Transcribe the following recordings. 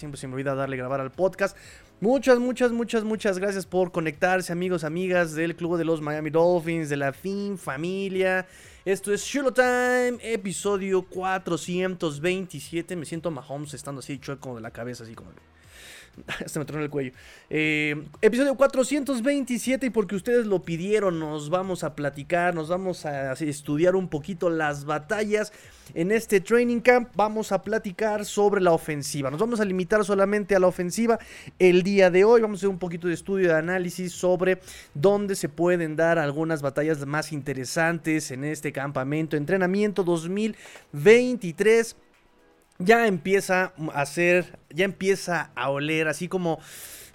Siempre se me olvida darle grabar al podcast. Muchas, muchas, muchas, muchas gracias por conectarse, amigos, amigas del Club de los Miami Dolphins, de la FIN familia. Esto es Shiloh Time, episodio 427. Me siento Mahomes estando así chueco de la cabeza, así como... Se me tronó el cuello. Eh, episodio 427 y porque ustedes lo pidieron, nos vamos a platicar, nos vamos a estudiar un poquito las batallas. En este training camp vamos a platicar sobre la ofensiva. Nos vamos a limitar solamente a la ofensiva el día de hoy. Vamos a hacer un poquito de estudio de análisis sobre dónde se pueden dar algunas batallas más interesantes en este campamento. Entrenamiento 2023 ya empieza a ser, ya empieza a oler así como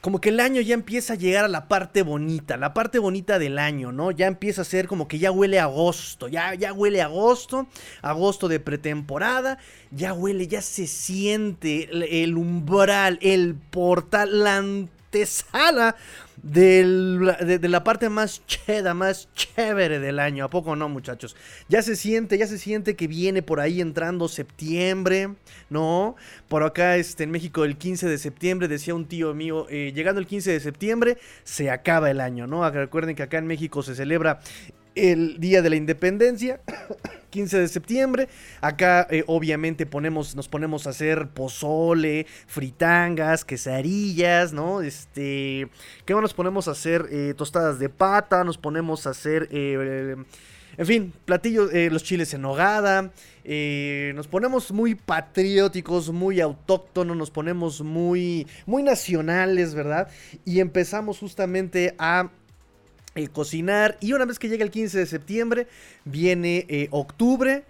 como que el año ya empieza a llegar a la parte bonita, la parte bonita del año, ¿no? Ya empieza a ser como que ya huele agosto, ya, ya huele agosto, agosto de pretemporada, ya huele, ya se siente el umbral, el portal, la antesala de, la parte más cheda, más chévere del año. ¿A poco no, muchachos? Ya se siente, ya se siente que viene por ahí entrando septiembre, ¿no? Por acá este, en México el 15 de septiembre, decía un tío mío, eh, llegando el 15 de septiembre se acaba el año, ¿no? Recuerden que acá en México se celebra el Día de la Independencia, 15 de septiembre. Acá eh, obviamente ponemos, nos ponemos a hacer pozole, fritangas, quesarillas, ¿no? Este, ¿qué más nos ponemos a hacer? Eh, tostadas de pata, nos ponemos a hacer... Eh, en fin, platillos, los chiles en hogada. nos ponemos muy patrióticos, muy autóctonos, nos ponemos muy, muy nacionales, ¿verdad? Y empezamos justamente a cocinar. Y una vez que llega el 15 de septiembre, viene eh, octubre.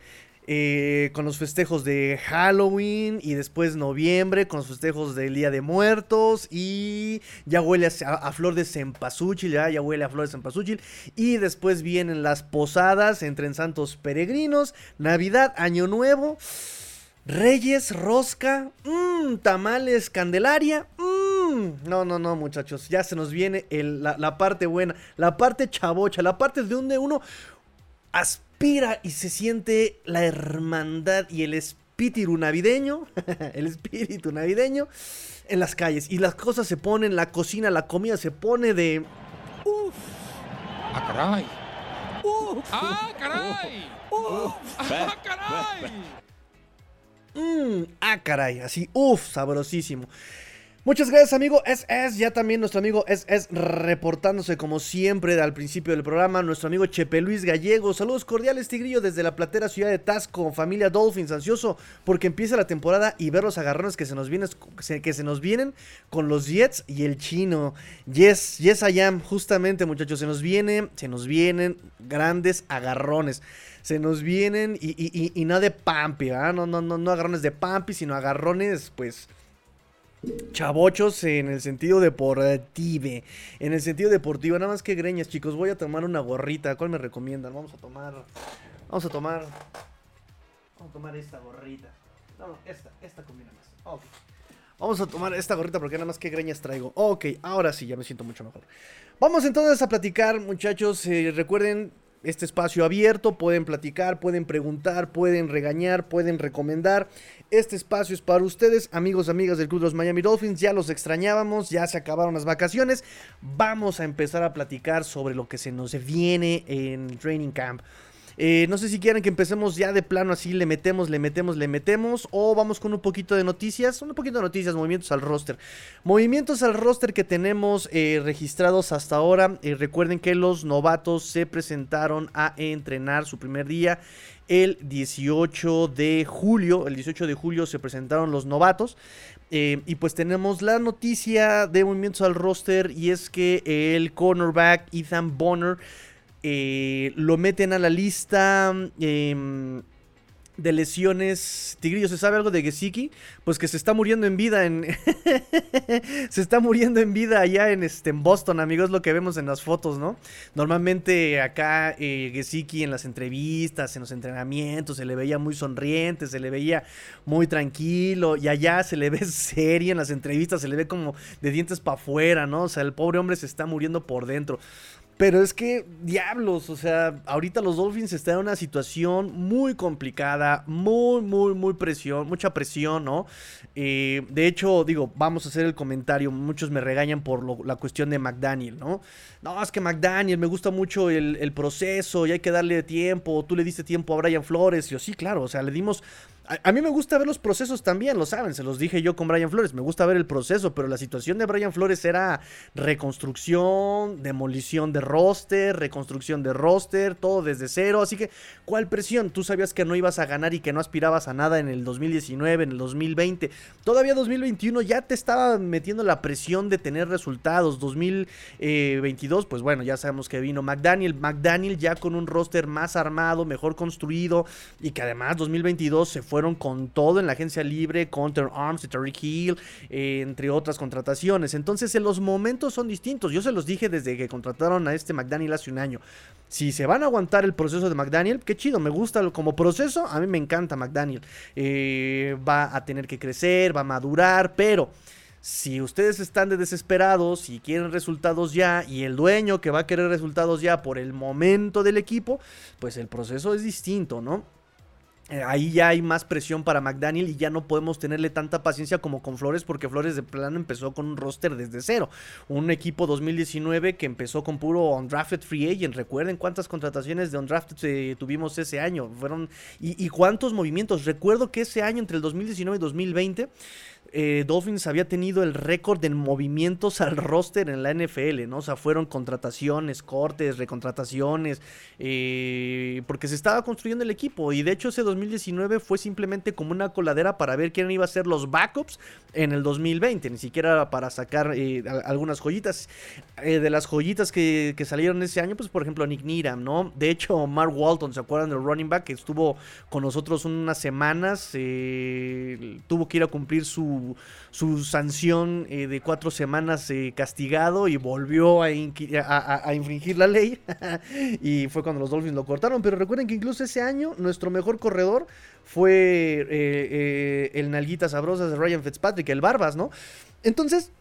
Eh, con los festejos de Halloween y después noviembre con los festejos del Día de Muertos y ya huele a, flor de cempasúchil, ya, huele a flor de cempasúchil y después vienen las posadas entre en santos peregrinos, Navidad, Año Nuevo, Reyes, Rosca, mmm, tamales, Candelaria, mmm, no, no, no, muchachos. Ya se nos viene la, parte buena, la parte chavocha, la parte de donde uno aspira y se siente la hermandad y el espíritu navideño. el espíritu navideño en las calles. Y las cosas se ponen, la cocina, la comida se pone de. ¡Uf! ¡Ah, caray! ¡Uf! ¡Ah, caray! ¡Uf! ¡Ah, caray! Mmm, ah, caray, así, uff, sabrosísimo. Muchas gracias, amigo. Es, es, ya también nuestro amigo es, es reportándose como siempre al principio del programa. Nuestro amigo Chepe Luis Gallego. Saludos cordiales, Tigrillo, desde la platera ciudad de Tasco. Familia Dolphins, ansioso porque empieza la temporada y ver los agarrones que se nos, vienen, que se nos vienen con los Jets y el chino. Yes, yes, I am. Justamente, muchachos, se nos vienen, se nos vienen grandes agarrones se nos vienen y, y, y, no de pampi, ¿verdad? No, no, no, no agarrones de pampi, sino agarrones, pues, Chavochos en el sentido deportivo. En el sentido deportivo, nada más que greñas, chicos. Voy a tomar una gorrita. ¿Cuál me recomiendan? Vamos a tomar. Vamos a tomar. Vamos a tomar esta gorrita. No, esta, esta combina más. Vamos a tomar esta gorrita porque nada más que greñas traigo. Ok, ahora sí, ya me siento mucho mejor. Vamos entonces a platicar, muchachos. Eh, recuerden, este espacio abierto, pueden platicar, pueden preguntar, pueden regañar, pueden recomendar. Este espacio es para ustedes, amigos, amigas del Club de los Miami Dolphins. Ya los extrañábamos, ya se acabaron las vacaciones. Vamos a empezar a platicar sobre lo que se nos viene en Training Camp. Eh, no sé si quieren que empecemos ya de plano así, le metemos, le metemos, le metemos. O vamos con un poquito de noticias. Un poquito de noticias, movimientos al roster. Movimientos al roster que tenemos eh, registrados hasta ahora. Eh, recuerden que los novatos se presentaron a entrenar su primer día el 18 de julio. El 18 de julio se presentaron los novatos. Y pues tenemos la noticia de movimientos al roster. Y es que el cornerback Ethan Bonner eh, lo meten a la lista. Em, de lesiones. Tigrillo, ¿se sabe algo de Gesicki? Pues que se está muriendo en vida se está muriendo en vida allá en, este, en Boston, amigos, lo que vemos en las fotos, ¿no? Normalmente acá eh, Gesicki en las entrevistas, en los entrenamientos, se le veía muy sonriente, se le veía muy tranquilo. Y allá se le ve serio en las entrevistas, se le ve como de dientes para afuera, ¿no? O sea, el pobre hombre se está muriendo por dentro. Pero es que, diablos, o sea, ahorita los Dolphins están en una situación muy complicada, muy, muy, muy presión, mucha presión, ¿no? Eh, de hecho, digo, vamos a hacer el comentario, muchos me regañan por la cuestión de McDaniel, ¿no? No, es que McDaniel, me gusta mucho el, proceso y hay que darle tiempo, tú le diste tiempo a Brian Flores, yo sí, claro, o sea, le dimos a, mí me gusta ver los procesos también, lo saben, se los dije yo con Brian Flores, me gusta ver el proceso, pero la situación de Brian Flores era reconstrucción, demolición de roster, reconstrucción de roster, todo desde cero, así que, ¿cuál presión? Tú sabías que no ibas a ganar y que no aspirabas a nada en el 2019, en el 2020, todavía 2021 ya te estaba metiendo la presión de tener resultados, 2022, pues bueno, ya sabemos que vino McDaniel, McDaniel ya con un roster más armado, mejor construido y que además 2022 se fue fueron con todo en la agencia libre, Counter Arms y Tariq Hill, eh, entre otras contrataciones. Entonces, los momentos son distintos. Yo se los dije desde que contrataron a este McDaniel hace un año. Si se van a aguantar el proceso de McDaniel, qué chido, me gusta como proceso. A mí me encanta McDaniel. Eh, va a tener que crecer, va a madurar, pero. Si ustedes están de desesperados y quieren resultados ya y el dueño que va a querer resultados ya por el momento del equipo, pues el proceso es distinto, ¿no? Eh, ahí ya hay más presión para McDaniel y ya no podemos tenerle tanta paciencia como con Flores porque Flores de plano empezó con un roster desde cero. Un equipo 2019 que empezó con puro undrafted free agent. Recuerden cuántas contrataciones de undrafted eh, tuvimos ese año. Fueron y, y cuántos movimientos. Recuerdo que ese año entre el 2019 y 2020 eh, Dolphins había tenido el récord en movimientos al roster en la NFL, ¿no? O sea, fueron contrataciones, cortes, recontrataciones, eh, porque se estaba construyendo el equipo. Y de hecho ese 2019 fue simplemente como una coladera para ver quién iba a ser los backups en el 2020, ni siquiera para sacar eh, algunas joyitas. de las joyitas que, salieron ese año, pues por ejemplo Nick Needham, ¿no? De hecho, Mark Walton, ¿se acuerdan del running back? Que estuvo con nosotros unas semanas, tuvo que ir a cumplir su su, sanción eh, de cuatro semanas eh, castigado y volvió a, infringir la ley. y fue cuando los Dolphins lo cortaron. Pero recuerden que incluso ese año nuestro mejor corredor fue eh, el nalguita sabrosa de Ryan Fitzpatrick, el Barbas, ¿no? Entonces,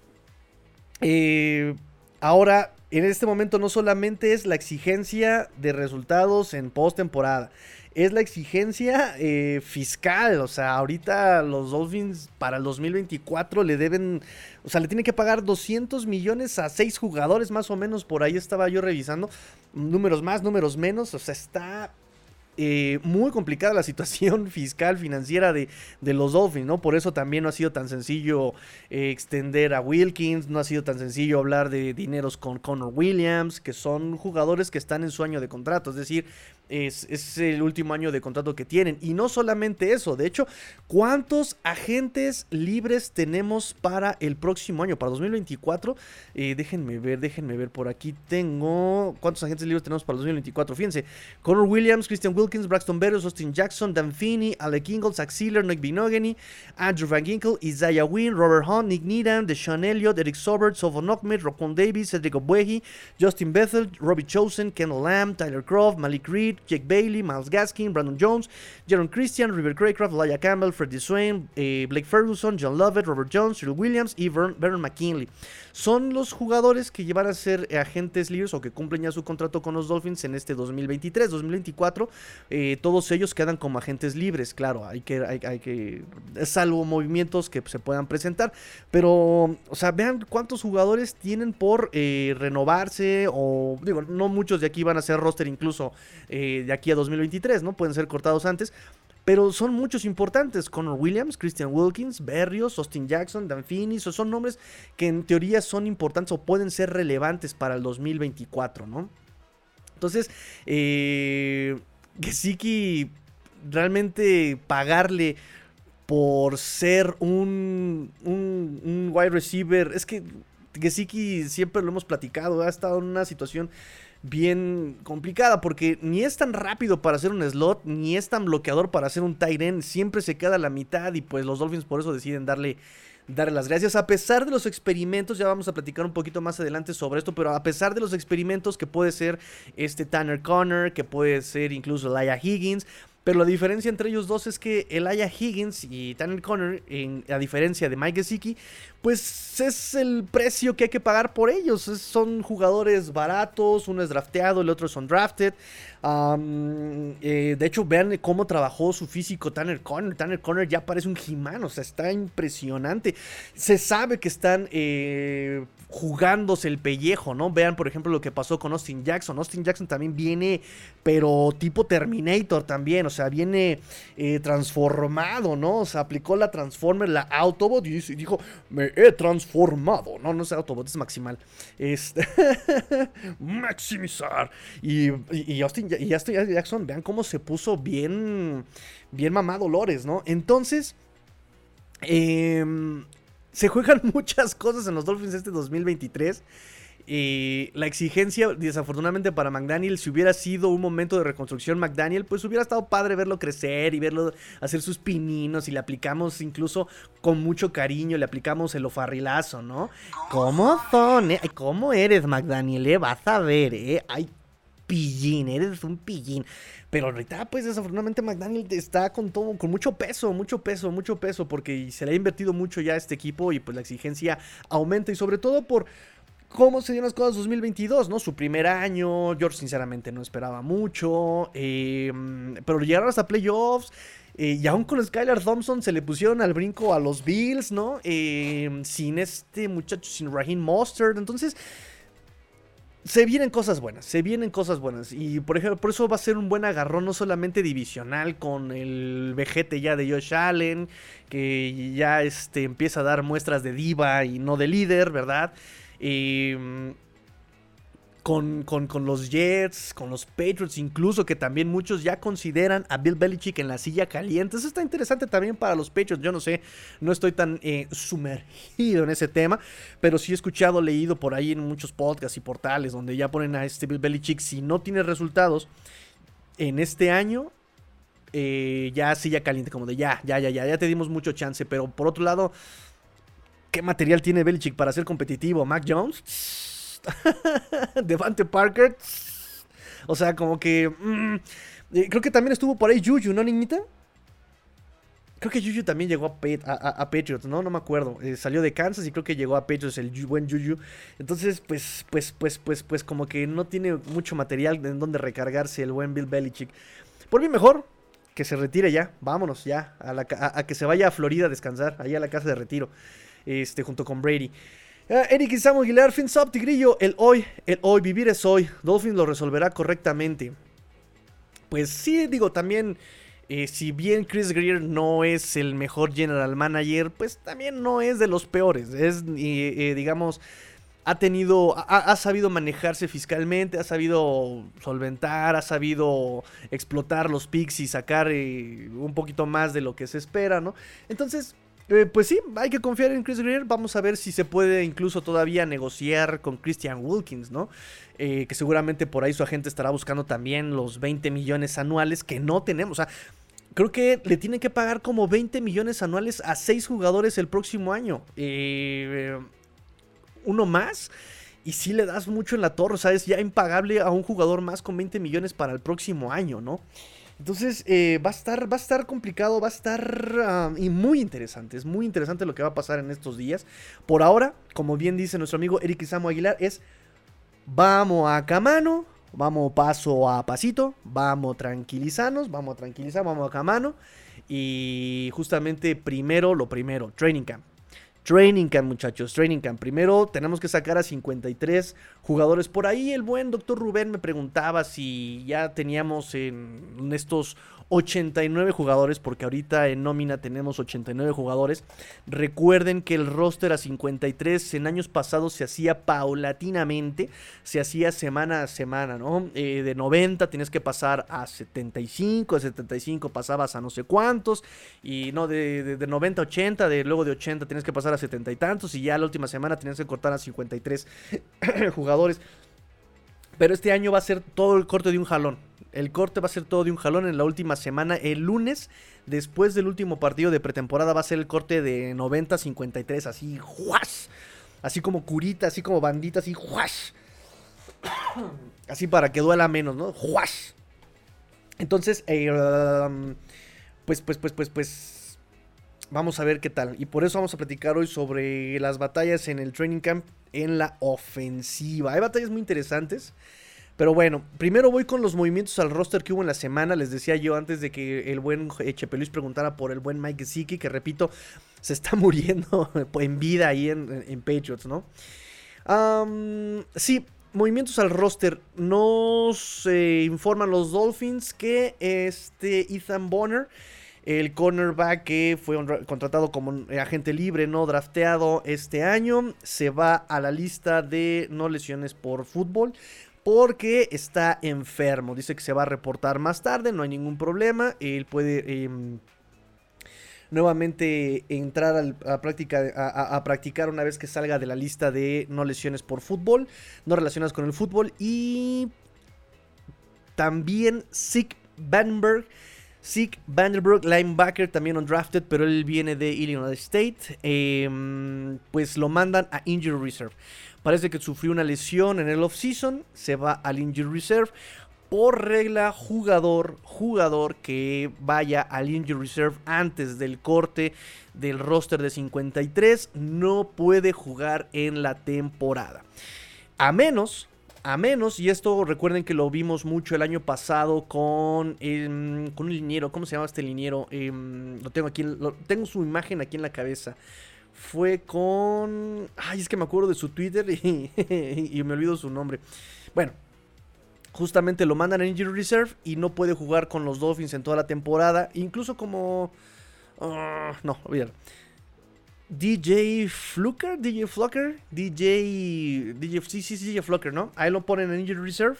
ahora en este momento no solamente es la exigencia de resultados en postemporada, es la exigencia eh, fiscal. O sea, ahorita los Dolphins para el 2024 le deben, o sea, le tienen que pagar 200 millones a seis jugadores más o menos. Por ahí estaba yo revisando. Números más, números menos. O sea, está eh, muy complicada la situación fiscal, financiera de, de, los Dolphins, ¿no? Por eso también no ha sido tan sencillo eh, extender a Wilkins, no ha sido tan sencillo hablar de dineros con Connor Williams, que son jugadores que están en su año de contrato, es decir, es, el último año de contrato que tienen. Y no solamente eso, de hecho, ¿cuántos agentes libres tenemos para el próximo año, para 2024? Eh, déjenme ver, déjenme ver, por aquí tengo... ¿Cuántos agentes libres tenemos para 2024? Fíjense, Connor Williams, Christian Wilkins, Braxton Berrios, Austin Jackson, Dan Finney, Alec Ingalls, Zach Sealer, Nick Binogany, Andrew Van Ginkle, Isaiah Wynn, Robert Hunt, Nick Needham, Deshaun Elliott, Eric Sobert, Sofon Ahmed, Rockwell Davis, Cedric Obueji, Justin Bethel, Robbie Chosen, Kendall Lamb, Tyler Croft, Malik Reed, Jake Bailey, Miles Gaskin, Brandon Jones, Jaron Christian, River Craycraft, Laia Campbell, Freddie Swain, eh, Blake Ferguson, John Lovett, Robert Jones, Cyril Williams y Vernon McKinley. Son los jugadores que llevan a ser agentes libres o que cumplen ya su contrato con los Dolphins en este 2023, 2024. Eh, todos ellos quedan como agentes libres, claro, hay que, hay, que, salvo movimientos que se puedan presentar, pero, o sea, vean cuántos jugadores tienen por eh, renovarse o, digo, no muchos de aquí van a ser roster incluso eh, de aquí a 2023, ¿no? Pueden ser cortados antes, pero son muchos importantes. Connor Williams, Christian Wilkins, Berrios, Austin Jackson, Dan Finney. Son nombres que en teoría son importantes o pueden ser relevantes para el 2024, ¿no? Entonces, eh, Gesicki realmente pagarle por ser un, un, un wide receiver. Es que Gesicki siempre lo hemos platicado, ha estado en una situación bien complicada porque ni es tan rápido para hacer un slot, ni es tan bloqueador para hacer un tight end, siempre se queda a la mitad y pues los Dolphins por eso deciden darle darle las gracias. A pesar de los experimentos, ya vamos a platicar un poquito más adelante sobre esto, pero a pesar de los experimentos que puede ser este Tanner Connor, que puede ser incluso Laia Higgins, Pero la diferencia entre ellos dos es que Elijah Higgins y Tanner Conner, a diferencia de Mike Gesicki, pues es el precio que hay que pagar por ellos. son jugadores baratos, uno es drafteado, el otro es undrafted. Eh, de hecho, vean cómo trabajó su físico Tanner Conner. Tanner Conner ya parece un Jimán, o sea, está impresionante. Se sabe que están eh, jugándose el pellejo, ¿no? Vean, por ejemplo, lo que pasó con Austin Jackson. Austin Jackson también viene, pero tipo Terminator también, o sea, viene eh, transformado, ¿no? O sea, aplicó la Transformer, la Autobot y dijo, me he transformado. No, no es Autobot, es Maximal. Este... Maximizar. Y, y, Austin, y Jackson, vean cómo se puso bien, bien mamá Dolores, ¿no? Entonces... Eh, se juegan muchas cosas en los Dolphins este 2023. Y la exigencia, desafortunadamente para McDaniel, si hubiera sido un momento de reconstrucción McDaniel, pues hubiera estado padre verlo crecer y verlo hacer sus pininos y le aplicamos incluso con mucho cariño, le aplicamos el ofarrilazo, ¿no? ¿Cómo son? Eh? ¿Cómo eres McDaniel? Eh? Vas a ver, ¿eh? Pillín, eres un pillín. Pero ahorita, pues desafortunadamente McDaniel está con todo, con mucho peso, mucho peso, mucho peso, porque se le ha invertido mucho ya a este equipo y pues la exigencia aumenta y sobre todo por cómo se dieron las cosas 2022, ¿no? Su primer año, George sinceramente no esperaba mucho, em, pero llegaron hasta playoffs. Eh, y aún con Skylar Thompson se le pusieron al brinco a los Bills, ¿no? Em, sin este muchacho, sin Raheem Mostert. Entonces, se vienen cosas buenas, se vienen cosas buenas. Y por ejemplo, por eso va a ser un buen agarrón, no solamente divisional, con el vejete ya de Josh Allen, que ya este, empieza a dar muestras de diva y no de líder, ¿verdad? Y con, los Jets, con los Patriots, incluso que también muchos ya consideran a Bill Belichick en la silla caliente. Eso está interesante también para los Patriots. Yo no sé, no estoy tan eh, sumergido en ese tema, pero sí he escuchado, leído por ahí en muchos podcasts y portales donde ya ponen a este Bill Belichick. Si no tiene resultados en este año, eh, ya silla caliente, como de ya, ya, ya, ya, ya te dimos mucho chance. Pero por otro lado, ¿qué material tiene Belichick para ser competitivo? ¿Mac Jones? Devante Parker. O sea, como que. Mm, eh, creo que también estuvo por ahí Juju, ¿no, niñita? Creo que Juju también llegó a, Patriots, ¿no? No me acuerdo. Eh, salió de Kansas y creo que llegó a Patriots el buen Juju. Entonces, pues, pues, pues, pues, pues, como que no tiene mucho material en donde recargarse el buen Bill Belichick. Por mí mejor que se retire ya. Vámonos ya. A, que se vaya a Florida a descansar. Ahí a la casa de retiro. Este, junto con Brady. Uh, Eric Samuel Aguilar, fins Tigrillo. El hoy, el hoy, vivir es hoy. Dolphin lo resolverá correctamente. Pues sí, digo, también. Eh, si bien Chris Greer no es el mejor general manager, pues también no es de los peores. Es, eh, digamos, ha tenido, ha, sabido manejarse fiscalmente, ha sabido solventar, ha sabido explotar los picks y sacar eh, un poquito más de lo que se espera, ¿no? Entonces, eh, pues sí, hay que confiar en Chris Greer. Vamos a ver si se puede incluso todavía negociar con Christian Wilkins, ¿no? Eh, que seguramente por ahí su agente estará buscando también los 20 millones anuales que no tenemos. O sea, creo que le tienen que pagar como 20 millones anuales a 6 jugadores el próximo año. Eh, uno más. Y si le das mucho en la torre, o sea, es ya impagable a un jugador más con 20 millones para el próximo año, ¿no? Entonces eh, va, a estar, va a estar complicado, va a estar ah, y muy interesante. Es muy interesante lo que va a pasar en estos días. Por ahora, como bien dice nuestro amigo Eric Isamo Aguilar, es vamos a camano, vamos paso a pasito, vamos tranquilizanos, vamos a tranquilizar, vamos a camano. Y justamente primero, lo primero, training camp. Training Camp, muchachos, Training Camp. Primero tenemos que sacar a 53 jugadores. Por ahí el buen doctor Rubén me preguntaba si ya teníamos en estos 89 jugadores, porque ahorita en nómina tenemos 89 jugadores. Recuerden que el roster a 53 en años pasados se hacía paulatinamente, se hacía semana a semana, ¿no? Eh, de 90 tienes que pasar a 75, de 75 pasabas a no sé cuántos, y no, de, 90 a 80, de luego de 80 tienes que pasar a 70 y tantos, y ya la última semana tienes que cortar a 53 jugadores. Pero este año va a ser todo el corte de un jalón. El corte va a ser todo de un jalón en la última semana. El lunes, después del último partido de pretemporada, va a ser el corte de 90-53, así, ¡juas! Así como curita, así como bandita, así, ¡juas! Así para que duela menos, ¿no? ¡juas! Entonces, eh, um, pues, pues, pues, pues, pues, vamos a ver qué tal. Y por eso vamos a platicar hoy sobre las batallas en el training camp en la ofensiva. Hay batallas muy interesantes. Pero bueno, primero voy con los movimientos al roster que hubo en la semana. Les decía yo antes de que el buen Chepeluis preguntara por el buen Mike Gesicki, que repito, se está muriendo en vida ahí en, Patriots, ¿no? sí, movimientos al roster. Nos informan los Dolphins que este Ethan Bonner, el cornerback que fue contratado como agente libre, no drafteado este año, se va a la lista de no lesiones por fútbol porque está enfermo. Dice que se va a reportar más tarde, no hay ningún problema. Él puede em, nuevamente entrar a, practicar una vez que salga de la lista de no lesiones por fútbol, no relacionadas con el fútbol. Y también Sick Vandenberg. Sick Vandenberg, linebacker, también undrafted, pero él viene de Illinois State. Em, pues lo mandan a Injury Reserve. Parece que sufrió una lesión en el offseason. Se va al injury reserve. Por regla, jugador, jugador que vaya al injury reserve antes del corte del roster de 53 no puede jugar en la temporada. A menos a menos, y esto recuerden que lo vimos mucho el año pasado con, con un liniero, ¿cómo se llama este liniero? Em, lo tengo aquí, tengo su imagen aquí en la cabeza fue con... Ay, es que me acuerdo de su Twitter y, me olvido su nombre. Bueno, justamente lo mandan en Injury Reserve y no puede jugar con los Dolphins en toda la temporada. Incluso como... Ah, no, olvídalo. DJ Fluker, DJ Flucker, DJ, DJ, sí, sí, sí, DJ Flucker, ¿no? Ahí lo ponen en Injury Reserve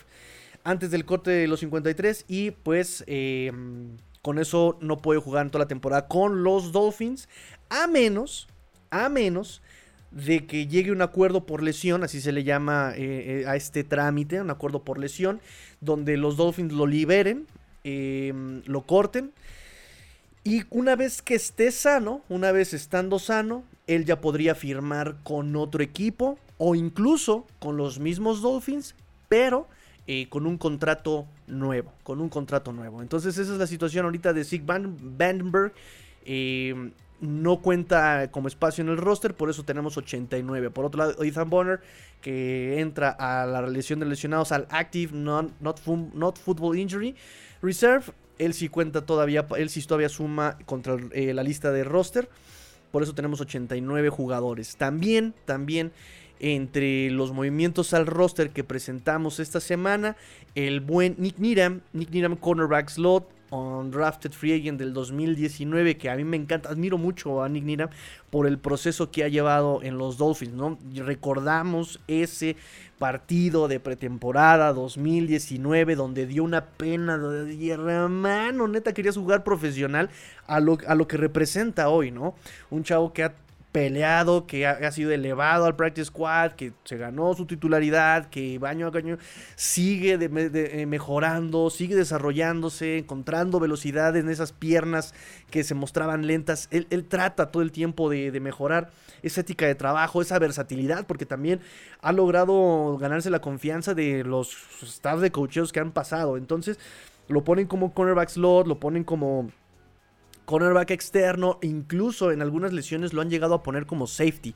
antes del corte de los 53 y pues em, con eso no puede jugar en toda la temporada con los Dolphins, a menos a menos de que llegue un acuerdo por lesión, así se le llama eh, eh, a este trámite, un acuerdo por lesión, donde los Dolphins lo liberen, em, lo corten. Y una vez que esté sano, una vez estando sano, él ya podría firmar con otro equipo o incluso con los mismos Dolphins, pero eh, con un contrato nuevo, con un contrato nuevo. Entonces esa es la situación ahorita de Sig Vandenberg. Em, no cuenta como espacio en el roster, por eso tenemos 89. Por otro lado, Ethan Bonner, que entra a la lesión de lesionados al Active non, not, Football Injury Reserve, él sí cuenta todavía, él sí todavía suma contra eh, la lista de roster. Por eso tenemos 89 jugadores. También, también entre los movimientos al roster que presentamos esta semana, el buen Nick Niram, Nick Niram cornerback slot, Drafted Free Agent del 2019, que a mí me encanta, admiro mucho a Nick Nira por el proceso que ha llevado en los Dolphins, ¿no? recordamos ese partido de pretemporada 2019 donde dio una pena, de hermano, neta querías jugar profesional a lo, a lo que representa hoy, ¿no? Un chavo que ha peleado, que ha, sido elevado al practice squad, que se ganó su titularidad, que año a año sigue eh, mejorando, sigue desarrollándose, encontrando velocidad en esas piernas que se mostraban lentas. Él, trata todo el tiempo de, mejorar esa ética de trabajo, esa versatilidad, porque también ha logrado ganarse la confianza de los staff de coaches que han pasado. Entonces, lo ponen como cornerback slot, lo ponen como cornerback externo, incluso en algunas lesiones lo han llegado a poner como safety.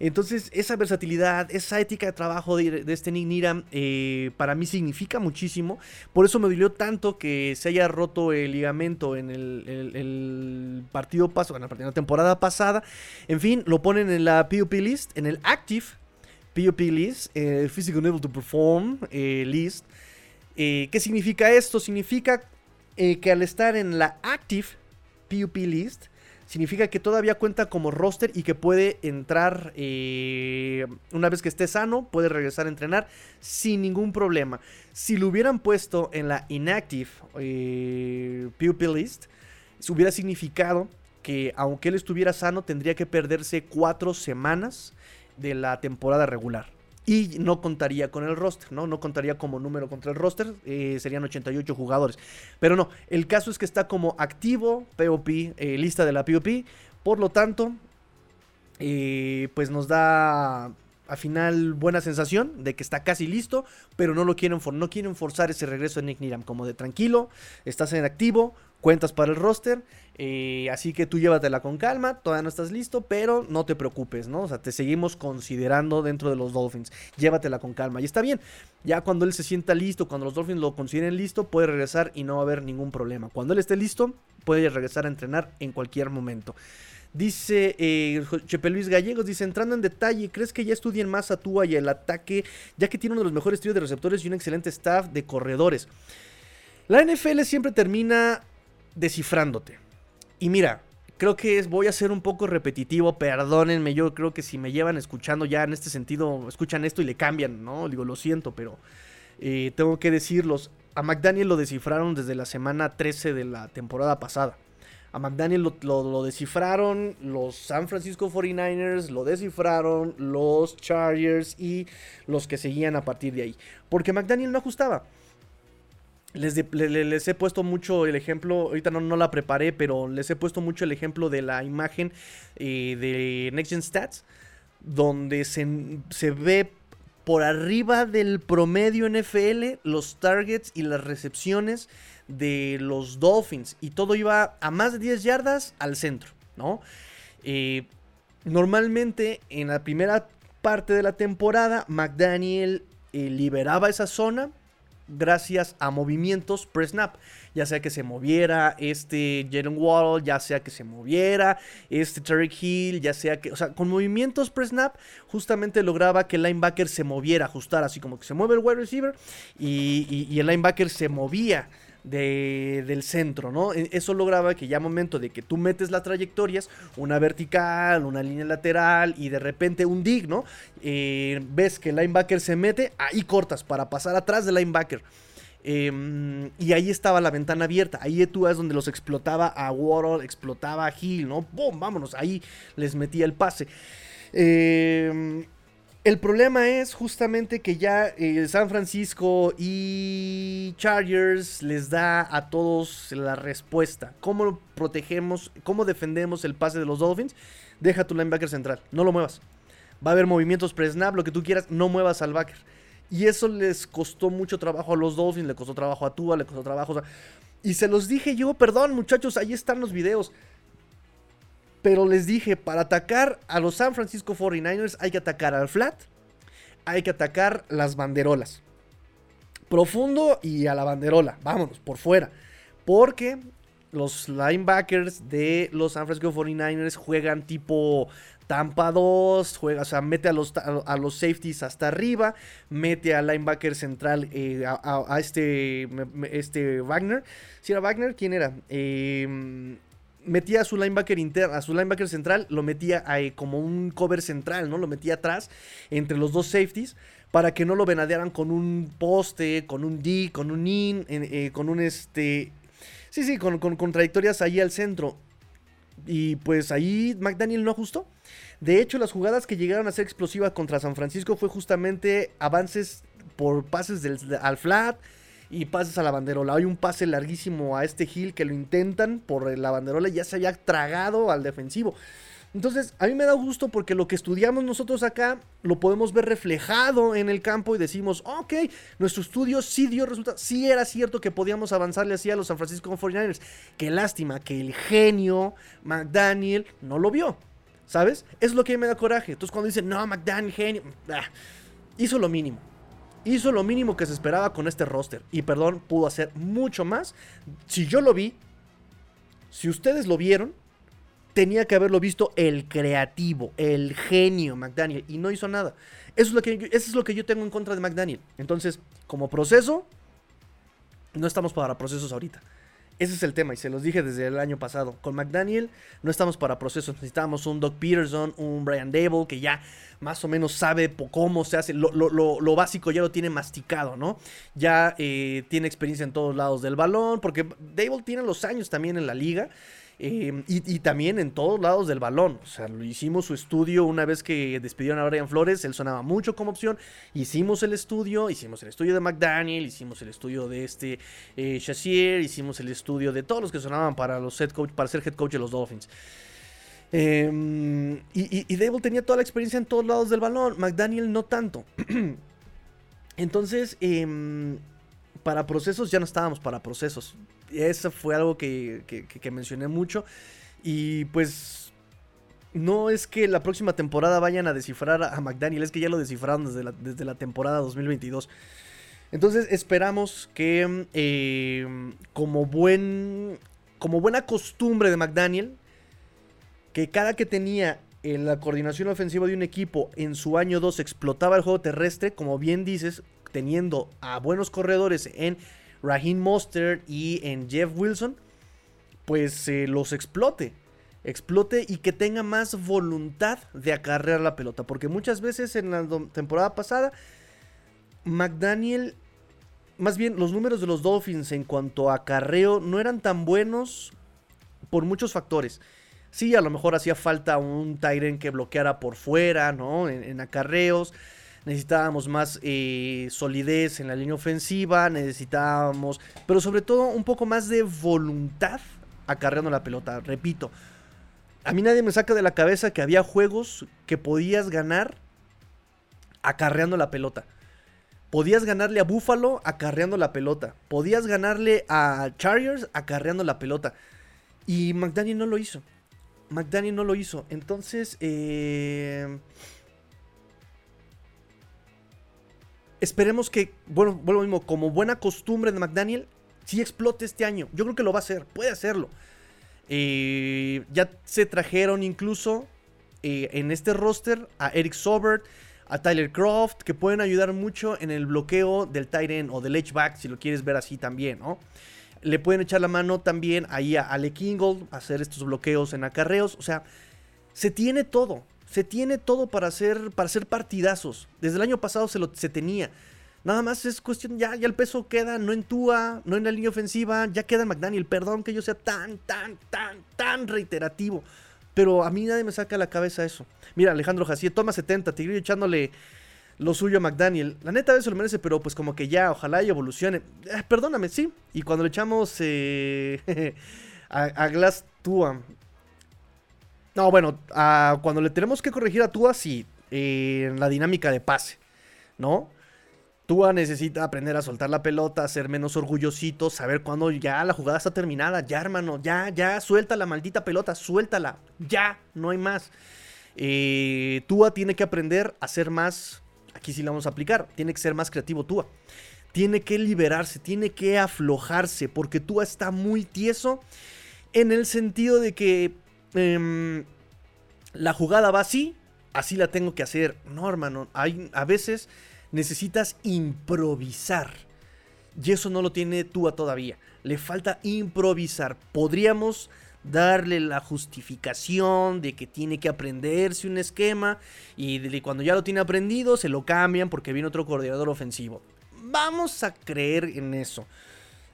Entonces, esa versatilidad, esa ética de trabajo de, este Nick eh, para mí significa muchísimo. Por eso me dolió tanto que se haya roto el ligamento en el, partido pasado, en la temporada pasada. En fin, lo ponen en la PUP list, en el active PUP list, eh, Physical Able to Perform eh, list. ¿Qué significa esto? Significa que al estar en la active PUP list, significa que todavía cuenta como roster y que puede entrar eh, una vez que esté sano, puede regresar a entrenar sin ningún problema. Si lo hubieran puesto en la inactive eh, PUP list, hubiera significado que aunque él estuviera sano, tendría que perderse cuatro semanas de la temporada regular y no contaría con el roster, ¿no? No contaría como número contra el roster, eh, serían 88 jugadores. Pero no, el caso es que está como activo POP, eh, lista de la POP, por lo tanto, eh, pues nos da al final buena sensación de que está casi listo, pero no lo quieren, no quieren forzar ese regreso de Nick Niram, como de tranquilo, estás en activo, cuentas para el roster, eh, así que tú llévatela con calma, todavía no estás listo, pero no te preocupes, ¿no? O sea, te seguimos considerando dentro de los Dolphins, llévatela con calma, y está bien, ya cuando él se sienta listo, cuando los Dolphins lo consideren listo, puede regresar y no va a haber ningún problema, cuando él esté listo, puede regresar a entrenar en cualquier momento. Dice eh, Chepe Luis Gallegos, dice, entrando en detalle, ¿crees que ya estudien más a Tua y el ataque, ya que tiene uno de los mejores tríos de receptores y un excelente staff de corredores? La NFL siempre termina descifrándote. Y mira, creo que es, voy a ser un poco repetitivo, perdónenme, yo creo que si me llevan escuchando ya en este sentido, escuchan esto y le cambian, ¿no? Digo, lo siento, pero eh, tengo que decirlos. A McDaniel lo descifraron desde la semana 13 de la temporada pasada. A McDaniel lo, descifraron los San Francisco 49ers, lo descifraron los Chargers y los que seguían a partir de ahí. Porque McDaniel no ajustaba. Les, he puesto mucho el ejemplo, ahorita no, no, la preparé, pero les he puesto mucho el ejemplo de la imagen eh, de Next Gen Stats, donde se, se ve por arriba del promedio NFL los targets y las recepciones de los Dolphins y todo iba a más de 10 yardas al centro, ¿no? Eh, normalmente en la primera parte de la temporada McDaniel eh, liberaba esa zona gracias a movimientos pre-snap. Ya sea que se moviera este Jalen Wall, ya sea que se moviera este Tarek Hill, ya sea que, o sea, con movimientos pre-snap justamente lograba que el linebacker se moviera, ajustar así como que se mueve el wide receiver y el linebacker se movía del centro, ¿no? E, eso lograba que ya momento de que tú metes las trayectorias, una vertical, una línea lateral y de repente un dig, ¿no? Eh, ves que el linebacker se mete, ahí cortas para pasar atrás del linebacker. Em, y ahí estaba la ventana abierta. Ahí tú es donde los explotaba a Waddle, explotaba a Hill, ¿no? ¡Bum! Vámonos. Ahí les metía el pase. Eh, el problema es justamente que ya eh, San Francisco y Chargers les da a todos la respuesta. ¿Cómo protegemos, cómo defendemos el pase de los Dolphins? Deja tu linebacker central, no lo muevas. Va a haber movimientos pre-snap, lo que tú quieras, no muevas al backer. Y eso les costó mucho trabajo a los Dolphins, le costó trabajo a Tua, le costó trabajo. y se los dije yo, perdón muchachos, ahí están los videos. Pero les dije, para atacar a los San Francisco 49ers hay que atacar al flat, hay que atacar las banderolas. Profundo y a la banderola, vámonos, por fuera. Porque los linebackers de los San Francisco 49ers juegan tipo Tampa 2, juega, o sea, mete a los, a, los safeties hasta arriba, mete al linebacker central eh, a, este, este Wagner. Si era Wagner, ¿quién era? Eh, metía a su linebacker interno, a su linebacker central, lo metía ahí como un cover central, ¿no? Lo metía atrás entre los dos safeties para que no lo venadearan con un poste, con un D, con un in, eh, con un este... Sí, sí, con, con, trayectorias ahí al centro. Y pues ahí McDaniel no ajustó. De hecho, las jugadas que llegaron a ser explosivas contra San Francisco fue justamente avances por pases al flat, y pases a la banderola. Hay un pase larguísimo a este Hill que lo intentan por la banderola y ya se había tragado al defensivo. Entonces, a mí me da gusto porque lo que estudiamos nosotros acá lo podemos ver reflejado en el campo y decimos, ok, nuestro estudio sí dio resultados, sí era cierto que podíamos avanzarle así a los San Francisco 49ers. Qué lástima que el genio McDaniel no lo vio, ¿sabes? Es lo que me da coraje. Entonces, cuando dicen, no, McDaniel, genio, ah, hizo lo mínimo hizo lo mínimo que se esperaba con este roster. Y perdón, pudo hacer mucho más. Si yo lo vi, si ustedes lo vieron, tenía que haberlo visto el creativo, el genio McDaniel. Y no hizo nada. Eso es lo que, eso es lo que yo tengo en contra de McDaniel. Entonces, como proceso, no estamos para procesos ahorita. Ese es el tema y se los dije desde el año pasado. Con McDaniel no estamos para procesos. Necesitamos un Doc Peterson, un Brian Dable que ya más o menos sabe cómo se hace. Lo, básico ya lo tiene masticado, ¿no? Ya eh, tiene experiencia en todos lados del balón. Porque Dable tiene los años también en la liga. Em, y, también en todos lados del balón. O sea, hicimos su estudio una vez que despidieron a Brian Flores, él sonaba mucho como opción. Hicimos el estudio, hicimos el estudio de McDaniel, hicimos el estudio de este eh, Chassier, hicimos el estudio de todos los que sonaban para los head coach, para ser head coach de los Dolphins. Em, y, y, tenía toda la experiencia en todos lados del balón. McDaniel no tanto. Entonces, em, para procesos ya no estábamos para procesos. Eso fue algo que, que, mencioné mucho. Y pues no es que la próxima temporada vayan a descifrar a McDaniel, es que ya lo descifraron desde la, desde la temporada 2022. Entonces esperamos que em, como, buen, como buena costumbre de McDaniel, que cada que tenía en la coordinación ofensiva de un equipo en su año 2 explotaba el juego terrestre, como bien dices, teniendo a buenos corredores en Raheem Mostert y en Jeff Wilson, pues los explote. Explote y que tenga más voluntad de acarrear la pelota. Porque muchas veces en la temporada pasada, McDaniel, más bien los números de los Dolphins en cuanto a acarreo no eran tan buenos por muchos factores. Sí, a lo mejor hacía falta un Tyren que bloqueara por fuera, ¿no? En, acarreos. Necesitábamos más eh, solidez en la línea ofensiva. Necesitábamos, pero sobre todo un poco más de voluntad acarreando la pelota. Repito, a mí nadie me saca de la cabeza que había juegos que podías ganar acarreando la pelota. Podías ganarle a Buffalo acarreando la pelota. Podías ganarle a Chargers acarreando la pelota. Y McDaniel no lo hizo. McDaniel no lo hizo. Entonces, eh, esperemos que, bueno, vuelvo mismo, como buena costumbre de McDaniel, sí explote este año. Yo creo que lo va a hacer, puede hacerlo. Eh, ya se trajeron incluso eh, en este roster a Eric Sobert, a Tyler Croft, que pueden ayudar mucho en el bloqueo del tight end o del H-back, si lo quieres ver así también, ¿no? Le pueden echar la mano también ahí a Ale Kingold, hacer estos bloqueos en acarreos. O sea, se tiene todo. Se tiene todo para hacer, para partidazos. Desde el año pasado se, lo, se tenía. Nada más es cuestión, ya, ya el peso queda no en Tua, no en la línea ofensiva, ya queda McDaniel. Perdón que yo sea tan, tan, tan, tan reiterativo. Pero a mí nadie me saca la cabeza eso. Mira, Alejandro Jacier, toma 70, Tigrillo echándole lo suyo a McDaniel. La neta, eso lo merece, pero pues como que ya, ojalá y evolucione. Eh, perdóname, sí. Y cuando le echamos eh, a, Glass Tua. No, bueno, cuando le tenemos que corregir a Tua, sí. en la dinámica de pase, ¿no? Tua necesita aprender a soltar la pelota, ser menos orgullosito, saber cuándo ya la jugada está terminada. Ya, hermano, ya, ya, suelta la maldita pelota, suéltala. Ya, no hay más. Eh, Tua tiene que aprender a ser más Aquí sí la vamos a aplicar. Tiene que ser más creativo Tua. Tiene que liberarse, tiene que aflojarse, porque Tua está muy tieso en el sentido de que em, la jugada va así, así la tengo que hacer. No, hermano, hay, a veces necesitas improvisar. Y eso no lo tiene Tua todavía. Le falta improvisar. Podríamos darle la justificación de que tiene que aprenderse un esquema y cuando ya lo tiene aprendido se lo cambian porque viene otro coordinador ofensivo. Vamos a creer en eso.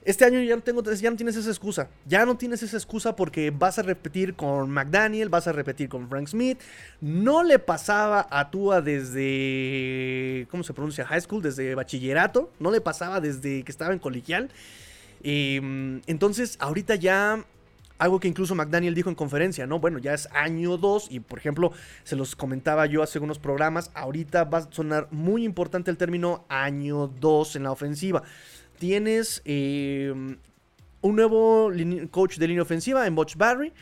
Este año ya no, tengo, ya no tienes esa excusa. Ya no tienes esa excusa porque vas a repetir con McDaniel, vas a repetir con Frank Smith. No le pasaba a Tua desde. ¿Cómo se pronuncia? High school, desde bachillerato. No le pasaba desde que estaba en colegial. Em, entonces, ahorita ya algo que incluso McDaniel dijo en conferencia, ¿no? Bueno, ya es año 2 y por ejemplo, se los comentaba yo hace unos programas, ahorita va a sonar muy importante el término año 2 en la ofensiva. Tienes em, un nuevo coach de línea ofensiva en Butch Barry.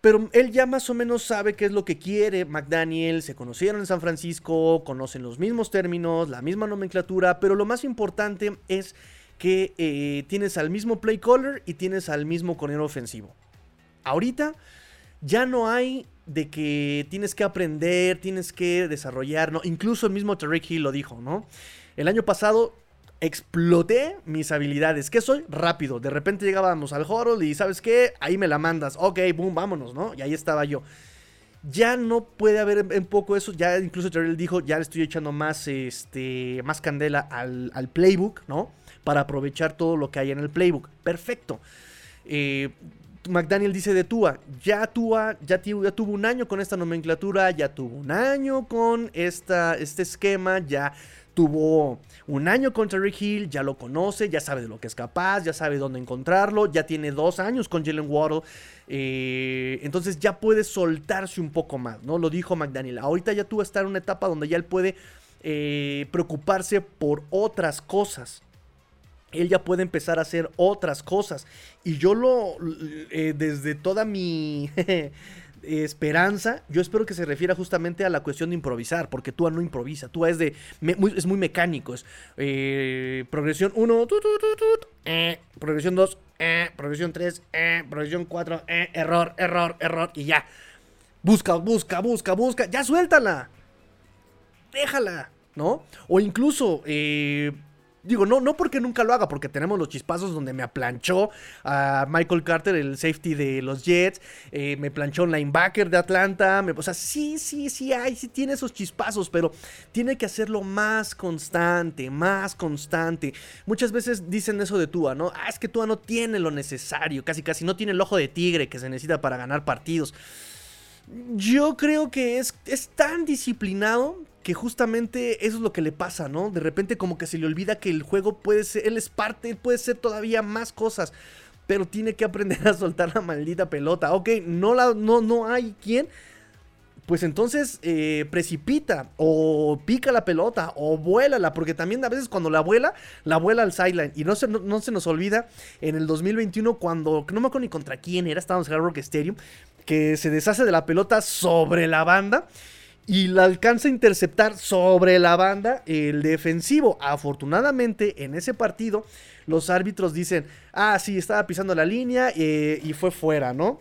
Pero él ya más o menos sabe qué es lo que quiere. McDaniel se conocieron en San Francisco, conocen los mismos términos, la misma nomenclatura, pero lo más importante es que eh, tienes al mismo play caller y tienes al mismo corredor ofensivo. Ahorita ya no hay de que tienes que aprender, tienes que desarrollar, ¿no? Incluso el mismo Tarek Hill lo dijo, ¿no? El año pasado exploté mis habilidades. ¿Qué soy? Rápido. De repente llegábamos al horror y ¿sabes qué? Ahí me la mandas. Ok, boom, vámonos, ¿no? Y ahí estaba yo. Ya no puede haber un poco eso. Ya incluso Terrell dijo, ya le estoy echando más, este, más candela al, playbook, ¿no? para aprovechar todo lo que hay en el playbook. Perfecto. Eh, McDaniel dice de Tua, ya Tua ya, ya, tuvo un año con esta nomenclatura, ya tuvo un año con esta, este esquema, ya tuvo un año con Terry Hill, ya lo conoce, ya sabe de lo que es capaz, ya sabe dónde encontrarlo, ya tiene dos años con Jalen Waddle, eh, entonces ya puede soltarse un poco más, ¿no? Lo dijo McDaniel, ahorita ya tuvo estar en una etapa donde ya él puede eh, preocuparse por otras cosas él ya puede empezar a hacer otras cosas. Y yo lo, eh, desde toda mi esperanza, yo espero que se refiera justamente a la cuestión de improvisar, porque Tua no improvisa, Tua es, de, es muy mecánico, es eh, progresión 1, eh, progresión 2, progresión 3, progresión 4, error, error, error, y ya. Busca, busca, busca, busca, ya suéltala. Déjala, ¿no? O incluso... Digo, no, no porque nunca lo haga, porque tenemos los chispazos donde me aplanchó a Michael Carter, el safety de los Jets, eh, me planchó un linebacker de Atlanta, o sea, sí, sí, sí hay, sí tiene esos chispazos, pero tiene que hacerlo más constante, más constante. Muchas veces dicen eso de Tua, ¿no? Ah, es que Tua no tiene lo necesario, casi casi no tiene el ojo de tigre que se necesita para ganar partidos. Yo creo que es, es tan disciplinado que justamente eso es lo que le pasa, ¿no? De repente como que se le olvida que el juego puede ser, él es parte, puede ser todavía más cosas, pero tiene que aprender a soltar la maldita pelota. Ok, no, la, no, no hay quien, pues entonces eh, precipita o pica la pelota o vuélala, porque también a veces cuando la vuela, la vuela al sideline. Y no se, no, se nos olvida en el 2021 cuando, no me acuerdo ni contra quién era, estábamos en el Rock Stadium, que se deshace de la pelota sobre la banda y la alcanza a interceptar sobre la banda el defensivo. Afortunadamente, en ese partido, los árbitros dicen, ah, sí, estaba pisando la línea eh, y fue fuera, ¿no?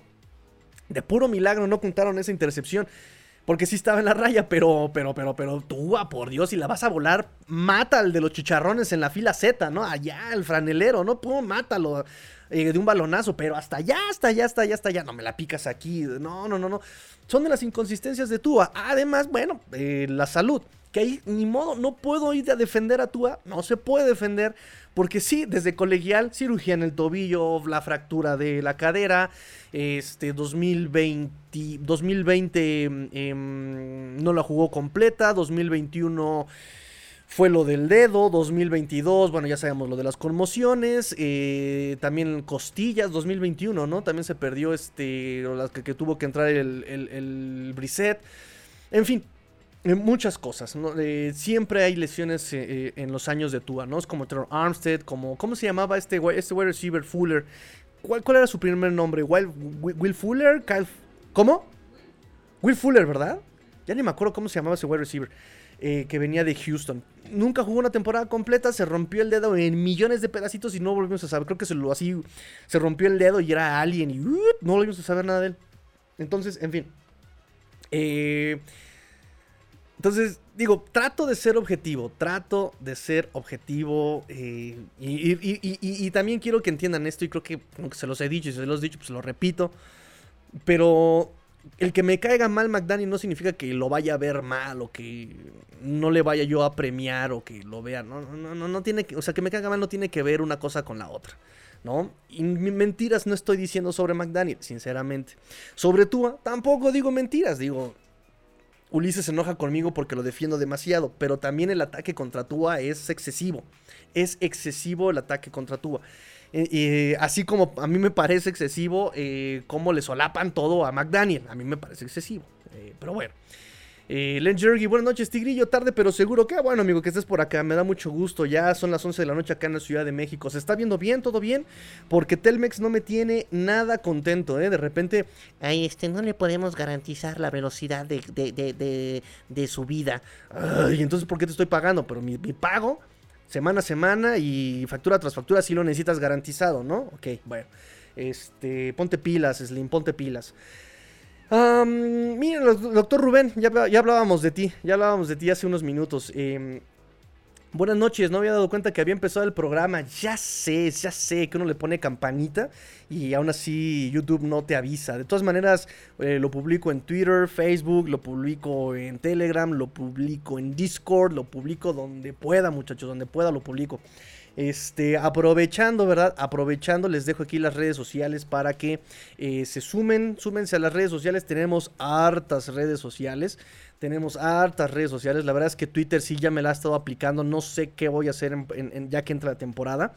De puro milagro no contaron esa intercepción. Porque sí estaba en la raya, pero, pero, pero, pero, tú, ah, por Dios, si la vas a volar, mata al de los chicharrones en la fila Z, ¿no? Allá, el franelero, ¿no? Pum, mátalo eh, de un balonazo, pero hasta allá, hasta allá, hasta allá, hasta allá. No me la picas aquí. No, no, no, no son de las inconsistencias de Tua. Además, bueno, eh, la salud. Que ahí ni modo, no puedo ir a defender a Tua. No se puede defender. Porque sí, desde colegial, cirugía en el tobillo, la fractura de la cadera. Este 2020, 2020 em, no la jugó completa. 2021 fue lo del dedo, 2022, bueno, ya sabemos lo de las conmociones, eh, también costillas, 2021, ¿no? También se perdió este, las que, tuvo que entrar el, el, Brisset. En fin, eh, muchas cosas, ¿no? Eh, siempre hay lesiones en los años de Tua, ¿no? Es como Trevor Armstead, como, ¿cómo se llamaba este, este wide receiver Fuller? ¿Cuál, ¿Cuál, era su primer nombre? ¿Will, Will Fuller? ¿Cómo? Will Fuller, ¿verdad? Ya ni me acuerdo cómo se llamaba ese wide receiver. Eh, que venía de Houston. Nunca jugó una temporada completa, se rompió el dedo en millones de pedacitos y no volvimos a saber. Creo que se lo así, se rompió el dedo y era alguien y no volvimos a saber nada de él. Entonces, en fin. Eh, entonces, digo, trato de ser objetivo, trato de ser objetivo eh, y, también quiero que entiendan esto y creo que, aunque se los he dicho y se los he dicho, pues lo repito, pero el que me caiga mal McDaniel no significa que lo vaya a ver mal o que no le vaya yo a premiar o que lo vea. No, no, no, no tiene que, o sea, que me caiga mal no tiene que ver una cosa con la otra. ¿No? Y mentiras no estoy diciendo sobre McDaniel, sinceramente. Sobre Tua, tampoco digo mentiras. Digo, Ulises se enoja conmigo porque lo defiendo demasiado, pero también el ataque contra Tua es excesivo. Es excesivo el ataque contra Tua. Eh, así como a mí me parece excesivo eh, cómo le solapan todo a McDaniel. A mí me parece excesivo. Eh, pero bueno. Eh, Len Jergy, buenas noches, Tigrillo, tarde pero seguro. Qué bueno, amigo, que estés por acá. Me da mucho gusto. Ya son las 11 de la noche acá en la Ciudad de México. ¿Se está viendo bien? ¿Todo bien? Porque Telmex no me tiene nada contento, ¿eh? De repente. Ay, este, no le podemos garantizar la velocidad de, de, de, de, su vida. Ay, entonces, ¿por qué te estoy pagando? Pero mi, mi pago semana a semana y factura tras factura si lo necesitas garantizado, ¿no? Ok, bueno. Este, ponte pilas, Slim, ponte pilas. miren, doctor Rubén, ya, ya, hablábamos de ti, ya hablábamos de ti hace unos minutos. Eh, Buenas noches, no había dado cuenta que había empezado el programa. Ya sé, ya sé que uno le pone campanita y aún así YouTube no te avisa. De todas maneras, eh, lo publico en Twitter, Facebook, lo publico en Telegram, lo publico en Discord, lo publico donde pueda, muchachos, donde pueda lo publico. Este, aprovechando, ¿verdad? Aprovechando, les dejo aquí las redes sociales para que eh, se sumen, súmense a las redes sociales. Tenemos hartas redes sociales. Tenemos hartas redes sociales. La verdad es que Twitter sí ya me la ha estado aplicando. No sé qué voy a hacer ya que entra la temporada.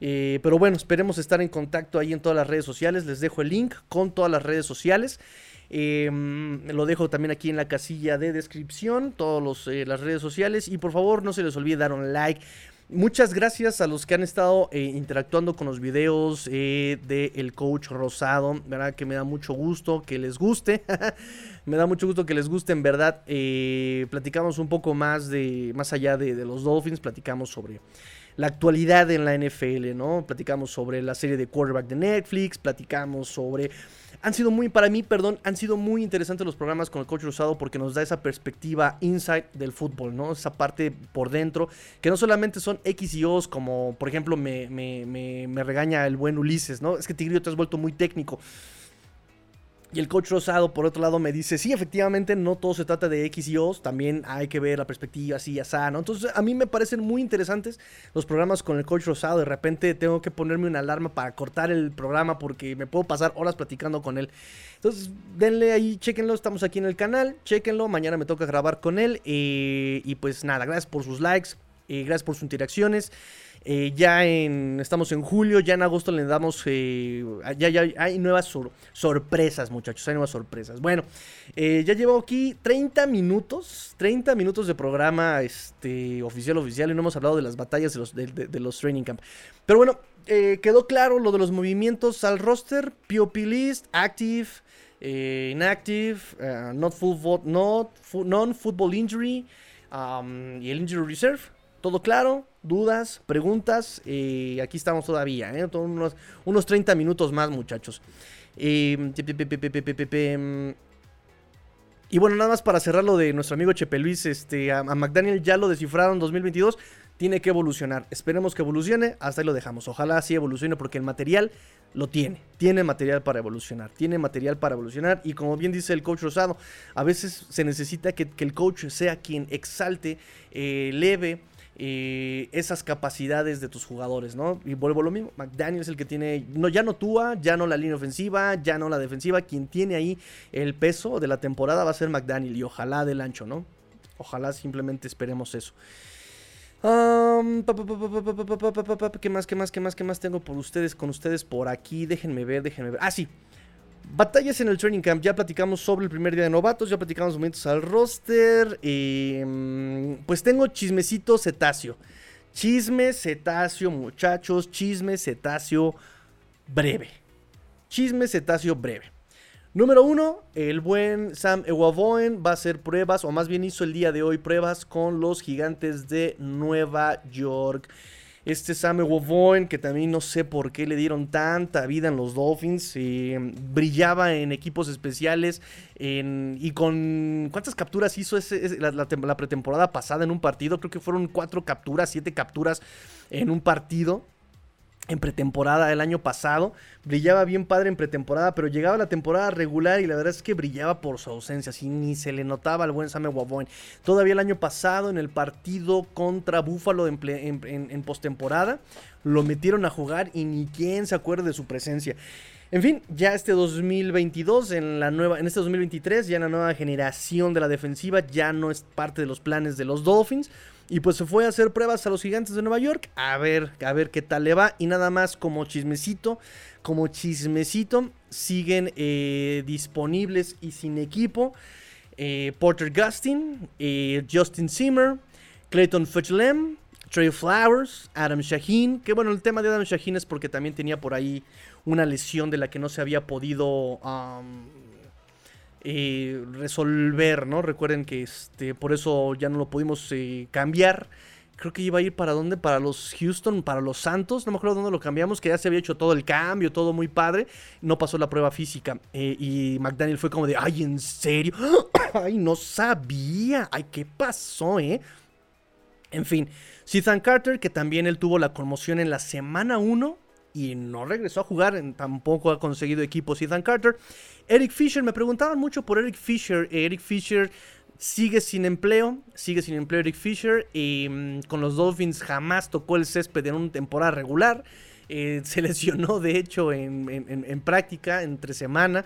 Eh, pero bueno, esperemos estar en contacto ahí en todas las redes sociales. Les dejo el link con todas las redes sociales. Em, lo dejo también aquí en la casilla de descripción, todas eh, las redes sociales. Y por favor, no se les olvide dar un like. Muchas gracias a los que han estado eh, interactuando con los videos eh, del coach Rosado. Verdad que me da mucho gusto que les guste. me da mucho gusto que les guste, en verdad. Eh, platicamos un poco más de. más allá de, de, los Dolphins. Platicamos sobre la actualidad en la NFL, ¿no? Platicamos sobre la serie de quarterback de Netflix. Platicamos sobre han sido muy, para mí, perdón, han sido muy interesantes los programas con el coach Rosado porque nos da esa perspectiva inside del fútbol, ¿no? Esa parte por dentro, que no solamente son X y O's, como por ejemplo me, me, me, me regaña el buen Ulises, ¿no? Es que Tigrillo te has vuelto muy técnico. Y el coach Rosado, por otro lado, me dice, sí, efectivamente, no todo se trata de X y O, también hay que ver la perspectiva así y así, ¿no? Entonces, a mí me parecen muy interesantes los programas con el coach Rosado. De repente tengo que ponerme una alarma para cortar el programa porque me puedo pasar horas platicando con él. Entonces, denle ahí, chequenlo, estamos aquí en el canal, chequenlo, mañana me toca grabar con él. Eh, y pues nada, gracias por sus likes, eh, gracias por sus interacciones. Eh, ya en, estamos en julio, ya en agosto le damos, eh, ya, ya, hay nuevas sorpresas muchachos, hay nuevas sorpresas. Bueno, eh, ya llevo aquí 30 minutos, 30 minutos de programa este, oficial, oficial, y no hemos hablado de las batallas de los, de, los training camp. Pero bueno, quedó claro lo de los movimientos al roster, POP list, active, inactive, not full, not, non-football injury um, y el injury reserve. Todo claro, dudas, preguntas. Aquí estamos todavía, ¿eh? unos, unos 30 minutos más, muchachos. y bueno, nada más para cerrar lo de nuestro amigo Chepe Luis, este, a, McDaniel ya lo descifraron en 2022, tiene que evolucionar. Esperemos que evolucione, hasta ahí lo dejamos. Ojalá así evolucione porque el material lo tiene, tiene material para evolucionar, tiene material para evolucionar y como bien dice el coach Rosado, a veces se necesita que, el coach sea quien exalte, eh, leve eh, esas capacidades de tus jugadores, ¿no? Y vuelvo a lo mismo, McDaniel es el que tiene, no, ya no Tua, ya no la línea ofensiva, ya no la defensiva, quien tiene ahí el peso de la temporada va a ser McDaniel y ojalá del ancho, ¿no? Ojalá simplemente esperemos eso. ¿Qué más, qué más, qué más, qué más tengo por ustedes, con ustedes por aquí? Déjenme ver, déjenme ver. Ah, sí. Batallas en el training camp. Ya platicamos sobre el primer día de novatos. Ya platicamos momentos al roster. Em, pues tengo chismecito cetáceo. Chisme cetáceo, muchachos. Chisme cetáceo breve. Chisme cetáceo breve. Número uno, el buen Sam Ewavoen va a hacer pruebas, o más bien hizo el día de hoy pruebas con los gigantes de Nueva York. Este Sam Wovoen, que también no sé por qué le dieron tanta vida en los Dolphins, eh, brillaba en equipos especiales y con... ¿Cuántas capturas hizo ese, la, pretemporada pasada en un partido? Creo que fueron cuatro capturas, siete capturas en un partido en pretemporada el año pasado. Brillaba bien padre en pretemporada, pero llegaba la temporada regular y la verdad es que brillaba por su ausencia. Así ni se le notaba al buen Same Waboen. Todavía el año pasado en el partido contra Buffalo en, en, postemporada lo metieron a jugar y ni quien se acuerde de su presencia. En fin, ya este 2022, en, la nueva, en este 2023, ya la nueva generación de la defensiva ya no es parte de los planes de los Dolphins. Y pues se fue a hacer pruebas a los gigantes de Nueva York. A ver, a ver qué tal le va. Y nada más como chismecito, como chismecito, siguen eh, disponibles y sin equipo. Eh, Porter Gustin, eh, Justin Zimmer, Clayton Futchlem, Trey Flowers, Adam Shaheen. Que bueno, el tema de Adam Shaheen es porque también tenía por ahí una lesión de la que no se había podido eh, resolver, ¿no? Recuerden que este, por eso ya no lo pudimos eh, cambiar. Creo que iba a ir para dónde? Para los Houston, para los Santos. No me acuerdo dónde lo cambiamos, que ya se había hecho todo el cambio, todo muy padre. No pasó la prueba física. Eh, y McDaniel fue como de, ay, ¿en serio? ay, no sabía. Ay, ¿qué pasó, eh? En fin, Ethan Carter, que también él tuvo la conmoción en la semana 1 y no regresó a jugar, tampoco ha conseguido equipos Ethan Carter. Eric Fisher, me preguntaban mucho por Eric Fisher. Eric Fisher sigue sin empleo, sigue sin empleo Eric Fisher. Mm, con los Dolphins jamás tocó el césped en una temporada regular. Eh, se lesionó, de hecho, en, práctica entre semana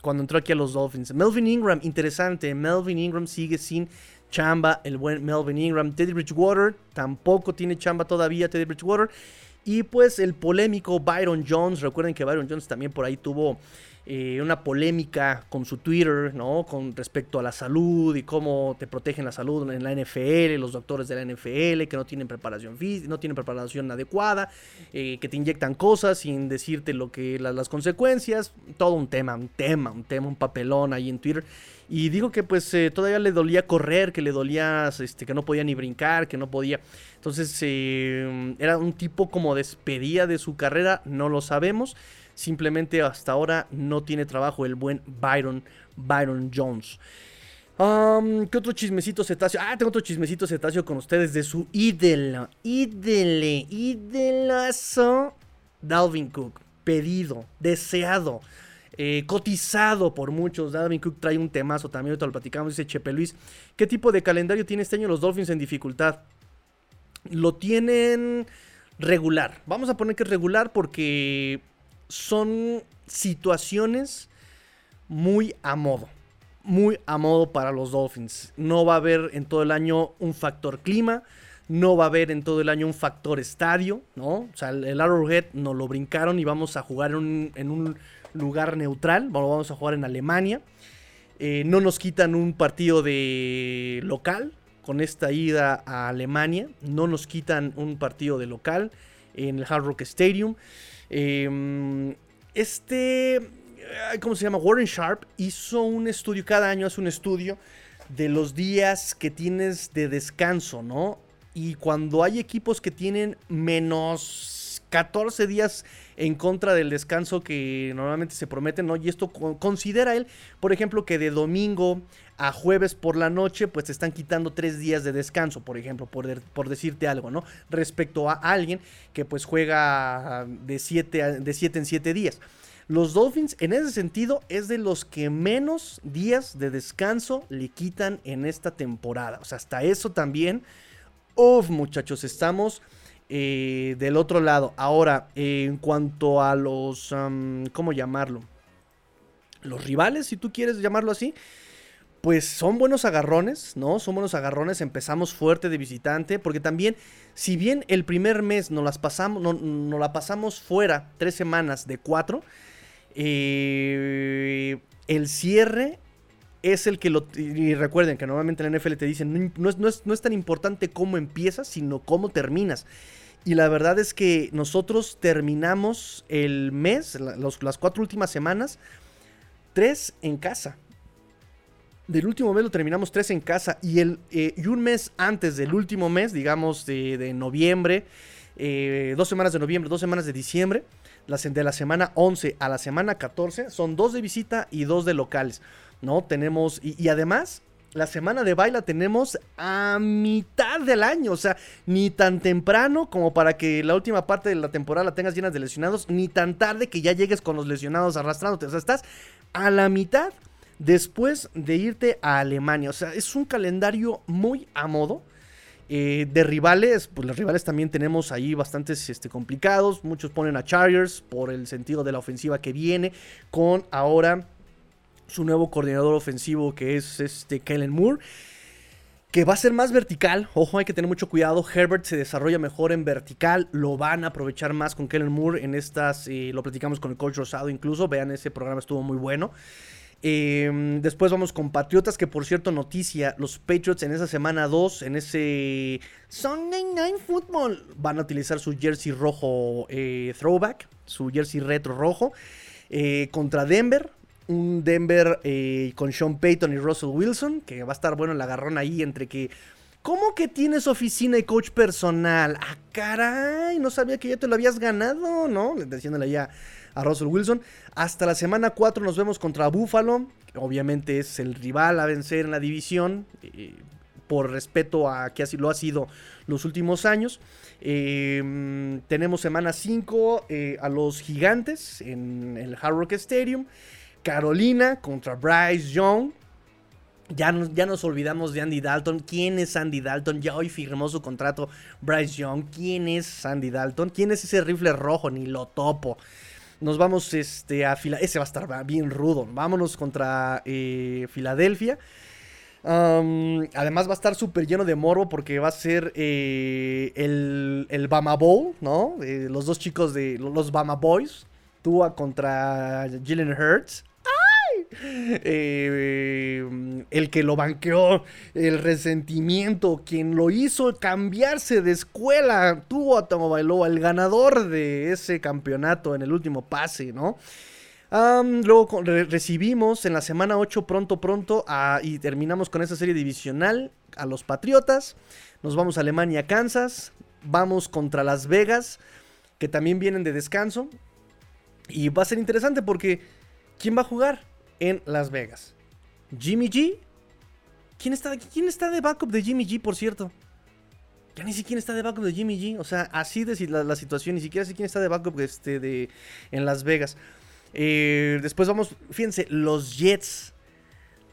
cuando entró aquí a los Dolphins. Melvin Ingram, interesante. Melvin Ingram sigue sin chamba, el buen Melvin Ingram. Teddy Bridgewater tampoco tiene chamba todavía, Teddy Bridgewater. Y pues el polémico Byron Jones. Recuerden que Byron Jones también por ahí tuvo eh, una polémica con su Twitter, ¿no? Con respecto a la salud y cómo te protegen la salud en la NFL, los doctores de la NFL, que no tienen preparación física, no tienen preparación adecuada, eh, que te inyectan cosas sin decirte lo que la- las consecuencias. Todo un tema, un tema, un tema, un papelón ahí en Twitter. Y digo que pues eh, todavía le dolía correr, que le dolía, este, que no podía ni brincar, que no podía. Entonces eh, era un tipo como despedía de su carrera, no lo sabemos. Simplemente hasta ahora no tiene trabajo el buen Byron, Byron Jones. ¿Qué otro chismecito cetáceo? Ah, tengo otro chismecito cetáceo con ustedes de su ídolo, ídele, ídelazo, Dalvin Cook. Pedido, deseado, eh, cotizado por muchos. Dalvin Cook trae un temazo también, ahorita lo platicamos, dice Chepe Luis. ¿Qué tipo de calendario tiene este año los Dolphins en dificultad? Lo tienen regular. Vamos a poner que es regular porque son situaciones muy a modo. Muy a modo para los Dolphins. No va a haber en todo el año un factor clima. No va a haber en todo el año un factor estadio, ¿no? O sea, el Arrowhead nos lo brincaron y vamos a jugar en un lugar neutral. Vamos a jugar en Alemania. Eh, no nos quitan un partido de local con esta ida a Alemania. No nos quitan un partido de local en el Hard Rock Stadium. Eh, este, ¿cómo se llama? Warren Sharp hizo un estudio, cada año hace un estudio de los días que tienes de descanso, ¿no? Y cuando hay equipos que tienen menos 14 días en contra del descanso que normalmente se prometen, ¿no? Y esto co- considera él, por ejemplo, que de domingo a jueves por la noche, pues te están quitando tres días de descanso, por ejemplo, por, por decirte algo, ¿no? Respecto a alguien que pues juega de 7 de siete en 7 días. Los Dolphins, en ese sentido, es de los que menos días de descanso le quitan en esta temporada. O sea, hasta eso también. Uf, muchachos, estamos eh, del otro lado. Ahora, en cuanto a los. ¿Cómo llamarlo? Los rivales, si tú quieres llamarlo así. Pues son buenos agarrones, ¿no? Son buenos agarrones. Empezamos fuerte de visitante. Porque también, si bien el primer mes nos las pasamos, no, nos la pasamos fuera tres semanas de cuatro. eh, el cierre es el que lo... Y recuerden que normalmente en la NFL te dicen, no es, no es- no es tan importante cómo empiezas, sino cómo terminas. Y la verdad es que nosotros terminamos el mes, las cuatro últimas semanas, tres en casa. Del último mes lo terminamos tres en casa. Y, el, eh, y un mes antes del último mes, digamos de, de noviembre, eh, dos semanas de noviembre, dos semanas de diciembre, las, de la semana 11 a la semana 14, son dos de visita y dos de locales. ¿No? Tenemos. Y además, la semana de baila tenemos a mitad del año. O sea, ni tan temprano como para que la última parte de la temporada la tengas llena de lesionados, ni tan tarde que ya llegues con los lesionados arrastrándote. O sea, estás a la mitad después de irte a Alemania. O sea, es un calendario muy a modo. Eh, de rivales, pues los rivales también tenemos ahí bastantes este, complicados. Muchos ponen a Chargers por el sentido de la ofensiva que viene. Con ahora su nuevo coordinador ofensivo que es este Kellen Moore. Que va a ser más vertical. Ojo, hay que tener mucho cuidado. Herbert se desarrolla mejor en vertical. Lo van a aprovechar más con Kellen Moore en estas. eh, lo platicamos con el coach Rosado incluso. Vean, ese programa estuvo muy bueno. Eh, después vamos con Patriotas, que por cierto, noticia, los Patriots en esa semana 2, en ese Sunday Night Football, van a utilizar su jersey rojo eh, throwback, su jersey retro rojo, eh, contra Denver. Un Denver eh, con Sean Payton y Russell Wilson, que va a estar bueno el agarrón ahí entre que... ¿Cómo que tienes oficina y coach personal? Ah, caray, no sabía que ya te lo habías ganado, ¿no? Diciéndole allá a Russell Wilson. Hasta la semana 4 nos vemos contra Buffalo. Obviamente es el rival a vencer en la división. eh, por respeto a que así lo ha sido los últimos años. Eh, tenemos semana 5 a los gigantes en el Hard Rock Stadium. Carolina contra Bryce Young. Ya nos, ya nos olvidamos de Andy Dalton. ¿Quién es Andy Dalton? Ya hoy firmó su contrato Bryce Young. ¿Quién es Andy Dalton? ¿Quién es ese rifle rojo? Ni lo topo. Nos vamos este, a Filadelfia. Ese va a estar bien rudo. Vámonos contra eh, Filadelfia. Um, además va a estar súper lleno de morbo porque va a ser eh, el, el Bama Bowl, ¿no? Eh, los dos chicos de los Bama Boys. Tua contra Jalen Hurts. Eh, el que lo banqueó, el resentimiento, quien lo hizo cambiarse de escuela, tuvo a Bailoa, el ganador de ese campeonato en el último pase, ¿no? luego recibimos en la semana 8 pronto, pronto, y terminamos con esa serie divisional a los Patriotas. Nos vamos a Alemania, Kansas. Vamos contra Las Vegas, que también vienen de descanso. Y va a ser interesante porque ¿quién va a jugar? En Las Vegas. Jimmy G. ¿Quién está, ¿Quién está de backup de Jimmy G, por cierto? Ya ni siquiera está de backup de Jimmy G. O sea, así de la, situación. Ni siquiera sé quién está de backup este, de, en Las Vegas. Eh, después vamos, fíjense, los Jets.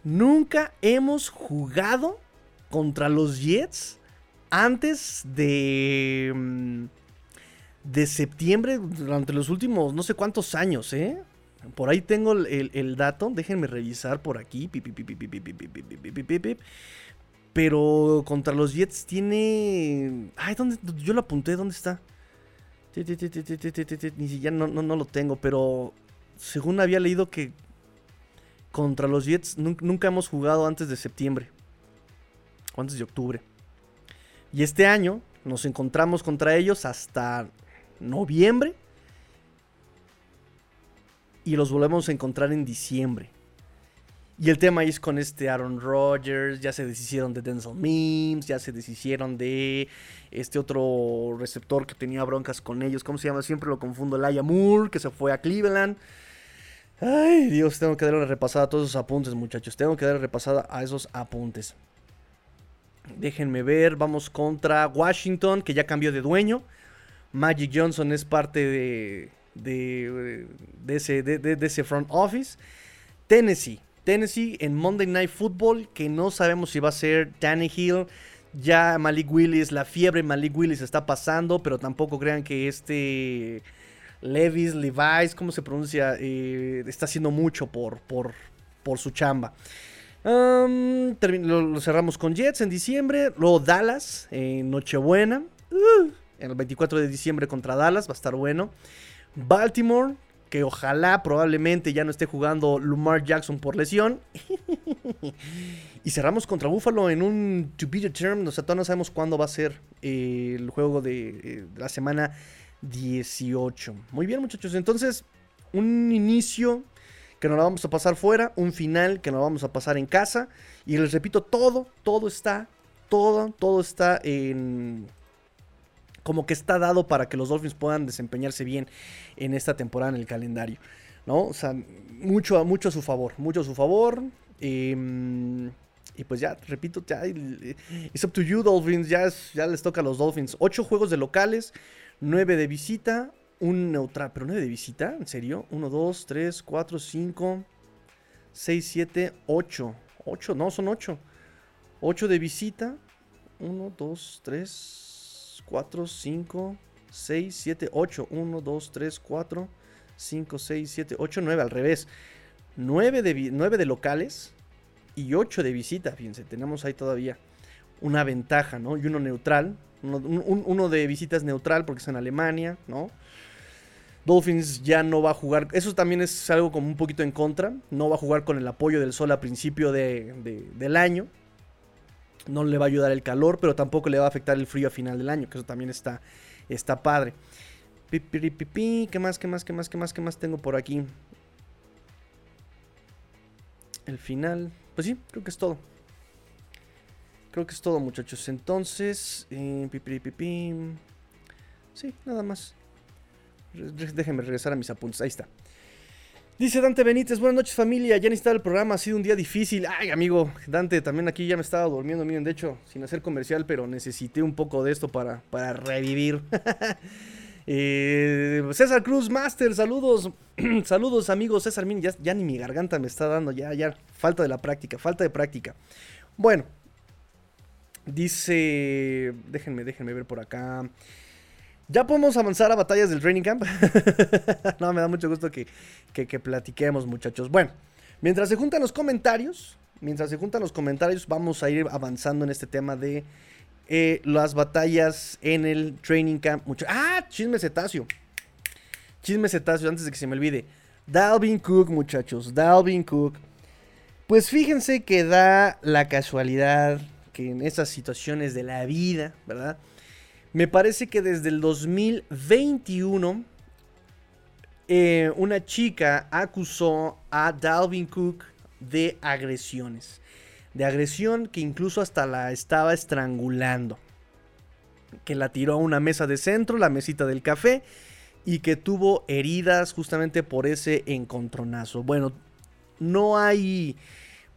Nunca hemos jugado contra los Jets antes de... Mm, de septiembre durante los últimos no sé cuántos años, ¿eh? Por ahí tengo el, dato. Déjenme revisar por aquí. Pero contra los Jets tiene. Ay, ¿dónde? Yo lo apunté, ¿dónde está? Ni siquiera no, no, lo tengo, pero según había leído que contra los Jets nunca hemos jugado antes de septiembre. O antes de octubre. Y este año nos encontramos contra ellos hasta noviembre y los volvemos a encontrar en diciembre. Y el tema es con este Aaron Rodgers, ya se deshicieron de Denzel Mims, ya se deshicieron de este otro receptor que tenía broncas con ellos, ¿cómo se llama? Siempre lo confundo, Laia Moore, que se fue a Cleveland. Ay, Dios, tengo que darle repasada a todos esos apuntes, muchachos. Tengo que darle repasada a esos apuntes. Déjenme ver, vamos contra Washington, que ya cambió de dueño. Magic Johnson es parte de, de, ese, de, ese front office. Tennessee. Tennessee en Monday Night Football, que no sabemos si va a ser Tannehill. Ya Malik Willis, la fiebre Malik Willis está pasando, pero tampoco crean que este Levis, Levi's, ¿cómo se pronuncia? Eh, está haciendo mucho por, por, por su chamba. lo, cerramos con Jets en diciembre. Luego Dallas Nochebuena. Uh, en el 24 de diciembre contra Dallas. Va a estar bueno. Baltimore, que ojalá probablemente ya no esté jugando Lamar Jackson por lesión. y cerramos contra Buffalo en un to be determined. O sea, todavía no sabemos cuándo va a ser eh, el juego de eh, la semana 18. Muy bien, muchachos. Entonces, un inicio que nos lo vamos a pasar fuera, un final que nos vamos a pasar en casa. Y les repito, todo, todo está, todo, todo está en como que está dado para que los Dolphins puedan desempeñarse bien en esta temporada en el calendario. ¿No? O sea, mucho, mucho a su favor, mucho a su favor. Em, y pues ya, repito, ya, it's up to you, Dolphins. Ya, ya les toca a los Dolphins. Ocho juegos de locales, nueve de visita, un neutral. ¿Pero nueve de visita? ¿En serio? Uno, dos, tres, cuatro, cinco, seis, siete, ocho. Ocho, no, son ocho. Ocho de visita. Uno, dos, tres, 4, 5, 6, 7, 8. 1, 2, 3, 4, 5, 6, 7, 8, 9. Al revés. 9 de, 9 de locales y 8 de visita. Fíjense, tenemos ahí todavía una ventaja, ¿no? Y uno neutral. Uno, un, uno de visitas neutral porque es en Alemania, ¿no? Dolphins ya no va a jugar. Eso también es algo como un poquito en contra. No va a jugar con el apoyo del sol a principio de, de, del año no le va a ayudar el calor, pero tampoco le va a afectar el frío a final del año, que eso también está, está padre. ¿Qué más, qué más, qué más, qué más, qué más tengo por aquí? El final, pues sí, creo que es todo. Creo que es todo, muchachos. Entonces, eh, sí, nada más. Déjenme regresar a mis apuntes. Ahí está. Dice Dante Benítez, buenas noches familia, ya está el programa, ha sido un día difícil. Ay amigo, Dante, también aquí ya me estaba durmiendo, miren, de hecho, sin hacer comercial, pero necesité un poco de esto para, para revivir. Eh, César Cruz Master, saludos. saludos amigos. César Min, ya, ya ni mi garganta me está dando, ya, ya. Falta de la práctica, falta de práctica. Bueno. Dice... Déjenme, déjenme ver por acá. Ya podemos avanzar a batallas del training camp. no, me da mucho gusto que, que, que platiquemos, muchachos. Bueno, mientras se juntan los comentarios, mientras se juntan los comentarios, vamos a ir avanzando en este tema de eh, las batallas en el training camp. Mucho... Ah, chisme cetáceo. Chisme cetáceo, antes de que se me olvide. Dalvin Cook, muchachos. Dalvin Cook. Pues fíjense que da la casualidad que en esas situaciones de la vida, ¿verdad? Me parece que desde el 2021 eh, una chica acusó a Dalvin Cook de agresiones. De agresión que incluso hasta la estaba estrangulando. Que la tiró a una mesa de centro, la mesita del café, y que tuvo heridas justamente por ese encontronazo. Bueno, no hay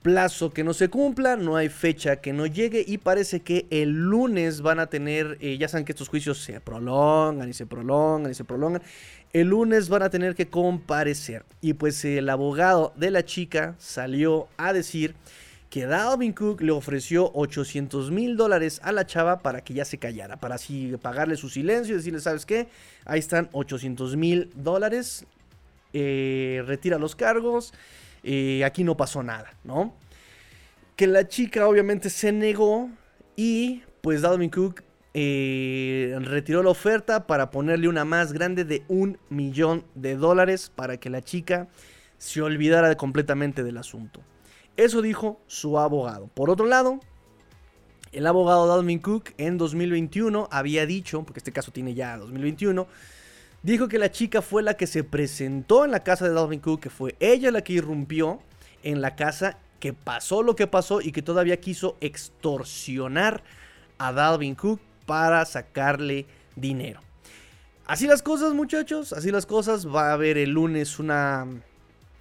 plazo que no se cumpla, no hay fecha que no llegue y parece que el lunes van a tener, eh, ya saben que estos juicios se prolongan y se prolongan y se prolongan, el lunes van a tener que comparecer y pues el abogado de la chica salió a decir que Dalvin Cook le ofreció 800 mil dólares a la chava para que ya se callara, para así pagarle su silencio y decirle, ¿sabes qué? Ahí están 800 mil dólares, eh, retira los cargos aquí no pasó nada, ¿no? Que la chica obviamente se negó y pues Dalvin Cook eh, retiró la oferta para ponerle una más grande de un millón de dólares para que la chica se olvidara completamente del asunto. Eso dijo su abogado. Por otro lado, el abogado Dalvin Cook en 2021 había dicho, porque este caso tiene ya 2021, dijo que la chica fue la que se presentó en la casa de Dalvin Cook, que fue ella la que irrumpió en la casa, que pasó lo que pasó y que todavía quiso extorsionar a Dalvin Cook para sacarle dinero. Así las cosas, muchachos, así las cosas. Va a haber el lunes una,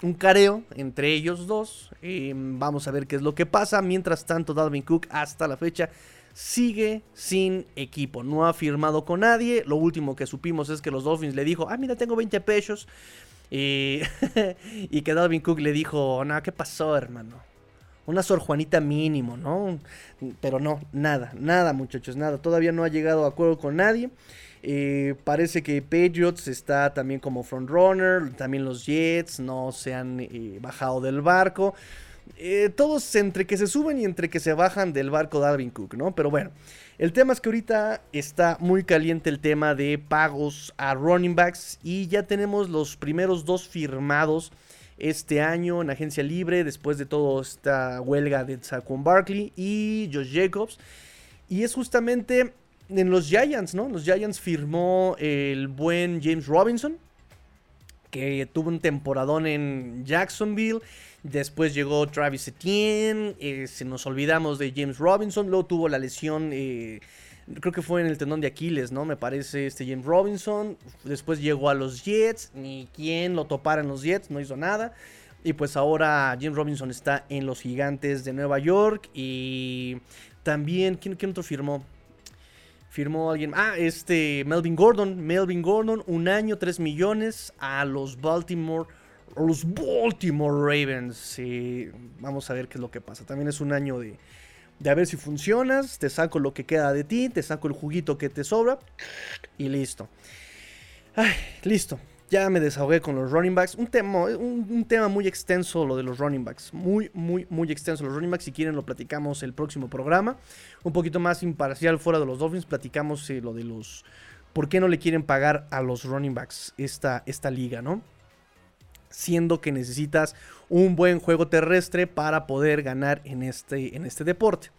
un careo entre ellos dos. Eh, vamos a ver qué es lo que pasa. Mientras tanto, Dalvin Cook hasta la fecha sigue sin equipo. No ha firmado con nadie. Lo último que supimos es que los Dolphins le dijo, ah, mira, tengo 20 pesos. Y, y que Dalvin Cook le dijo, no, ¿qué pasó, hermano? Una Sor Juanita mínimo, ¿no? Pero no, nada, nada, muchachos, nada. Todavía no ha llegado a acuerdo con nadie. Eh, parece que Patriots está también como frontrunner. También los Jets no se han eh, bajado del barco. Eh, todos entre que se suben y entre que se bajan del barco Darwin Cook, ¿no? Pero bueno, el tema es que ahorita está muy caliente el tema de pagos a running backs y ya tenemos los primeros dos firmados este año en agencia libre después de toda esta huelga de Saquon Barkley y Josh Jacobs. Y es justamente en los Giants, ¿no? Los Giants firmó el buen James Robinson, que tuvo un temporadón en Jacksonville Después llegó Travis Etienne. Eh, se nos olvidamos de James Robinson. Luego tuvo la lesión. Eh, creo que fue en el tendón de Aquiles, ¿no? Me parece este James Robinson. Después llegó a los Jets. Ni quien lo topara en los Jets. No hizo nada. Y pues ahora James Robinson está en los Gigantes de Nueva York. Y también, ¿quién, quién otro firmó? Firmó alguien. Ah, este Melvin Gordon. Melvin Gordon, un año, 3 millones a los Baltimore los Baltimore Ravens. vamos a ver qué es lo que pasa. También es un año de, de a ver si funcionas. Te saco lo que queda de ti. Te saco el juguito que te sobra. Y listo. Listo. Ya me desahogué con los running backs. Un tema, un, tema muy extenso lo de los running backs. Muy, muy, muy extenso los running backs. Si quieren lo platicamos el próximo programa. Un poquito más imparcial fuera de los Dolphins. Platicamos eh, lo de los... ¿Por qué no le quieren pagar a los running backs esta, esta liga, no? Siendo que necesitas un buen juego terrestre para poder ganar en este, en este deporte.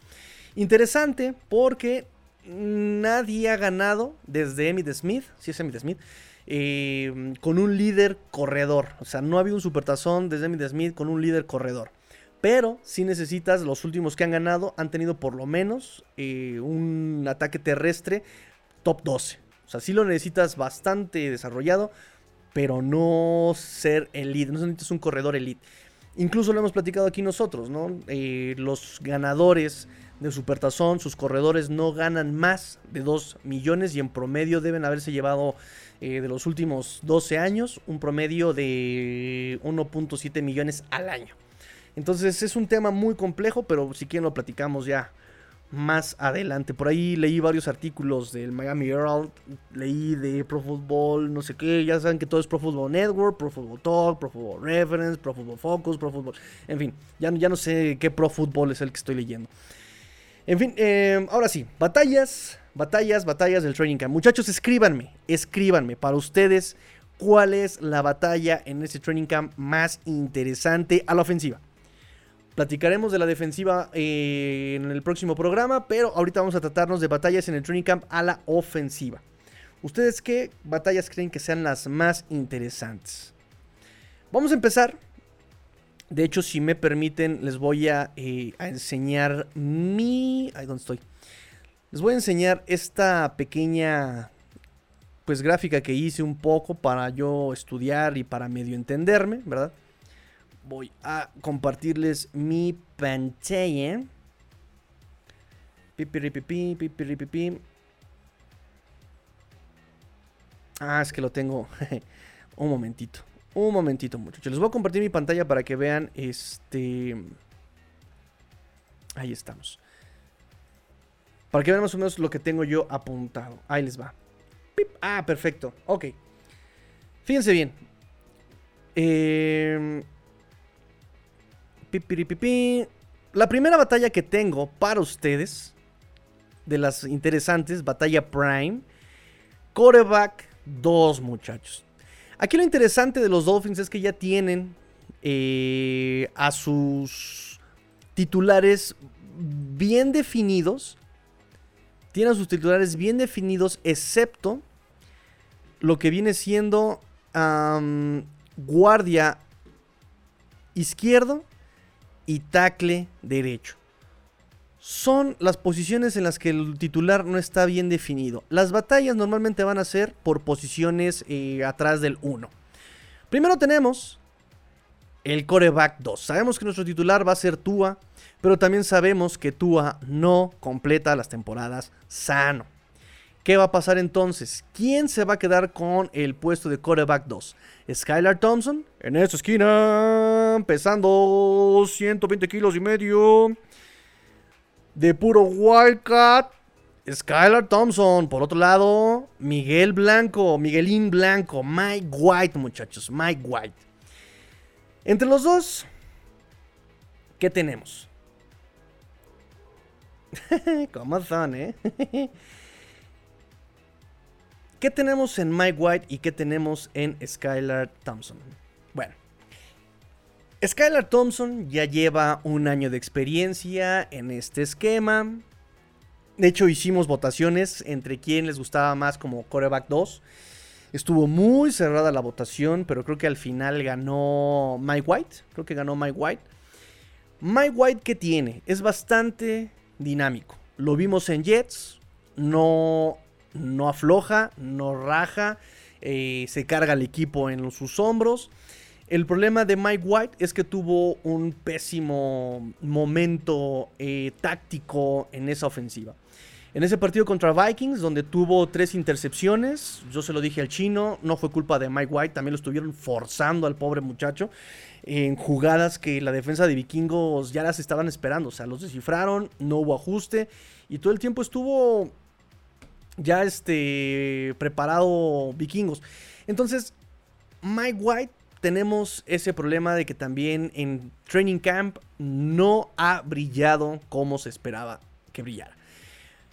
Interesante porque nadie ha ganado desde Emmitt Smith, si es Emmitt Smith, eh, con un líder corredor. O sea, no ha habido un supertazón desde Emmitt Smith con un líder corredor. Pero si necesitas, los últimos que han ganado han tenido por lo menos eh, un ataque terrestre top 12. O sea, si lo necesitas bastante desarrollado pero no ser elite, no necesitas un corredor elite. Incluso lo hemos platicado aquí nosotros, ¿no? Eh, los ganadores de Supertazón, sus corredores no ganan más de 2 millones y en promedio deben haberse llevado eh, de los últimos 12 años un promedio de 1.7 millones al año. Entonces es un tema muy complejo, pero si quieren lo platicamos ya más adelante. Por ahí leí varios artículos del Miami Herald, leí de Pro Football, no sé qué, ya saben que todo es Pro Football Network, Pro Football Talk, Pro Football Reference, Pro Football Focus, Pro Football, en fin, ya, ya no sé qué Pro Football es el que estoy leyendo. En fin, eh, ahora sí, batallas, batallas, batallas del Training Camp. Muchachos, escríbanme, escríbanme para ustedes cuál es la batalla en ese Training Camp más interesante a la ofensiva. Platicaremos de la defensiva eh, en el próximo programa, pero ahorita vamos a tratarnos de batallas en el training camp a la ofensiva. ¿Ustedes qué batallas creen que sean las más interesantes? Vamos a empezar. De hecho, si me permiten, les voy a, eh, enseñar mi... Ahí donde estoy. Les voy a enseñar esta pequeña pues gráfica que hice un poco para yo estudiar y para medio entenderme, ¿verdad? Voy a compartirles mi pantalla. Pipiripipi. Ah, es que lo tengo. un momentito. Un momentito, muchachos. Les voy a compartir mi pantalla para que vean este. Ahí estamos. Para que vean más o menos lo que tengo yo apuntado. Ahí les va. Ah, perfecto. Ok. Fíjense bien. Eh, la primera batalla que tengo para ustedes, de las interesantes, batalla Prime, Coreback 2, muchachos. Aquí lo interesante de los Dolphins es que ya tienen eh, a sus titulares bien definidos. Tienen a sus titulares bien definidos, excepto lo que viene siendo guardia izquierdo y tackle derecho. Son las posiciones en las que el titular no está bien definido. Las batallas normalmente van a ser por posiciones eh, atrás del 1. Primero tenemos el coreback 2. Sabemos que nuestro titular va a ser Tua, pero también sabemos que Tua no completa las temporadas sano. ¿Qué va a pasar entonces? ¿Quién se va a quedar con el puesto de quarterback 2? Skylar Thompson en esta esquina, pesando 120 kilos y medio. De puro Wildcat, Skylar Thompson. Por otro lado, Miguel Blanco, Miguelín Blanco, Mike White, muchachos, Mike White. Entre los dos, ¿qué tenemos? ¿Cómo son, eh? ¿Qué tenemos en Mike White y qué tenemos en Skylar Thompson? Bueno, Skylar Thompson ya lleva un año de experiencia en este esquema. De hecho, hicimos votaciones entre quién les gustaba más como coreback 2. Estuvo muy cerrada la votación, pero creo que al final ganó Mike White. Creo que ganó Mike White. Mike White, ¿qué tiene? Es bastante dinámico. Lo vimos en Jets. No no afloja, no raja, eh, se carga el equipo en sus hombros. El problema de Mike White es que tuvo un pésimo momento eh, táctico en esa ofensiva. En ese partido contra Vikings, donde tuvo tres intercepciones, yo se lo dije al chino, no fue culpa de Mike White, también lo estuvieron forzando al pobre muchacho en jugadas que la defensa de vikingos ya las estaban esperando, o sea, los descifraron, no hubo ajuste y todo el tiempo estuvo ya este, preparado vikingos. Entonces, Mike White tenemos ese problema de que también en Training Camp no ha brillado como se esperaba que brillara.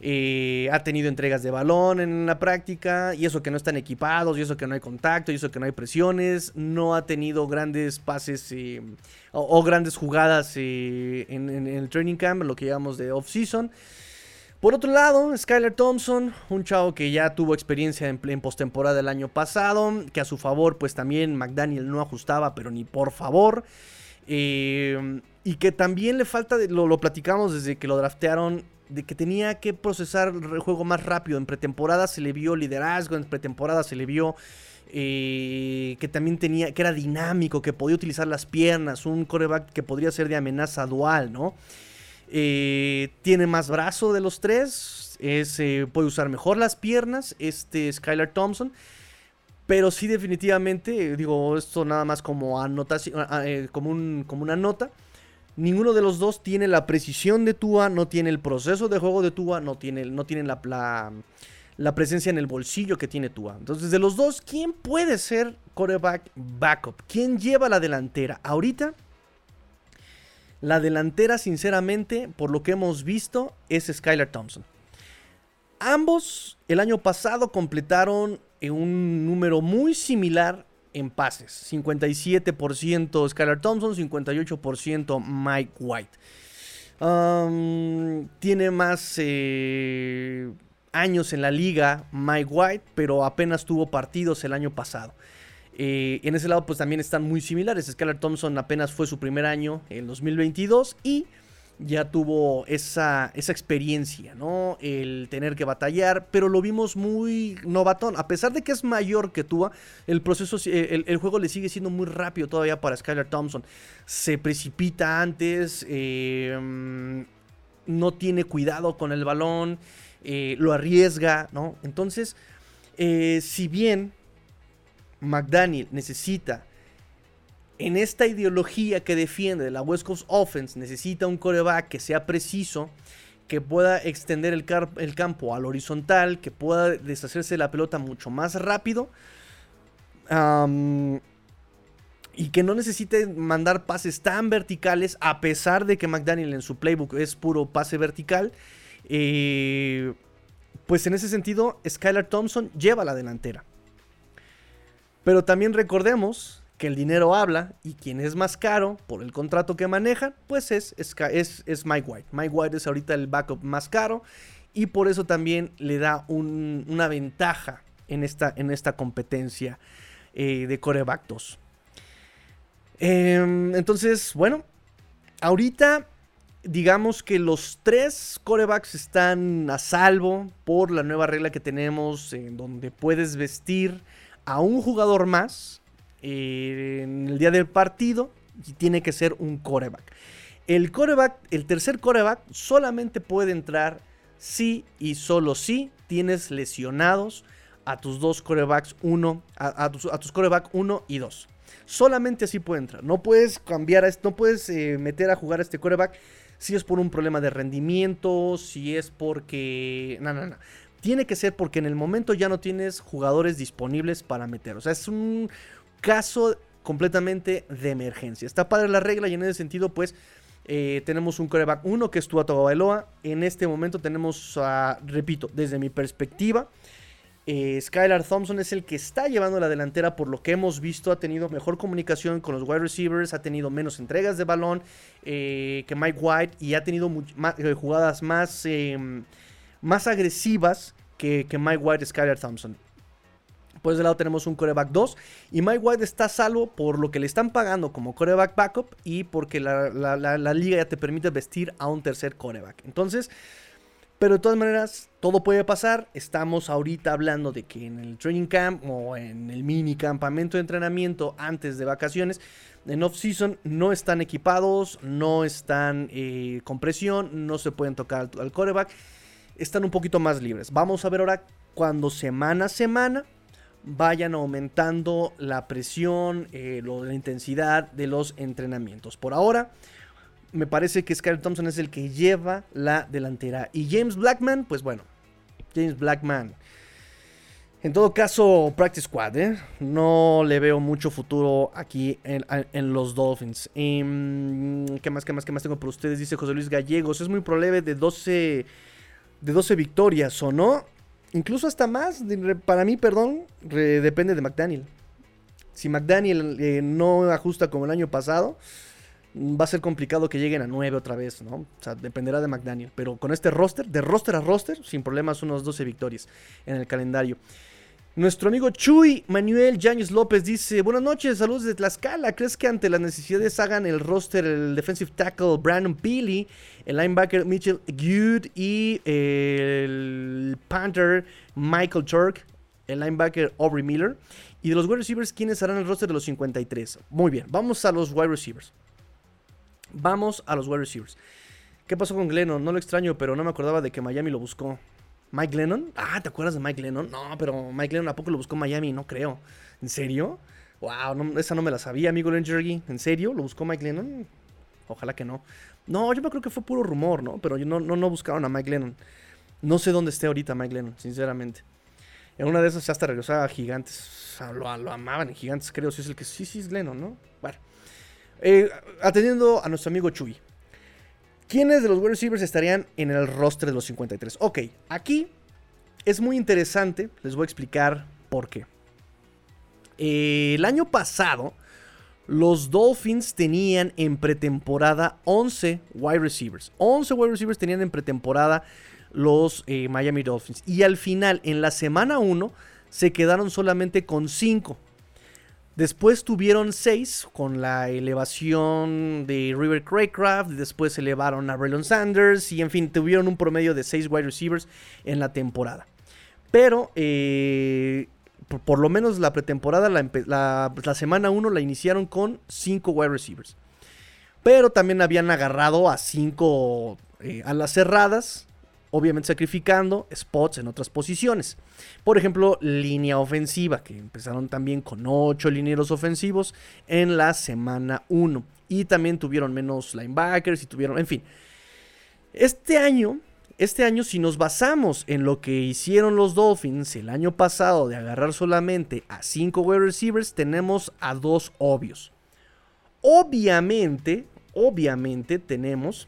Eh, ha tenido entregas de balón en la práctica y eso que no están equipados y eso que no hay contacto y eso que no hay presiones. No ha tenido grandes pases eh, o, grandes jugadas eh, en, en, el training camp, lo que llamamos de off-season. Por otro lado, Skyler Thompson, un chavo que ya tuvo experiencia en, en postemporada el año pasado, que a su favor pues también McDaniel no ajustaba, pero ni por favor. Eh, y que también le falta, lo, lo platicamos desde que lo draftearon, de que tenía que procesar el juego más rápido. En pretemporada se le vio liderazgo, en pretemporada se le vio eh, que también tenía, que era dinámico, que podía utilizar las piernas, un coreback que podría ser de amenaza dual, ¿no? Eh, tiene más brazo de los tres. Es, eh, puede usar mejor las piernas. Este Skylar Thompson. Pero sí, definitivamente, digo, esto nada más como anotación, eh, como, un, como una nota. Ninguno de los dos tiene la precisión de Tua, no tiene el proceso de juego de Tua, no tiene, no la, la, la, presencia en el bolsillo que tiene Tua. Entonces, de los dos, ¿quién puede ser quarterback backup? ¿Quién lleva la delantera? Ahorita, la delantera, sinceramente, por lo que hemos visto, es Skylar Thompson. Ambos el año pasado completaron un número muy similar en pases. 57% Skylar Thompson, 58% Mike White. tiene más eh, años en la liga Mike White, pero apenas tuvo partidos el año pasado. Eh, en ese lado pues también están muy similares. Skylar Thompson apenas fue su primer año en 2022 y ya tuvo esa, esa experiencia, ¿no? El tener que batallar, pero lo vimos muy novatón. A pesar de que es mayor que Tua, el proceso, el, juego le sigue siendo muy rápido todavía para Skylar Thompson. Se precipita antes, em, no tiene cuidado con el balón, eh, lo arriesga, ¿no? Entonces, eh, si bien McDaniel necesita en esta ideología que defiende la West Coast Offense necesita un coreback que sea preciso, que pueda extender el, campo al horizontal, que pueda deshacerse de la pelota mucho más rápido. y que no necesite mandar pases tan verticales, a pesar de que McDaniel en su playbook es puro pase vertical. Eh, pues en ese sentido, Skylar Thompson lleva la delantera. Pero también recordemos que el dinero habla y quien es más caro por el contrato que manejan, pues es, es, es, Mike White. Mike White es ahorita el backup más caro y por eso también le da una ventaja en esta, en esta competencia eh, de coreback 2. Em, entonces, bueno, ahorita digamos que los tres corebacks están a salvo por la nueva regla que tenemos en donde puedes vestir a un jugador más en el día del partido y tiene que ser un coreback. El coreback, el tercer coreback solamente puede entrar si y solo si tienes lesionados a tus dos corebacks 1, a, tus, a coreback 1 y 2. Solamente así puede entrar. No puedes cambiar, a, no puedes eh, meter a jugar a este coreback si es por un problema de rendimiento, si es porque... No, no, no. Tiene que ser porque en el momento ya no tienes jugadores disponibles para meter. O sea, es un, caso completamente de emergencia. Está padre la regla y en ese sentido, pues, eh, tenemos un coreback 1 que es Tua Tagovailoa. En este momento tenemos, repito, desde mi perspectiva, eh, Skylar Thompson es el que está llevando la delantera por lo que hemos visto. Ha tenido mejor comunicación con los wide receivers, ha tenido menos entregas de balón eh, que Mike White y ha tenido jugadas más, em, más agresivas que, que Mike White y Skylar Thompson. Por ese lado tenemos un coreback 2. Y Mike White está salvo por lo que le están pagando como coreback backup y porque la, liga ya te permite vestir a un tercer coreback. Entonces, pero de todas maneras, todo puede pasar. Estamos ahorita hablando de que en el training camp o en el mini campamento de entrenamiento antes de vacaciones, en off-season no están equipados, no están eh, con presión, no se pueden tocar al, al coreback. Están un poquito más libres. Vamos a ver ahora cuando semana a semana vayan aumentando la presión, eh, la intensidad de los entrenamientos. Por ahora, me parece que Skyler Thompson es el que lleva la delantera. Y James Blackman, pues bueno, James Blackman. En todo caso, Practice Squad, ¿eh? No le veo mucho futuro aquí en, los Dolphins. Em, ¿Qué más, qué más, qué más tengo por ustedes? Dice José Luis Gallegos. Es muy probable de 12, de 12 victorias, ¿o no? incluso hasta más, para mí, perdón, depende de McDaniel. Si McDaniel eh, no ajusta como el año pasado, va a ser complicado que lleguen a 9 otra vez, ¿no? O sea, dependerá de McDaniel. Pero con este roster, de roster a roster, sin problemas, unos 12 victorias en el calendario. Nuestro amigo Chuy Manuel Yáñez López dice: Buenas noches, saludos de Tlaxcala. ¿Crees que ante las necesidades hagan el roster el defensive tackle Brandon Peely, el linebacker Mitchell Good y el Panther Michael Turk, el linebacker Aubrey Miller? Y de los wide receivers, ¿quiénes harán el roster de los 53? Muy bien, vamos a los wide receivers. Vamos a los wide receivers. ¿Qué pasó con Glennon? No lo extraño, pero no me acordaba de que Miami lo buscó. ¿Mike Lennon? Ah, ¿te acuerdas de Mike Lennon? No, pero Mike Lennon ¿a poco lo buscó Miami? No creo. ¿En serio? Wow, esa no me la sabía, amigo Lenjergy. ¿En serio? ¿Lo buscó Mike Lennon? Ojalá que no. No, yo me creo que fue puro rumor, ¿no? Pero no, no, no buscaron a Mike Lennon. No sé dónde esté ahorita Mike Lennon, sinceramente. En una de esas ya hasta regresaba a Gigantes. Lo, lo, amaban Gigantes, creo. Si es el que sí, sí es Lennon, ¿no? Bueno. Eh, atendiendo a nuestro amigo Chuy. ¿Quiénes de los wide receivers estarían en el roster de los 53? Ok, aquí es muy interesante. Les voy a explicar por qué. Eh, el año pasado, los Dolphins tenían en pretemporada 11 wide receivers. 11 wide receivers tenían en pretemporada los eh, Miami Dolphins. Y al final, en la semana 1, se quedaron solamente con 5. Después tuvieron 6 con la elevación de River Craycraft. Después elevaron a Braylon Sanders. Y en fin, tuvieron un promedio de 6 wide receivers en la temporada. Pero eh, por, lo menos la pretemporada, la, semana 1 la iniciaron con 5 wide receivers. Pero también habían agarrado a 5 eh, a las cerradas obviamente sacrificando spots en otras posiciones. Por ejemplo, línea ofensiva, que empezaron también con 8 linieros ofensivos en la semana 1. Y también tuvieron menos linebackers y tuvieron, en fin. Este año, este año si nos basamos en lo que hicieron los Dolphins el año pasado de agarrar solamente a 5 wide receivers, tenemos a dos obvios. Obviamente, obviamente tenemos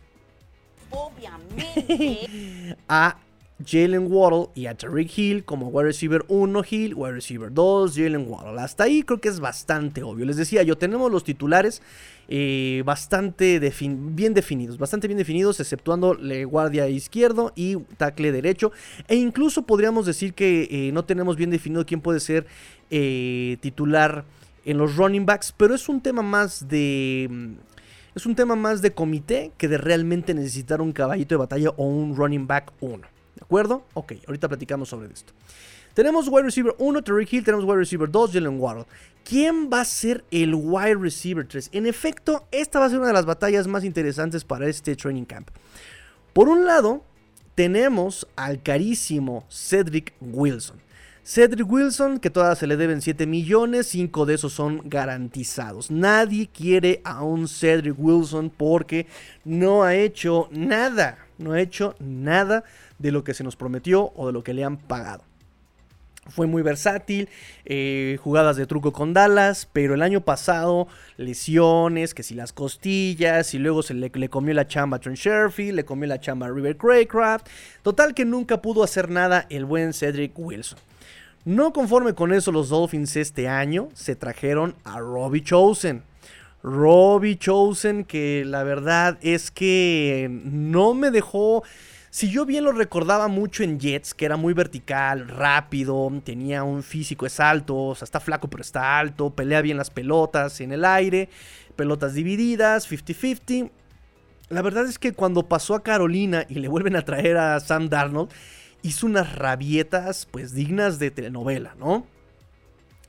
obviamente, a Jalen Waddle y a Tariq Hill como wide receiver 1 Hill, wide receiver 2 Jalen Waddle. Hasta ahí creo que es bastante obvio. Les decía yo, tenemos los titulares eh, bastante bien definidos, bastante bien definidos, exceptuando el guardia izquierdo y tackle derecho. E incluso podríamos decir que eh, no tenemos bien definido quién puede ser eh, titular en los running backs, pero es un tema más de es un tema más de comité que de realmente necesitar un caballito de batalla o un running back 1. ¿De acuerdo? Ok, ahorita platicamos sobre esto. Tenemos wide receiver 1, Terry Hill. Tenemos wide receiver 2, Jalen Waddle. ¿Quién va a ser el wide receiver 3? En efecto, esta va a ser una de las batallas más interesantes para este training camp. Por un lado, tenemos al carísimo Cedric Wilson. Cedric Wilson, que todavía se le deben 7 millones, 5 de esos son garantizados. Nadie quiere a un Cedric Wilson porque no ha hecho nada, no ha hecho nada de lo que se nos prometió o de lo que le han pagado. Fue muy versátil, eh, jugadas de truco con Dallas, pero el año pasado lesiones, que si las costillas, y luego se le, comió la chamba a Trent Sherfield, le comió la chamba a River Craycraft. Total que nunca pudo hacer nada el buen Cedric Wilson. No conforme con eso, los Dolphins este año se trajeron a Robbie Chosen. Robbie Chosen, que la verdad es que no me dejó. Si yo bien lo recordaba mucho en Jets, que era muy vertical, rápido, tenía un físico, es alto, o sea, está flaco pero está alto, pelea bien las pelotas en el aire, pelotas divididas, 50-50. La verdad es que cuando pasó a Carolina y le vuelven a traer a Sam Darnold, hizo unas rabietas pues dignas de telenovela, ¿no?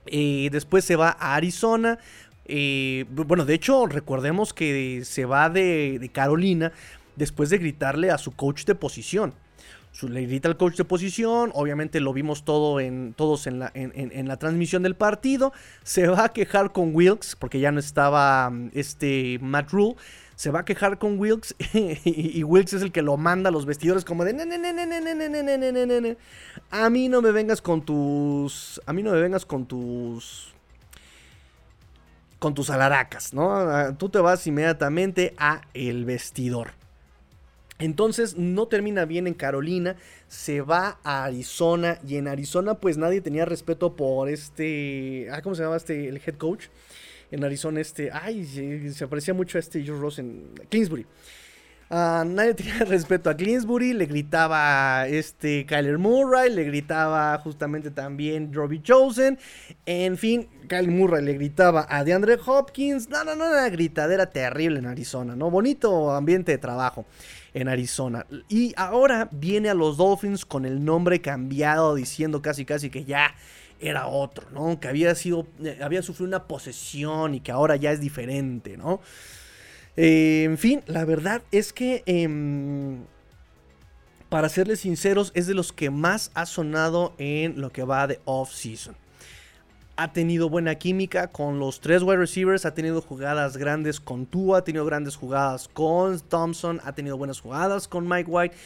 Eh, después se va a Arizona. Eh, bueno, de hecho, recordemos que se va de, Carolina después de gritarle a su coach de posición. le grita al coach de posición, obviamente lo vimos todo en, todos en la, en, la, transmisión del partido. Se va a quejar con Wilkes porque ya no estaba este Matt Rule se va a quejar con Wilkes y, Wilkes es el que lo manda a los vestidores como de a mí no me vengas con tus a mí no me vengas con tus con tus alaracas, ¿no? Tú te vas inmediatamente a el vestidor. Entonces no termina bien en Carolina, se va a Arizona y en Arizona pues nadie tenía respeto por este, ah, ¿cómo se llama este el head coach? En Arizona, este, ay, se, parecía mucho a este Joe Ross en Kingsbury. Nadie tenía respeto a Kingsbury, le gritaba este Kyler Murray, le gritaba justamente también Robbie Chosen, en fin, Kyler Murray le gritaba a DeAndre Hopkins, no, no, no, una gritadera terrible en Arizona, ¿no? Bonito ambiente de trabajo en Arizona. Y ahora viene a los Dolphins con el nombre cambiado, diciendo casi casi que ya era otro, ¿no? Que había sido, eh, había sufrido una posesión y que ahora ya es diferente, ¿no? Eh, en fin, la verdad es que, em, para serles sinceros, es de los que más ha sonado en lo que va de off-season. Ha tenido buena química con los tres wide receivers, ha tenido jugadas grandes con Tua, ha tenido grandes jugadas con Thompson, ha tenido buenas jugadas con Mike White.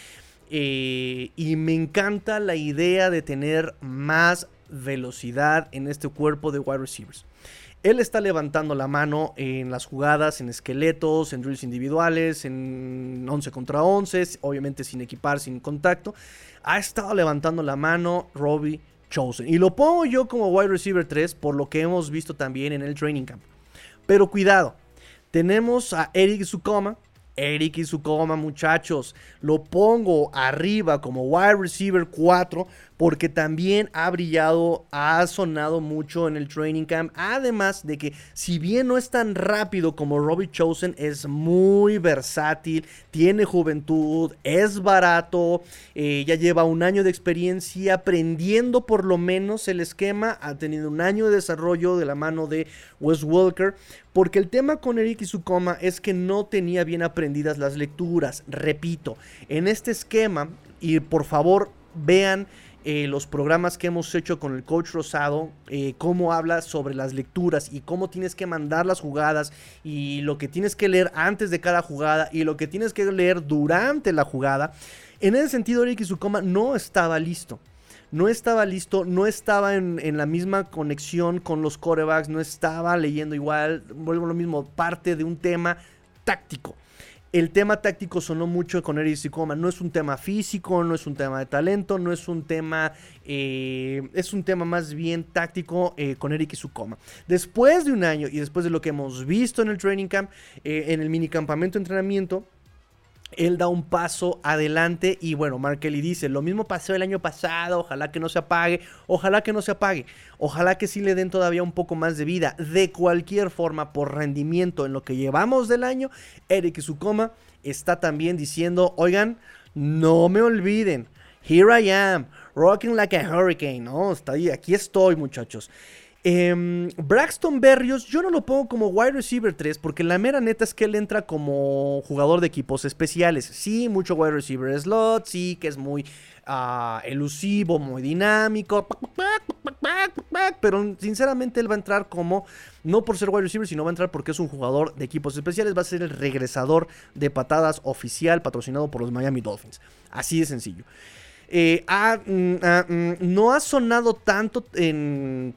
eh, y me encanta la idea de tener más velocidad en este cuerpo de wide receivers. Él está levantando la mano en las jugadas, en esqueletos, en drills individuales, en 11 contra 11, obviamente sin equipar, sin contacto. Ha estado levantando la mano Robbie Chosen. Y lo pongo yo como wide receiver 3 por lo que hemos visto también en el training camp. Pero cuidado, tenemos a Eric Sukoma. Eric Sukoma, muchachos, lo pongo arriba como wide receiver 4 porque también ha brillado, ha sonado mucho en el training camp. Además de que, si bien no es tan rápido como Robbie Chosen, es muy versátil, tiene juventud, es barato, eh, ya lleva un año de experiencia aprendiendo por lo menos el esquema. Ha tenido un año de desarrollo de la mano de Wes Welker. Porque el tema con Eric Sukoma es que no tenía bien aprendidas las lecturas. Repito, en este esquema, y por favor vean eh, los programas que hemos hecho con el coach Rosado, eh, cómo habla sobre las lecturas y cómo tienes que mandar las jugadas y lo que tienes que leer antes de cada jugada y lo que tienes que leer durante la jugada. En ese sentido, Eric Sukoma no estaba listo. No estaba listo, no estaba en, en la misma conexión con los corebacks, no estaba leyendo igual, vuelvo a lo mismo, parte de un tema táctico. El tema táctico sonó mucho con Eric Sicoma. No es un tema físico, no es un tema de talento, no es un tema. eh, es un tema más bien táctico eh, con Eric Sukoma. Después de un año y después de lo que hemos visto en el training camp, eh, en el minicampamento de entrenamiento, él da un paso adelante y bueno, Mark Kelly dice, lo mismo pasó el año pasado, ojalá que no se apague, ojalá que no se apague, ojalá que sí le den todavía un poco más de vida. De cualquier forma, por rendimiento en lo que llevamos del año, Eric Sukoma está también diciendo, oigan, no me olviden, here I am, rocking like a hurricane, ¿no? Está ahí, aquí estoy muchachos. Em, Braxton Berrios, yo no lo pongo como wide receiver 3 porque la mera neta es que él entra como jugador de equipos especiales. Sí, mucho wide receiver slot, sí, que es muy ah, elusivo, muy dinámico. Pero sinceramente él va a entrar como, no por ser wide receiver, sino va a entrar porque es un jugador de equipos especiales. Va a ser el regresador de patadas oficial patrocinado por los Miami Dolphins. Así de sencillo. Eh, mm, mm, no ha sonado tanto en,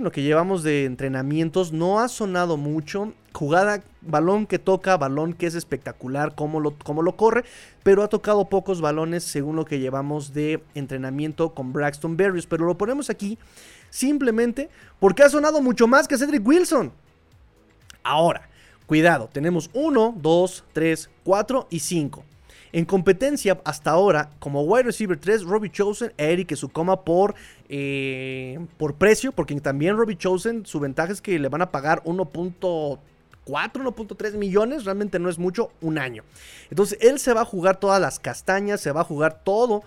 lo que llevamos de entrenamientos, no ha sonado mucho. Jugada, balón que toca, balón que es espectacular, cómo lo, cómo lo corre, pero ha tocado pocos balones según lo que llevamos de entrenamiento con Braxton Berrios. Pero lo ponemos aquí simplemente porque ha sonado mucho más que Cedric Wilson. Ahora, cuidado, tenemos 1, 2, 3, 4 y 5. En competencia, hasta ahora, como wide receiver 3, Robbie Chosen, Eric Sukoma por, eh, por precio, porque también Robbie Chosen, su ventaja es que le van a pagar 1.4, 1.3 millones, realmente no es mucho, un año. Entonces, él se va a jugar todas las castañas, se va a jugar todo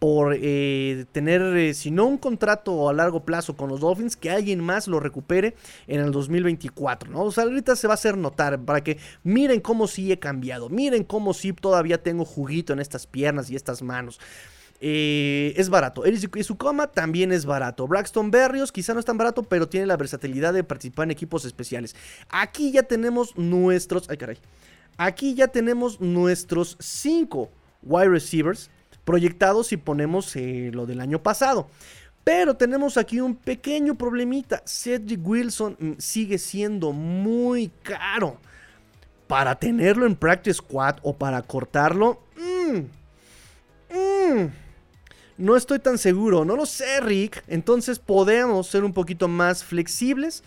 por eh, tener, eh, si no un contrato a largo plazo con los Dolphins, que alguien más lo recupere en el 2024, ¿no? O sea, ahorita se va a hacer notar para que miren cómo sí he cambiado, miren cómo sí todavía tengo juguito en estas piernas y estas manos. Eh, es barato. Eric Sukoma también es barato. Braxton Berrios quizá no es tan barato, pero tiene la versatilidad de participar en equipos especiales. Aquí ya tenemos nuestros... Ay, caray. Aquí ya tenemos nuestros 5 wide receivers proyectados si ponemos eh, lo del año pasado. Pero tenemos aquí un pequeño problemita. Cedric Wilson mm, sigue siendo muy caro. Para tenerlo en Practice Squad o para cortarlo. mm, mm, no estoy tan seguro. No lo sé, Rick. Entonces podemos ser un poquito más flexibles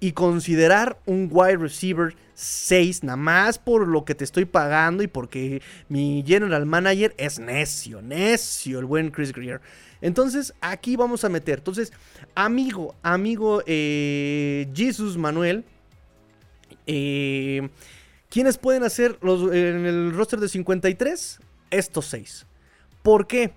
y considerar un wide receiver 6, nada más por lo que te estoy pagando y porque mi general manager es necio, necio, el buen Chris Greer. Entonces, aquí vamos a meter. Entonces, amigo, amigo eh, Jesus Manuel, eh, ¿quiénes pueden hacer los, en el roster de 53? Estos 6. ¿Por qué?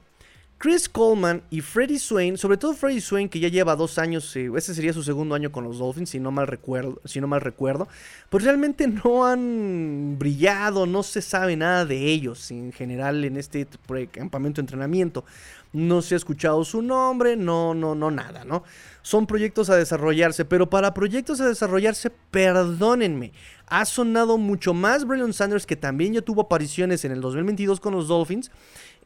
Chris Coleman y Freddie Swain, sobre todo Freddie Swain, que ya lleva dos años, eh, ese sería su segundo año con los Dolphins, si no mal recuerdo, si no mal recuerdo, pues realmente no han brillado, no se sabe nada de ellos en general en este campamento de entrenamiento. No se ha escuchado su nombre, no, no, no, nada, ¿no? Son proyectos a desarrollarse, pero para proyectos a desarrollarse, perdónenme, ha sonado mucho más Braylon Sanders, que también ya tuvo apariciones en el 2022 con los Dolphins,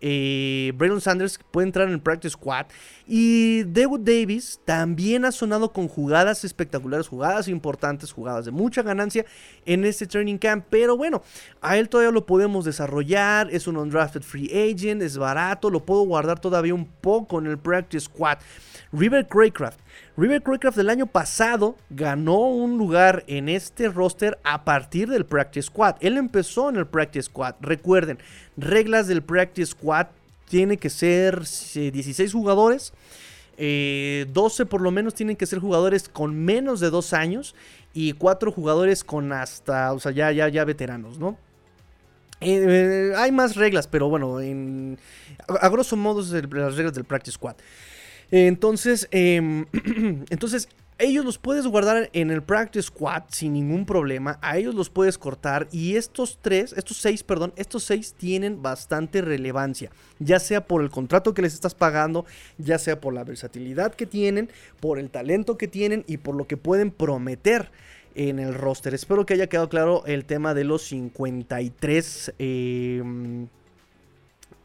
eh, Braylon Sanders puede entrar en el Practice Squad. Y David Davis también ha sonado con jugadas espectaculares, jugadas importantes, jugadas de mucha ganancia en este training camp. Pero bueno, a él todavía lo podemos desarrollar. Es un undrafted free agent, es barato, lo puedo guardar todavía un poco en el Practice Squad. River Craycraft. River Craycraft del año pasado ganó un lugar en este roster a partir del Practice Squad. Él empezó en el Practice Squad. Recuerden, reglas del Practice Squad tiene que ser 16 eh, jugadores. 12 eh, por lo menos tienen que ser jugadores con menos de 2 años y 4 jugadores con hasta, o sea, ya, ya, ya veteranos, ¿no? Eh, hay más reglas, pero bueno, en, a, grosso modo las reglas del Practice Squad. Entonces, em, entonces ellos los puedes guardar en el Practice Squad sin ningún problema. A ellos los puedes cortar. Y estos tres, estos seis, perdón, estos seis tienen bastante relevancia. Ya sea por el contrato que les estás pagando, ya sea por la versatilidad que tienen, por el talento que tienen y por lo que pueden prometer en el roster. Espero que haya quedado claro el tema de los 53. Eh, em, eh, eh,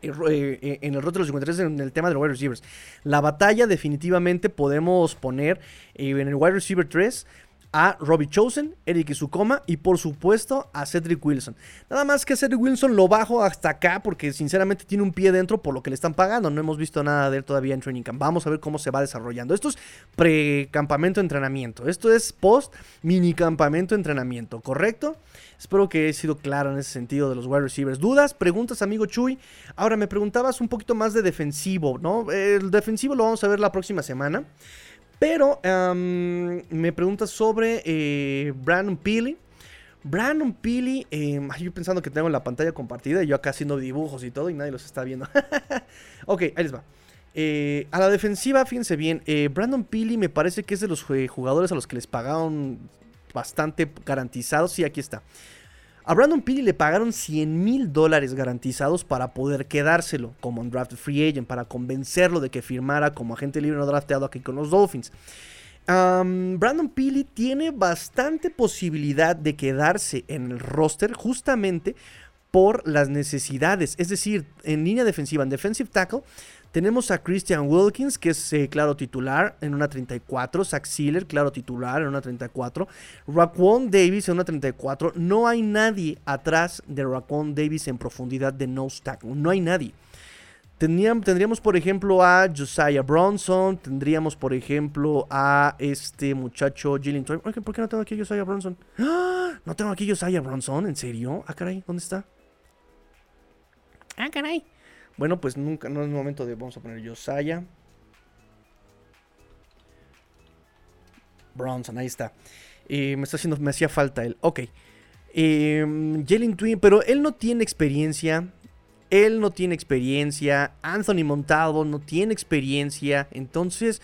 en el roto de los 53 en el tema de los wide receivers. La batalla definitivamente podemos poner eh, en el wide receiver 3 a Robbie Chosen, Eric Isukoma y por supuesto a Cedric Wilson. Nada más que Cedric Wilson lo bajo hasta acá porque sinceramente tiene un pie dentro por lo que le están pagando. No hemos visto nada de él todavía en Training Camp. Vamos a ver cómo se va desarrollando. Esto es pre-campamento entrenamiento. Esto es post mini campamento entrenamiento, ¿correcto? Espero que he sido claro en ese sentido de los wide receivers. ¿Dudas? ¿Preguntas, amigo Chuy? Ahora me preguntabas un poquito más de defensivo, ¿no? El defensivo lo vamos a ver la próxima semana. Pero me preguntas sobre eh, Brandon Peely. Brandon Peely, em, yo pensando que tengo la pantalla compartida yo acá haciendo dibujos y todo y nadie los está viendo. ok, ahí les va. Eh, a la defensiva, fíjense bien, eh, Brandon Peely me parece que es de los jugadores a los que les pagaron bastante garantizados. Sí, aquí está. A Brandon Peely le pagaron 100 mil dólares garantizados para poder quedárselo como un draft free agent, para convencerlo de que firmara como agente libre no drafteado aquí con los Dolphins. Brandon Peely tiene bastante posibilidad de quedarse en el roster justamente por las necesidades. Es decir, en línea defensiva, en defensive tackle, tenemos a Christian Wilkins, que es eh, claro titular en una 34. Zach Sealer, claro titular en una 34. Raquan Davis en una 34. No hay nadie atrás de Raquan Davis en profundidad de no stack. No hay nadie. Tendríamos, por ejemplo, a Josiah Bronson. Tendríamos, por ejemplo, a este muchacho Troy. ¿Por qué no tengo aquí a Josiah Bronson? ¡Ah! No tengo aquí a Josiah Bronson. ¿En serio? Ah, caray. ¿Dónde está? Ah, caray. Bueno, pues nunca, no es momento de, vamos a poner Josiah. Bronson, ahí está. Eh, me está haciendo, me hacía falta él. Ok. Eh, Jalen Twin, pero él no tiene experiencia. Él no tiene experiencia. Anthony Montado no tiene experiencia. Entonces,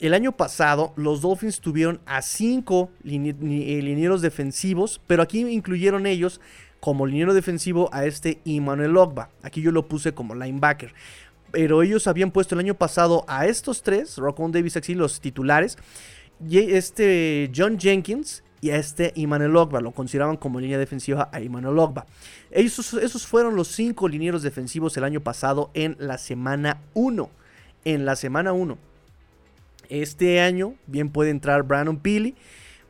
el año pasado, los Dolphins tuvieron a cinco linieros defensivos, pero aquí incluyeron ellos como liniero defensivo a este Emmanuel Ogba. Aquí yo lo puse como linebacker. Pero ellos habían puesto el año pasado a estos tres, Rockwell Davis aquí, los titulares. Y este John Jenkins y a este Emmanuel Ogba. Lo consideraban como línea defensiva a Emmanuel Ogba. Esos, esos fueron los cinco linieros defensivos el año pasado en la semana 1. En la semana 1. Este año bien puede entrar Brandon Peely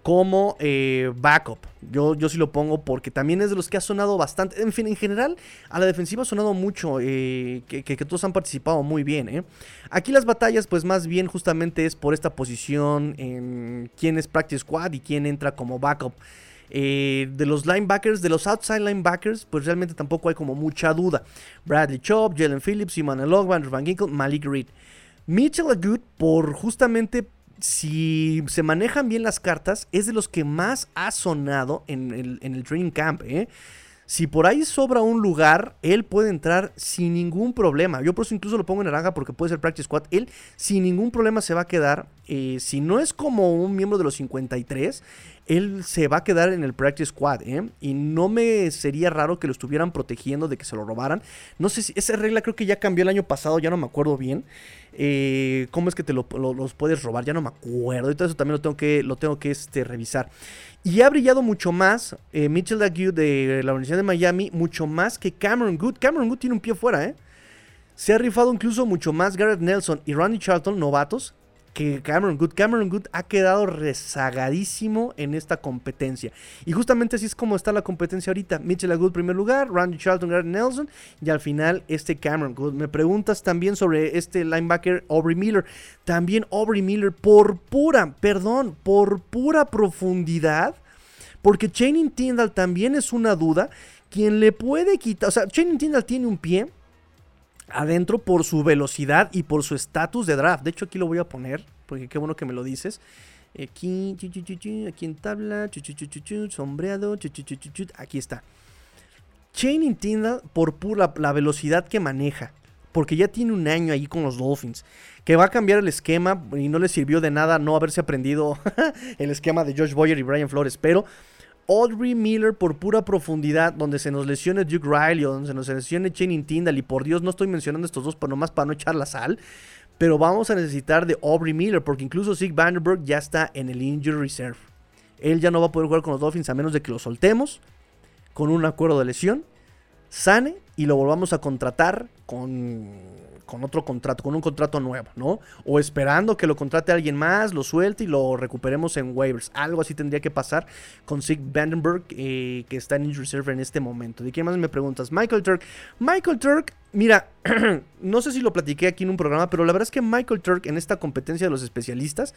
como eh, backup. Yo, yo sí lo pongo porque también es de los que ha sonado bastante. En fin, en general, a la defensiva ha sonado mucho, eh, que, todos han participado muy bien. ¿eh? Aquí las batallas, pues más bien justamente es por esta posición en quién es practice squad y quién entra como backup. de los linebackers, de los outside linebackers, pues realmente tampoco hay como mucha duda. Bradley Chop, Jalen Phillips, Emmanuel Ogban, Van Ginkle, Malik Reed. Mitchell Agut, por justamente si se manejan bien las cartas, es de los que más ha sonado en el, training camp. ¿eh? Si por ahí sobra un lugar, él puede entrar sin ningún problema. Yo por eso incluso lo pongo en naranja porque puede ser practice squad. Él sin ningún problema se va a quedar. Eh, si no es como un miembro de los 53, él se va a quedar en el practice squad. ¿eh? Y no me sería raro que lo estuvieran protegiendo de que se lo robaran. No sé si esa regla creo que ya cambió el año pasado, ya no me acuerdo bien. Eh, ¿Cómo es que te lo- lo- los puedes robar? Ya no me acuerdo. Y todo eso también lo tengo que, lo tengo que este, revisar. Y ha brillado mucho más eh, Mitchell Ague de la Universidad de Miami, mucho más que Cameron Good. Cameron Good tiene un pie fuera, ¿eh? Se ha rifado incluso mucho más Garrett Nelson y Randy Charlton, novatos, que Cameron Good. Cameron Good ha quedado rezagadísimo en esta competencia. Y justamente así es como está la competencia ahorita. Mitchell Ague primer lugar, Randy Charlton, Garrett Nelson y al final este Cameron Good. Me preguntas también sobre este linebacker Aubrey Miller. También Aubrey Miller por pura, perdón, por pura profundidad. Porque Channing Tyndall también es una duda. Quien le puede quitar. O sea, Channing Tyndall tiene un pie adentro por su velocidad y por su estatus de draft. De hecho, aquí lo voy a poner. Porque qué bueno que me lo dices. Aquí, aquí en tabla, sombreado, aquí está. Channing Tyndall por pura la velocidad que maneja. Porque ya tiene un año ahí con los Dolphins. Que va a cambiar el esquema y no le sirvió de nada no haberse aprendido el esquema de Josh Boyer y Brian Flores. Pero Audrey Miller por pura profundidad, donde se nos lesione Duke Riley donde se nos lesione Channing Tyndall. Y por Dios no estoy mencionando estos dos, pero nomás para no echar la sal. Pero vamos a necesitar de Aubrey Miller, porque incluso Zig Vanderberg ya está en el Injury Reserve. Él ya no va a poder jugar con los Dolphins a menos de que lo soltemos con un acuerdo de lesión, sane y lo volvamos a contratar con, con otro contrato, con un contrato nuevo, ¿no? O esperando que lo contrate alguien más, lo suelte y lo recuperemos en waivers. Algo así tendría que pasar con Zig Vandenberg, eh, que está en Injury Reserve en este momento. ¿De quién más me preguntas? Michael Turk. Michael Turk, mira, no sé si lo platiqué aquí en un programa, pero la verdad es que Michael Turk en esta competencia de los especialistas,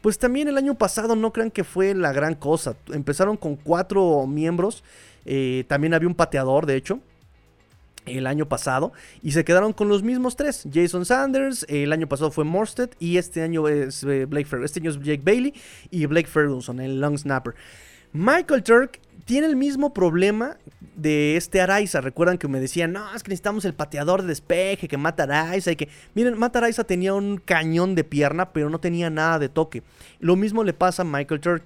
pues también el año pasado no crean que fue la gran cosa. Empezaron con cuatro miembros. eh, también había un pateador, de hecho. El año pasado. Y se quedaron con los mismos tres. Jason Sanders. El año pasado fue Morstead. Y este año es eh, Blake Ferguson. Este año es Jake Bailey. Y Blake Ferguson, el long snapper. Michael Turk tiene el mismo problema de este Araiza. Recuerdan que me decían, no, es que necesitamos el pateador de despeje que mata Araiza. Y que, miren, Mata Araiza tenía un cañón de pierna, pero no tenía nada de toque. Lo mismo le pasa a Michael Turk.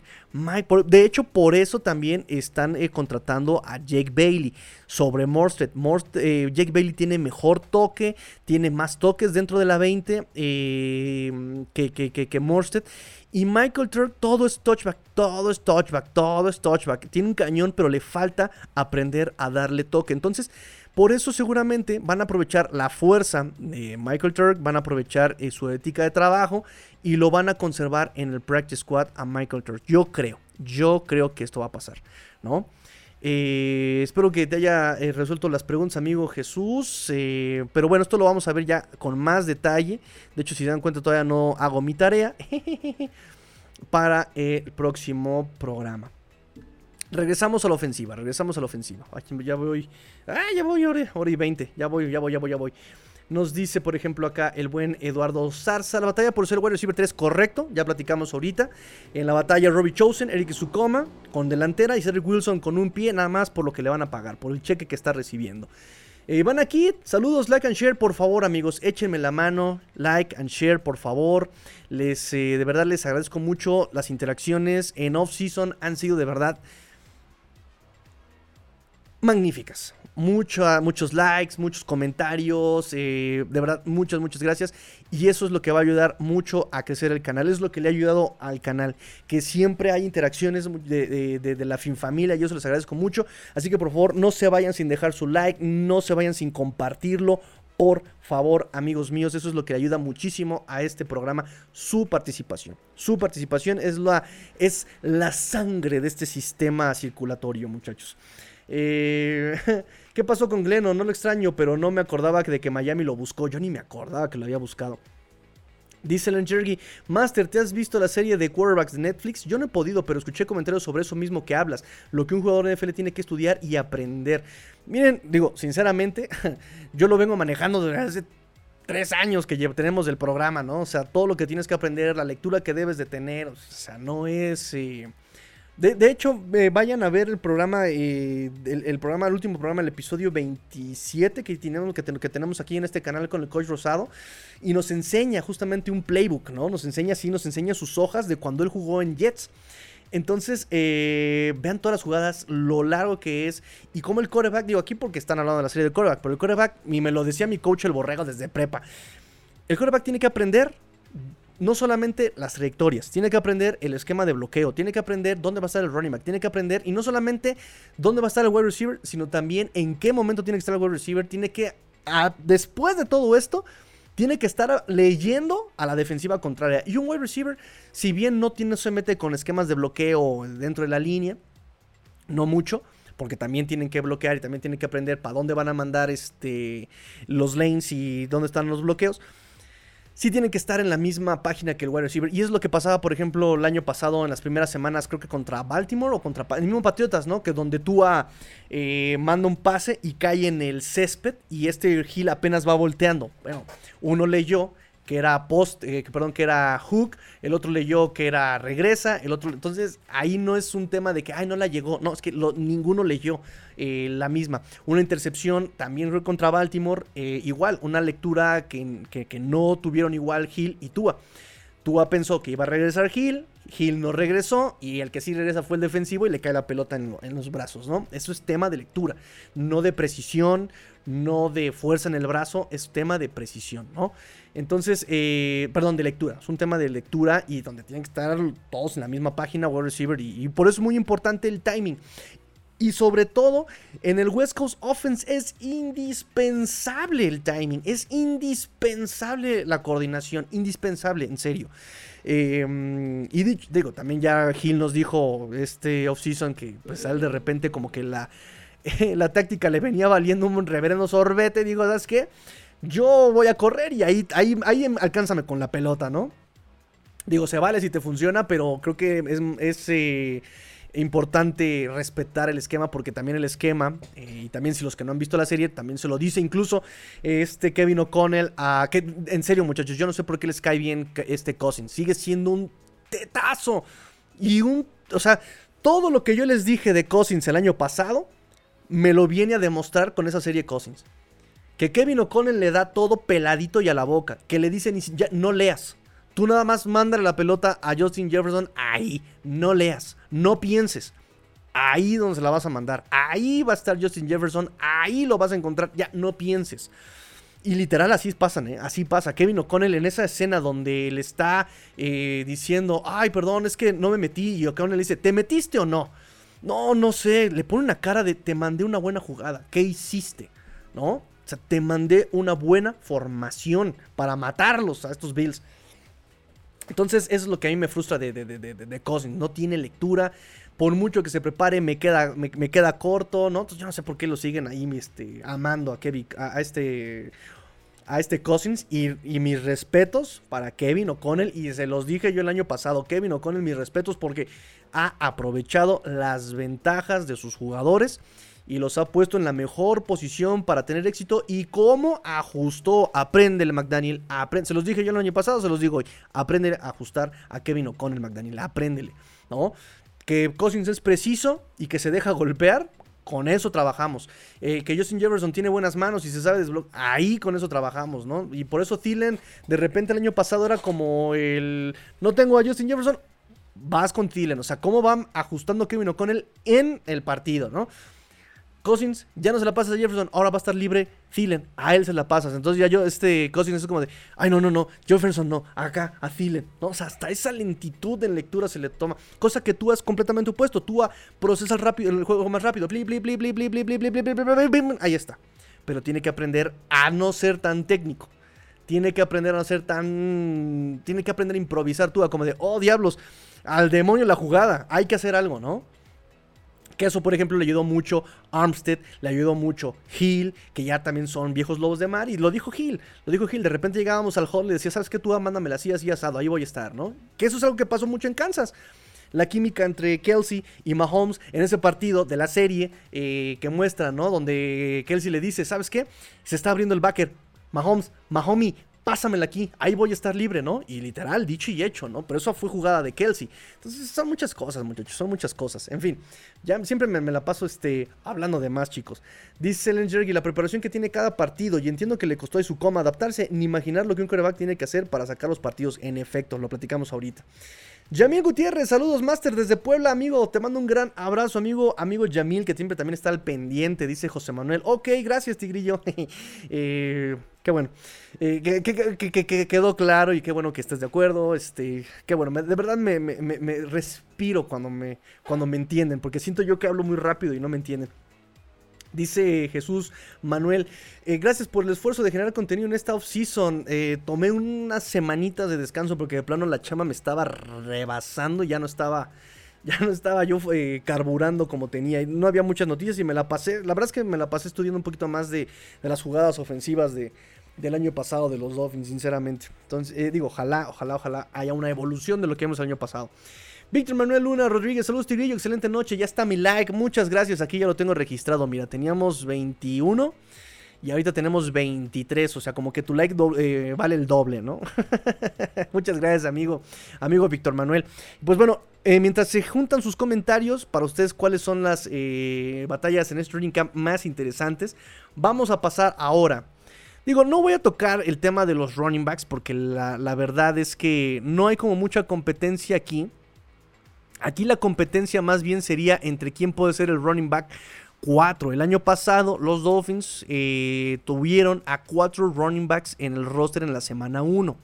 De hecho, por eso también están eh, contratando a Jake Bailey sobre Morstead. Morst- eh, Jake Bailey tiene mejor toque, tiene más toques dentro de la 20 eh, que, que, que, que Morstead. Y Michael Turk, todo es touchback, todo es touchback, todo es touchback. Tiene un cañón, pero le falta aprender a darle toque. Entonces, por eso seguramente van a aprovechar la fuerza de Michael Turk, van a aprovechar eh, su ética de trabajo y lo van a conservar en el practice squad a Michael Turk. Yo creo, yo creo que esto va a pasar, ¿no? Eh, espero que te haya eh, resuelto las preguntas, amigo Jesús. eh, pero bueno, esto lo vamos a ver ya con más detalle. De hecho, si se dan cuenta, todavía no hago mi tarea para el próximo programa. Regresamos a la ofensiva, regresamos a la ofensiva. Ya voy. Ay, ya voy, hora, hora y 20. Ya voy, ya voy, ya voy, ya voy. Nos dice, por ejemplo, acá el buen Eduardo Zarza. La batalla por ser wide receiver 3 correcto. Ya platicamos ahorita. En la batalla, Robbie Chosen, Eric Sukoma con delantera y Cedric Wilson con un pie, nada más por lo que le van a pagar, por el cheque que está recibiendo. Eh, van aquí, saludos, like and share, por favor, amigos. Échenme la mano, like and share, por favor. Les, eh, de verdad, les agradezco mucho las interacciones en off-season. Han sido de verdad magníficas. Mucha- muchos likes, muchos comentarios, eh, de verdad, muchas, muchas gracias. Y eso es lo que va a ayudar mucho a crecer el canal. Es lo que le ha ayudado al canal. Que siempre hay interacciones de, de- de- de la FinFamilia. Yo se los agradezco mucho. Así que por favor, no se vayan sin dejar su like, no se vayan sin compartirlo. Por favor, amigos míos, eso es lo que ayuda muchísimo a este programa, su participación. Su participación es la, es la sangre de este sistema circulatorio, muchachos. Eh, ¿Qué pasó con Gleno? No lo extraño, pero no me acordaba de que Miami lo buscó. Yo ni me acordaba que lo había buscado. Dice Lenchergy, Master, ¿te has visto la serie de quarterbacks de Netflix? Yo no he podido, pero escuché comentarios sobre eso mismo que hablas. Lo que un jugador de NFL tiene que estudiar y aprender. Miren, digo, sinceramente, yo lo vengo manejando desde hace tres años que tenemos el programa, ¿no? O sea, todo lo que tienes que aprender, la lectura que debes de tener, o sea, no es... eh, De, de hecho, eh, vayan a ver el programa, eh, el, programa, el último programa, el episodio 27 que tenemos, que, que tenemos aquí en este canal con el coach Rosado. Y nos enseña justamente un playbook, ¿no? Nos enseña así, nos enseña sus hojas de cuando él jugó en Jets. Entonces, eh, vean todas las jugadas, lo largo que es y cómo el coreback, digo aquí porque están hablando de la serie del coreback, pero el coreback, y me lo decía mi coach el borrego desde prepa, el coreback tiene que aprender no solamente las trayectorias, tiene que aprender el esquema de bloqueo, tiene que aprender dónde va a estar el running back, tiene que aprender, y no solamente dónde va a estar el wide receiver, sino también en qué momento tiene que estar el wide receiver, tiene que, después de todo esto, tiene que estar leyendo a la defensiva contraria. Y un wide receiver, si bien no, tiene, se mete con esquemas de bloqueo dentro de la línea, no mucho, porque también tienen que bloquear y también tienen que aprender para dónde van a mandar este, los lanes y dónde están los bloqueos. Sí tienen que estar en la misma página que el wide receiver. Y es lo que pasaba, por ejemplo, el año pasado en las primeras semanas, creo que contra Baltimore o contra el mismo Patriotas, ¿no? Que donde Tua eh, manda un pase y cae en el césped y este Hill apenas va volteando. Bueno, uno leyó que era post, eh, perdón, que era hook, el otro leyó que era regresa, el otro, entonces ahí no es un tema de que, ay, no la llegó, no, es que ninguno leyó eh, la misma. Una intercepción también contra Baltimore, eh, igual, una lectura que, que- no tuvieron igual Hill y Tua. Tua pensó que iba a regresar Hill, Hill no regresó y el que sí regresa fue el defensivo y le cae la pelota en, en los brazos, ¿no? Eso es tema de lectura, no de precisión, no de fuerza en el brazo, es tema de precisión, ¿no? Entonces, eh, perdón, de lectura, es un tema de lectura y donde tienen que estar todos en la misma página, wide receiver, y, por eso es muy importante el timing. Y sobre todo, en el West Coast Offense es indispensable el timing, es indispensable la coordinación, indispensable, en serio. Eh, y di- digo, también ya Gil nos dijo este offseason que pues de repente como que la, la táctica le venía valiendo un reverendo sorbete. Digo, ¿sabes qué? Yo voy a correr y ahí, ahí, ahí alcánzame con la pelota, ¿no? Digo, se vale si te funciona, pero creo que es, es, eh, importante respetar el esquema porque también el esquema, eh, y también si los que no han visto la serie, también se lo dice incluso este Kevin O'Connell, a que en serio muchachos, yo no sé por qué les cae bien este Cousins, sigue siendo un tetazo y un, o sea, todo lo que yo les dije de Cousins el año pasado, me lo viene a demostrar con esa serie Cousins. Que Kevin O'Connell le da todo peladito y a la boca, que le dicen, ya, no leas. Tú nada más mándale la pelota a Justin Jefferson ahí. No leas, no pienses. Ahí donde se la vas a mandar. Ahí va a estar Justin Jefferson. Ahí lo vas a encontrar. Ya, no pienses. Y literal así pasan, ¿eh? Así pasa. Kevin O'Connell en esa escena donde le está eh, diciendo, ay, perdón, es que no me metí. Y O'Connell le dice, ¿te metiste o no? No, no sé. Le pone una cara de, te mandé una buena jugada. ¿Qué hiciste? ¿No? Te mandé una buena formación para matarlos a estos Bills. Entonces, eso es lo que a mí me frustra de, de, de, de, Cousins. No tiene lectura. Por mucho que se prepare, me queda, me, queda corto, ¿no? Entonces, yo no sé por qué lo siguen ahí este, amando a Kevin, a, a este. A este Cousins y, y, mis respetos para Kevin O'Connell. Y se los dije yo el año pasado. Kevin O'Connell, mis respetos porque ha aprovechado las ventajas de sus jugadores y los ha puesto en la mejor posición para tener éxito. Y cómo ajustó, aprende McDaniel, aprende, se los dije yo el año pasado, se los digo hoy, aprende a ajustar a Kevin O'Connell McDaniel, apréndele, ¿no? Que Cousins es preciso y que se deja golpear, con eso trabajamos. Eh, que Justin Jefferson tiene buenas manos y se sabe desbloquear, ahí con eso trabajamos, ¿no? Y por eso Thielen, de repente el año pasado era como el, no tengo a Justin Jefferson, vas con Thielen, o sea, cómo van ajustando Kevin O'Connell en el partido, ¿no? Cousins, ya no se la pasas a Jefferson, ahora va a estar libre Thielen, a él se la pasas. Entonces ya yo, este Cousins es como de, ay no, no, no, Jefferson no, acá, a Thielen. No, o sea, hasta esa lentitud en lectura se le toma. Cosa que tú has completamente opuesto, tú procesas rápido, el juego más rápido. Ahí está. Pero tiene que aprender a no ser tan técnico. Tiene que aprender a no ser tan... Tiene que aprender a improvisar tú, como de, oh diablos, al demonio la jugada, hay que hacer algo, ¿no? Que eso, por ejemplo, le ayudó mucho Armstead, le ayudó mucho Hill, que ya también son viejos lobos de mar. Y lo dijo Hill, lo dijo Hill. De repente llegábamos al hall y decía, ¿sabes qué? Tú mándame así, así asado, ahí voy a estar, ¿no? Que eso es algo que pasó mucho en Kansas. La química entre Kelsey y Mahomes en ese partido de la serie eh, que muestra, ¿no? Donde Kelsey le dice, ¿sabes qué? Se está abriendo el backer. Mahomes, Mahomi, pásamela aquí, ahí voy a estar libre, ¿no? Y literal, dicho y hecho, ¿no? Pero eso fue jugada de Kelsey. Entonces son muchas cosas, muchachos, son muchas cosas. En fin, ya siempre me, la paso este, hablando de más, chicos. Dice y la preparación que tiene cada partido, y entiendo que le costó a su coma adaptarse, ni imaginar lo que un quarterback tiene que hacer para sacar los partidos en efecto, lo platicamos ahorita. Yamil Gutiérrez, saludos Master desde Puebla, amigo. Te mando un gran abrazo, amigo. Amigo Yamil, que siempre también está al pendiente, dice José Manuel. Ok, gracias, Tigrillo. eh, qué bueno. Eh, que, quedó claro y qué bueno que estés de acuerdo. Este, qué bueno. de verdad me, respiro cuando me, cuando me entienden, porque siento yo que hablo muy rápido y no me entienden. Dice Jesús Manuel, eh, gracias por el esfuerzo de generar contenido en esta off-season. Eh, tomé unas semanitas de descanso porque de plano la chama me estaba rebasando, ya no estaba, ya no estaba yo eh, carburando como tenía. No había muchas noticias y me la pasé, la verdad es que me la pasé estudiando un poquito más de, las jugadas ofensivas de, del año pasado de los Dolphins, sinceramente. Entonces, digo, ojalá, ojalá, ojalá haya una evolución de lo que vimos el año pasado. Víctor Manuel Luna Rodríguez, saludos Tigrillo, excelente noche, ya está mi like, muchas gracias, aquí ya lo tengo registrado, mira, teníamos 21 y ahorita tenemos 23, o sea, como que tu like eh, vale el doble, ¿no? muchas gracias, amigo, amigo Víctor Manuel. Pues bueno, eh, mientras se juntan sus comentarios para ustedes cuáles son las eh, batallas en este Camp más interesantes, vamos a pasar ahora. Digo, no voy a tocar el tema de los running backs porque la, la verdad es que no hay como mucha competencia aquí. Aquí la competencia más bien sería entre quién puede ser el running back 4. El año pasado los Dolphins eh, tuvieron a 4 running backs en el roster en la semana 1.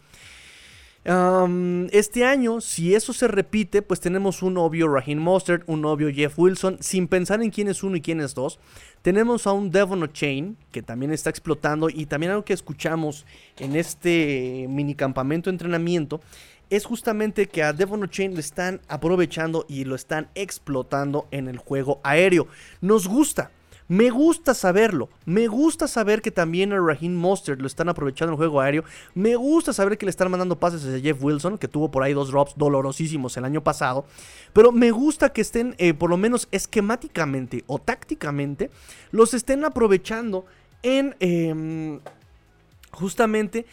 este año, si eso se repite, pues tenemos un obvio Raheem Mostert, un obvio Jeff Wilson, sin pensar en quién es uno y quién es dos. Tenemos a un Devon O'Chain, que también está explotando, y también algo que escuchamos en este mini campamento de entrenamiento es justamente que a Devon Chain le están aprovechando y lo están explotando en el juego aéreo. Nos gusta. Me gusta saberlo. Me gusta saber que también a Raheem Mostert lo están aprovechando en el juego aéreo. Me gusta saber que le están mandando pases a Jeff Wilson, que tuvo por ahí dos drops dolorosísimos el año pasado. Pero me gusta que estén, eh, por lo menos esquemáticamente o tácticamente, los estén aprovechando en em, justamente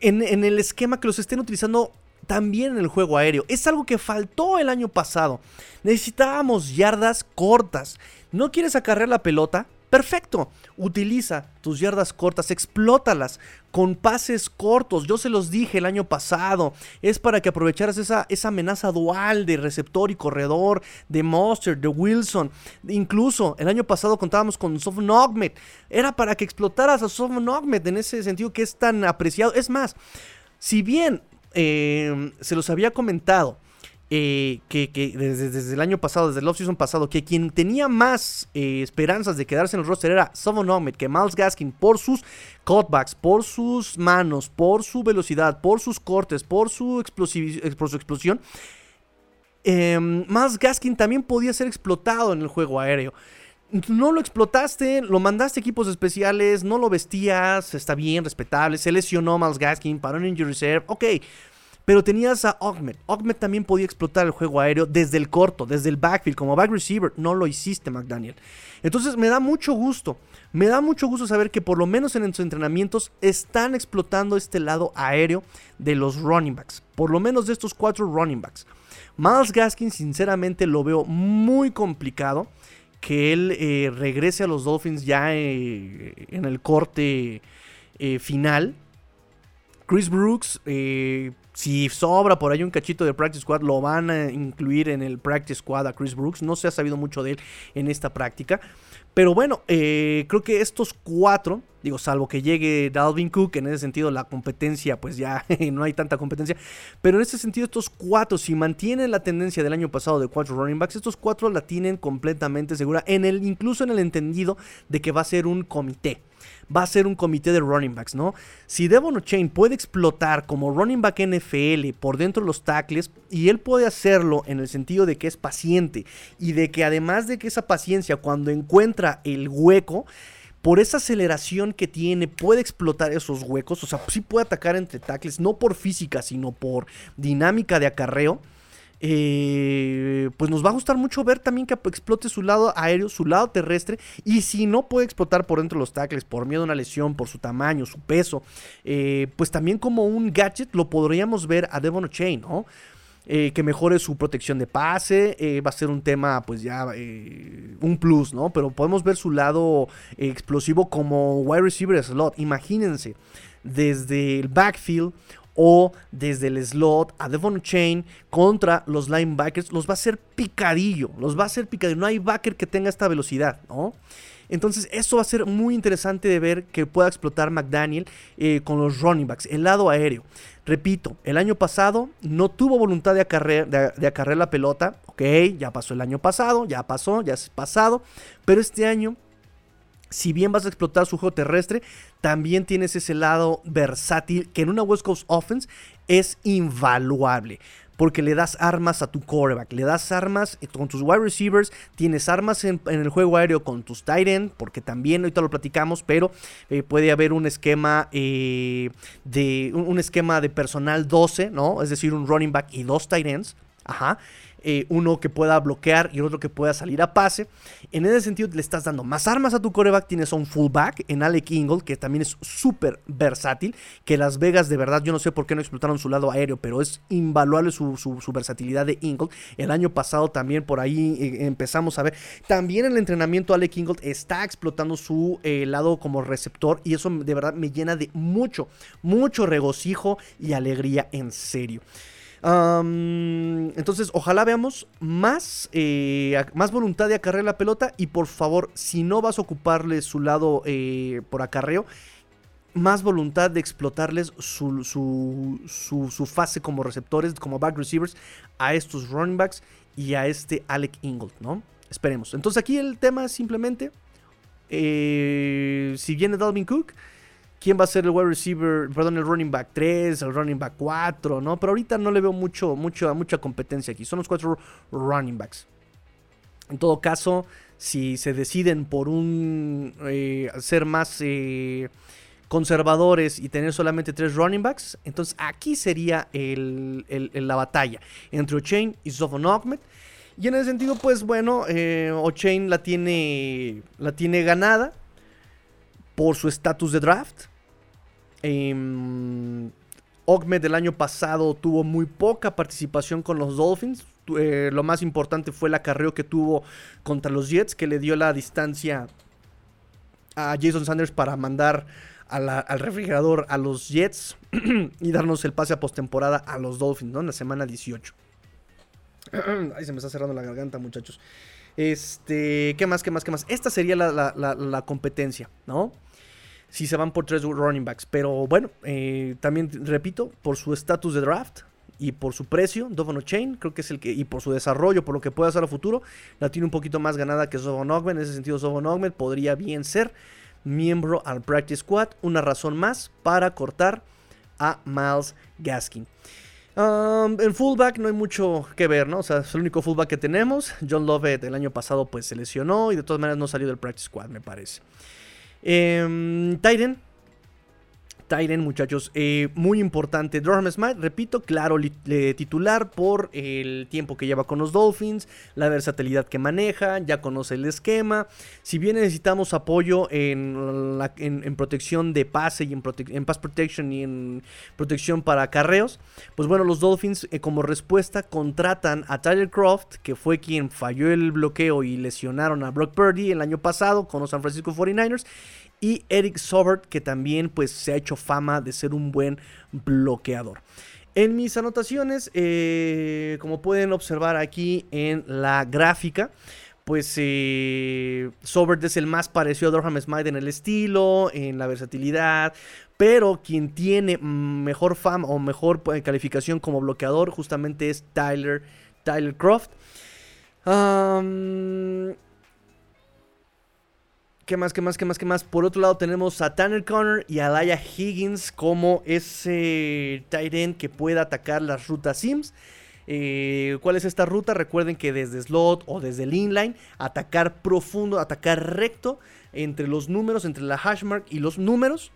en, el esquema que los estén utilizando también en el juego aéreo. Es algo que faltó el año pasado. Necesitábamos yardas cortas. ¿No quieres acarrear la pelota? Perfecto. Utiliza tus yardas cortas, explótalas con pases cortos. Yo se los dije el año pasado. Es para que aprovecharas esa, esa amenaza dual de receptor y corredor, de Monster, de Wilson. Incluso el año pasado contábamos con Sofon Ogmet. Era para que explotaras a Sofon Ogmet en ese sentido que es tan apreciado. Es más, si bien eh, se los había comentado eh, que, desde, el año pasado, desde el offseason pasado, que quien tenía más eh, esperanzas de quedarse en el roster era Savon que Miles Gaskin, por sus cutbacks, por sus manos, por su velocidad, por sus cortes, por su, explosión, eh, Miles Gaskin también podía ser explotado en el juego aéreo. No lo explotaste, lo mandaste a equipos especiales, no lo vestías, está bien, respetable, se lesionó Miles Gaskin, para un injury reserve, ok, pero tenías a Ogmet. Ogmet también podía explotar el juego aéreo desde el corto, desde el backfield, como back receiver. No lo hiciste, McDaniel. Entonces me da mucho gusto. Me da mucho gusto saber que por lo menos en sus entrenamientos están explotando este lado aéreo de los running backs. Por lo menos de estos cuatro running backs. Miles Gaskin, sinceramente, lo veo muy complicado que él eh, regrese a los Dolphins ya eh, en el corte eh, final. Chris Brooks, si sobra por ahí un cachito de Practice Squad, lo van a incluir en el Practice Squad a Chris Brooks. No se ha sabido mucho de él en esta práctica. Pero bueno, eh, creo que estos cuatro, digo, salvo que llegue Dalvin Cook, en ese sentido la competencia, pues ya no hay tanta competencia. Pero en ese sentido, estos cuatro, si mantienen la tendencia del año pasado de cuatro running backs, estos cuatro la tienen completamente segura, en el, incluso en el entendido de que va a ser un comité va a ser un comité de running backs, ¿no? Si Devon O'Chain puede explotar como running back NFL por dentro de los tackles, y él puede hacerlo en el sentido de que es paciente, y de que además de que esa paciencia, cuando encuentra el hueco, por esa aceleración que tiene, puede explotar esos huecos. O sea, sí puede atacar entre tackles, no por física, sino por dinámica de acarreo. Eh, pues nos va a gustar mucho ver también que explote su lado aéreo, su lado terrestre. Y si no puede explotar por dentro de los tackles, por miedo a una lesión, por su tamaño, su peso, eh, pues también como un gadget lo podríamos ver a Devon Chain, ¿no? Eh, que mejore su protección de pase, va a ser un tema pues ya un plus, ¿no? Pero podemos ver su lado explosivo como wide receiver slot, imagínense, desde el backfield o desde el slot a Devon Chain contra los linebackers, los va a hacer picadillo, los va a hacer picadillo. No hay backer que tenga esta velocidad, ¿no? Entonces, eso va a ser muy interesante de ver que pueda explotar McDaniel eh, con los running backs, el lado aéreo. Repito, el año pasado no tuvo voluntad de acarrear, de, la pelota. Ok, ya pasó el año pasado, ya pasó, ya es pasado. Pero este año si bien vas a explotar su juego terrestre, también tienes ese lado versátil que en una West Coast Offense es invaluable. Porque le das armas a tu quarterback, le das armas con tus wide receivers, tienes armas en, el juego aéreo con tus tight end, porque también ahorita lo platicamos, pero eh, puede haber un esquema eh, de un, esquema de personal 12, ¿no? Es decir, un running back y dos tight ends. Ajá. Eh, uno que pueda bloquear y otro que pueda salir a pase. En ese sentido, le estás dando más armas a tu coreback. Tienes a un fullback en Alec Ingold, que también es súper versátil. Que Las Vegas, de verdad, yo no sé por qué no explotaron su lado aéreo, pero es invaluable su, versatilidad de Ingold. El año pasado también por ahí eh, empezamos a ver. También el entrenamiento, Alec Ingold está explotando su eh, lado como receptor. Y eso de verdad me llena de mucho, mucho regocijo y alegría en serio entonces, ojalá veamos más, eh, más voluntad de acarrear la pelota. Y por favor, si no vas a ocuparle su lado eh, por acarreo, más voluntad de explotarles su, su, fase como receptores, como back receivers, a estos running backs y a este Alec Ingold, ¿no? Esperemos. Entonces aquí el tema es simplemente, eh, si viene Dalvin Cook, quién va a ser el wide receiver, perdón, el running back 3, el running back 4, ¿no? Pero ahorita no le veo mucho, mucho, mucha competencia aquí. Son los cuatro running backs. En todo caso, si se deciden por un eh, ser más eh, conservadores y tener solamente tres running backs, entonces aquí sería la batalla entre O'Chain y Sofon Ahmed. Y en ese sentido, pues bueno, eh, O'Chain la tiene, la tiene ganada por su estatus de draft. Eh, Ogmed del año pasado tuvo muy poca participación con los Dolphins. Eh, lo más importante fue el acarreo que tuvo contra los Jets, que le dio la distancia a Jason Sanders para mandar al refrigerador a los Jets y darnos el pase a postemporada a los Dolphins, ¿no? En la semana 18. Ahí se me está cerrando la garganta, muchachos. Este, ¿qué más, qué más, qué más? Esta sería la competencia, ¿no? Si se van por tres running backs. Pero bueno, eh, también repito, por su estatus de draft y por su precio, Donovan Chain, creo que es el que, y por su desarrollo, por lo que puede hacer a futuro, la tiene un poquito más ganada que Zovan Ogmed. En ese sentido, Zovan Ogmed podría bien ser miembro al Practice Squad. Una razón más para cortar a Miles Gaskin. Um, en fullback no hay mucho que ver, ¿no? O sea, es el único fullback que tenemos. John Lovett el año pasado pues se lesionó y de todas maneras no salió del Practice Squad, me parece. Eh, Tyren, muchachos, eh, muy importante. Durham Smith, repito, claro, titular por el tiempo que lleva con los Dolphins, la versatilidad que maneja, ya conoce el esquema. Si bien necesitamos apoyo en, en, protección de pase y en, pass protection y en protección para carreos, pues bueno, los Dolphins eh, como respuesta contratan a Tyler Croft, que fue quien falló el bloqueo y lesionaron a Brock Purdy el año pasado con los San Francisco 49ers y Eric Sobert, que también pues, se ha hecho fama de ser un buen bloqueador. En mis anotaciones, eh, como pueden observar aquí en la gráfica, pues eh, Sobert es el más parecido a Durham Smythe en el estilo, en la versatilidad, pero quien tiene mejor fama o mejor eh, calificación como bloqueador justamente es Tyler, Tyler Croft. ¿Qué más, qué más, qué más, qué más? Por otro lado tenemos a Tanner Connor y a Laia Higgins como ese tight end que pueda atacar las rutas Sims. Eh, ¿Cuál es esta ruta? Recuerden que desde slot o desde el inline, atacar profundo, atacar recto entre los números, entre la hashmark y los números.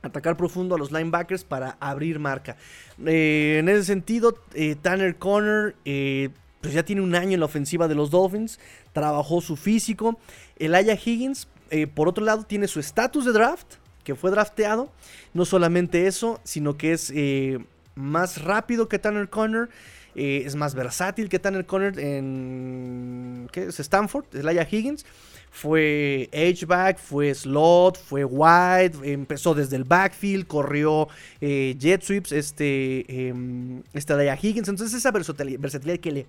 atacar profundo a los linebackers para abrir marca. Eh, en ese sentido, eh, Tanner Conner eh, pues ya tiene un año en la ofensiva de los Dolphins, trabajó su físico. Elijah Higgins, por otro lado, tiene su estatus de draft, que fue drafteado. No solamente eso, sino que es más rápido que Tanner Conner. es más versátil que Tanner Conner en ¿qué es? Stanford, Elijah Higgins. Fue H-back, fue slot, fue wide, empezó desde el backfield, corrió eh, jet sweeps, este, eh, este Higgins. Entonces esa versatilidad, que le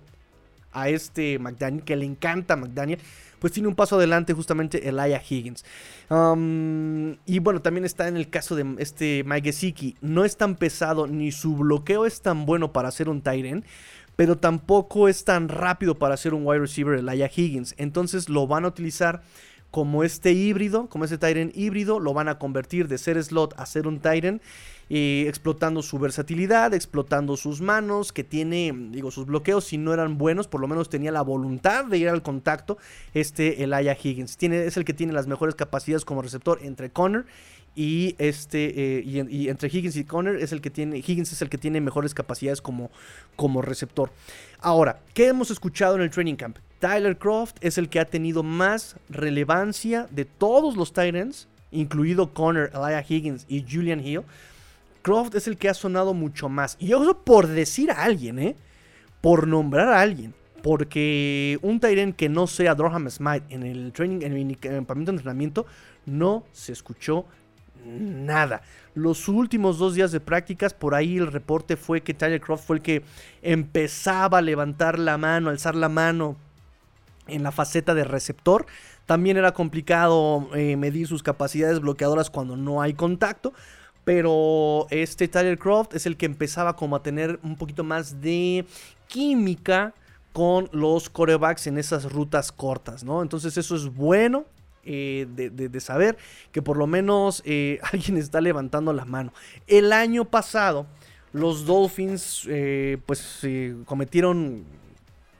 a este McDaniel, que le encanta a McDaniel, pues tiene un paso adelante justamente Elijah Higgins. Um, y bueno, también está en el caso de este Mike. No es tan pesado, ni su bloqueo es tan bueno para hacer un tight end pero tampoco es tan rápido para ser un wide receiver Elijah Higgins. Entonces lo van a utilizar como este híbrido, como ese Tyrant híbrido, lo van a convertir de ser slot a ser un Tyrant, eh, explotando su versatilidad, explotando sus manos, que tiene, digo, sus bloqueos, si no eran buenos, por lo menos tenía la voluntad de ir al contacto, este Elijah Higgins. Tiene, es el que tiene las mejores capacidades como receptor entre Connor y este eh, y, entre Higgins y Conner es el que tiene Higgins es el que tiene mejores capacidades como, como receptor. Ahora, ¿qué hemos escuchado en el training camp? Tyler Croft es el que ha tenido más relevancia de todos los Titans, incluido Conner, Elijah Higgins y Julian Hill. Croft es el que ha sonado mucho más. Y yo por decir a alguien, ¿eh? Por nombrar a alguien. Porque un Tyrant que no sea Durham Smite en el training, en el de entrenamiento, no se escuchó nada. Los últimos dos días de prácticas, por ahí el reporte fue que Tyler Croft fue el que empezaba a levantar la mano, alzar la mano en la faceta de receptor. También era complicado eh, medir sus capacidades bloqueadoras cuando no hay contacto. Pero este Tyler Croft es el que empezaba como a tener un poquito más de química con los corebacks en esas rutas cortas, ¿no? Entonces eso es bueno. Eh, de, saber que por lo menos eh, alguien está levantando la mano. El año pasado, los Dolphins, eh, pues cometieron,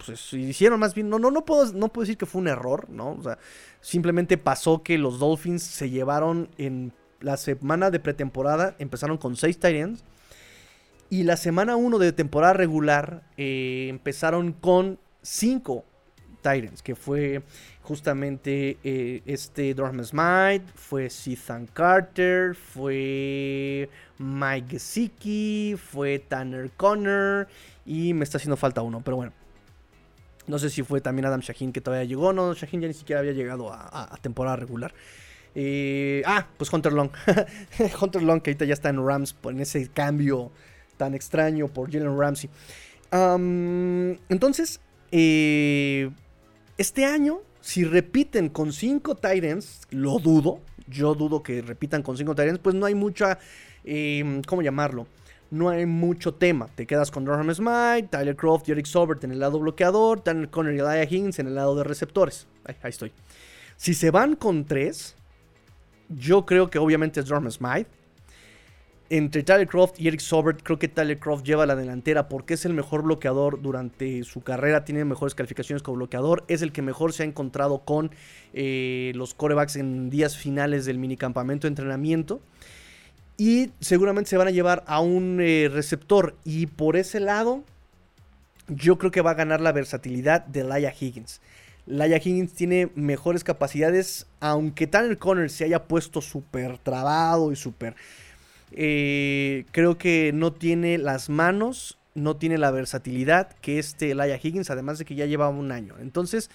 pues hicieron más bien, no, no, no, puedo, no puedo decir que fue un error, ¿no? O sea, simplemente pasó que los Dolphins se llevaron en la semana de pretemporada, empezaron con 6 tight Y la semana 1 de temporada regular empezaron con 5 Titans, que fue justamente eh, este Durham Smite, fue Ethan Carter, fue Mike Gesicki, fue Tanner Connor y me está haciendo falta uno, pero bueno. No sé si fue también Adam Shaheen que todavía llegó, no, Shaheen ya ni siquiera había llegado a, temporada regular. Ah, pues Hunter Long. Hunter Long que ahorita ya está en Rams en ese cambio tan extraño por Jalen Ramsey. entonces, eh, este año si repiten con 5 Titans, lo dudo. Yo dudo que repitan con 5 Titans, pues no hay mucha. Em, ¿Cómo llamarlo? No hay mucho tema. Te quedas con Durham Smite, Tyler Croft Eric Sobert en el lado bloqueador, Tanner Conner y Elijah Higgins en el lado de receptores. Ahí, ahí estoy. Si se van con 3, yo creo que obviamente es Durham Smite entre Tyler Croft y Eric Sobert, creo que Tyler Croft lleva la delantera porque es el mejor bloqueador durante su carrera, tiene mejores calificaciones como bloqueador, es el que mejor se ha encontrado con eh, los corebacks en días finales del minicampamento de entrenamiento. Y seguramente se van a llevar a un eh, receptor. Y por ese lado, yo creo que va a ganar la versatilidad de Laia Higgins. Laia Higgins tiene mejores capacidades, aunque Tanner Conner se haya puesto súper trabado y súper eh, creo que no tiene las manos, no tiene la versatilidad que este Elijah Higgins, además de que ya llevaba un año. Entonces,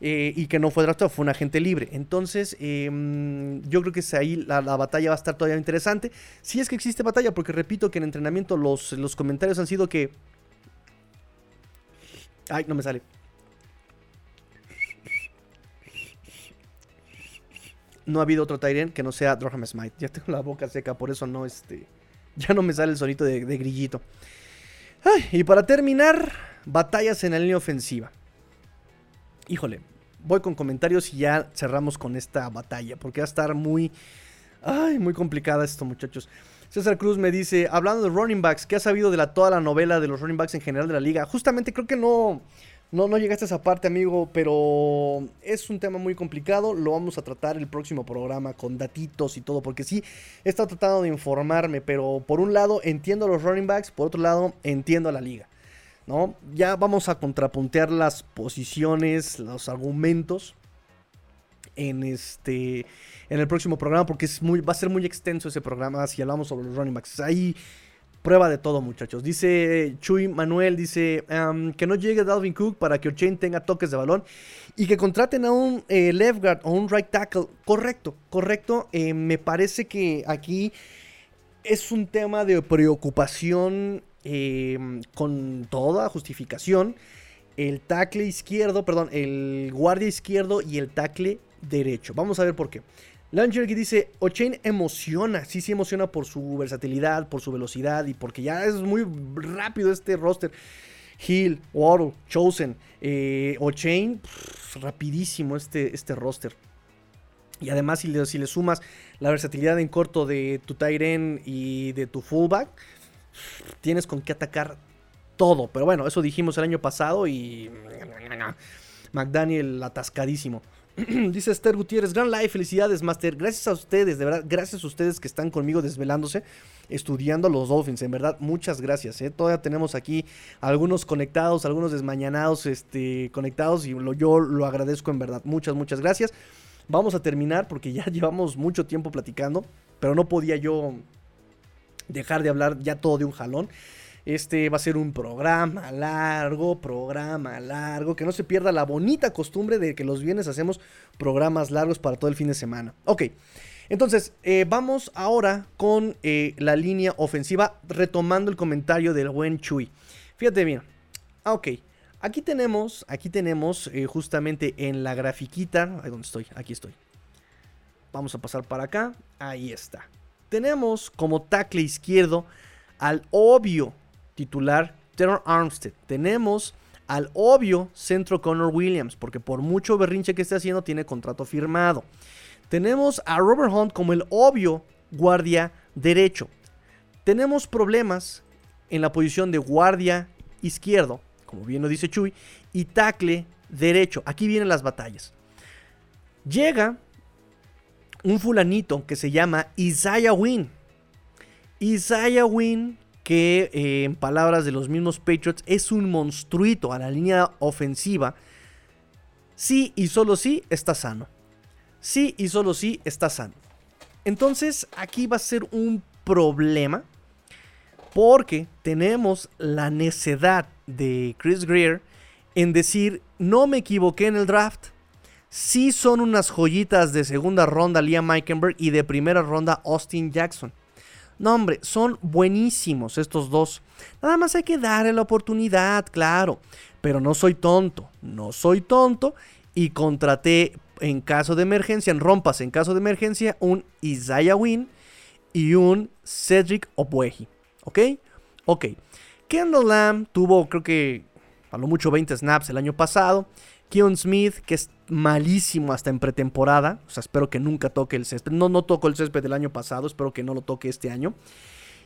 eh, y que no fue draftado, fue un agente libre. Entonces, em, yo creo que ahí la, batalla va a estar todavía interesante. Si es que existe batalla, porque repito que en entrenamiento los, los comentarios han sido que... Ay, no me sale. No ha habido otro Tyrant que no sea Droham Smite. Ya tengo la boca seca, por eso no, este, ya no me sale el sonito de, grillito. y para terminar, batallas en la línea ofensiva. Híjole, voy con comentarios y ya cerramos con esta batalla, porque va a estar muy, ay, muy complicada esto, muchachos. César Cruz me dice, hablando de running backs, ¿qué ha sabido de toda la novela de los running backs en general de la liga? Justamente creo que no, No, no llegaste a esa parte, amigo, pero es un tema muy complicado. Lo vamos a tratar el próximo programa con datitos y todo, porque sí, he estado tratando de informarme, pero por un lado entiendo los running backs, por otro lado entiendo a la liga. ¿no? Ya vamos a contrapuntear las posiciones, los argumentos en este en el próximo programa porque es muy va a ser muy extenso ese programa si hablamos sobre los running backs. Ahí prueba de todo, muchachos. Dice Chuy Manuel, dice que no llegue Dalvin Cook para que O'Chain tenga toques de balón y que contraten a un eh, left guard o un right tackle. Correcto, correcto. Eh, me parece que aquí es un tema de preocupación em, con toda justificación. El tackle izquierdo, perdón, el guardia izquierdo y el tackle derecho. Vamos a ver por qué. Langergy dice, O'Chain emociona, sí, sí emociona por su versatilidad, por su velocidad y porque ya es muy rápido este roster. Hill, Waddle, Chosen, eh, O'Chain, rapidísimo este, este roster. Y además si le, si le, sumas la versatilidad en corto de tu tight y de tu fullback, tienes con qué atacar todo. Pero bueno, eso dijimos el año pasado y... McDaniel atascadísimo. Dice Esther Gutiérrez, gran live, felicidades, Master. Gracias a ustedes, de verdad, gracias a ustedes que están conmigo desvelándose, estudiando los Dolphins. En verdad, muchas gracias. ¿eh? Todavía tenemos aquí algunos conectados, algunos desmañanados este, conectados y yo lo agradezco en verdad. Muchas, muchas gracias. Vamos a terminar porque ya llevamos mucho tiempo platicando, pero no podía yo dejar de hablar ya todo de un jalón. Este va a ser un programa largo, programa largo, que no se pierda la bonita costumbre de que los viernes hacemos programas largos para todo el fin de semana. Ok, entonces eh, vamos ahora con eh, la línea ofensiva, retomando el comentario del buen Chuy. Fíjate bien, ah, ok, aquí tenemos, aquí tenemos eh, justamente en la grafiquita, ahí donde estoy, aquí estoy. Vamos a pasar para acá, ahí está. Tenemos como tackle izquierdo al obvio titular Teron Armstead. Tenemos al obvio centro Connor Williams, porque por mucho berrinche que esté haciendo tiene contrato firmado. Tenemos a Robert Hunt como el obvio guardia derecho. Tenemos problemas en la posición de guardia izquierdo, como bien lo dice Chuy, y tackle derecho. Aquí vienen las batallas. Llega un fulanito que se llama Isaiah Wynn. Isaiah Wynn que eh, en palabras de los mismos Patriots es un monstruito a la línea ofensiva. Sí y solo sí está sano. Sí y solo sí está sano. Entonces aquí va a ser un problema porque tenemos la necedad de Chris Greer en decir no me equivoqué en el draft. Sí son unas joyitas de segunda ronda Liam Meikenberg y de primera ronda Austin Jackson. No, hombre, son buenísimos estos dos. Nada más hay que darle la oportunidad, claro. Pero no soy tonto, no soy tonto. Y contraté en caso de emergencia, en rompas en caso de emergencia, un Isaiah Wynn y un Cedric Obueji. ¿Ok? Ok. Kendall Lamb tuvo, creo que a lo mucho 20 snaps el año pasado. Keon Smith, que es malísimo hasta en pretemporada. O sea, espero que nunca toque el césped. No, no toco el césped del año pasado, espero que no lo toque este año.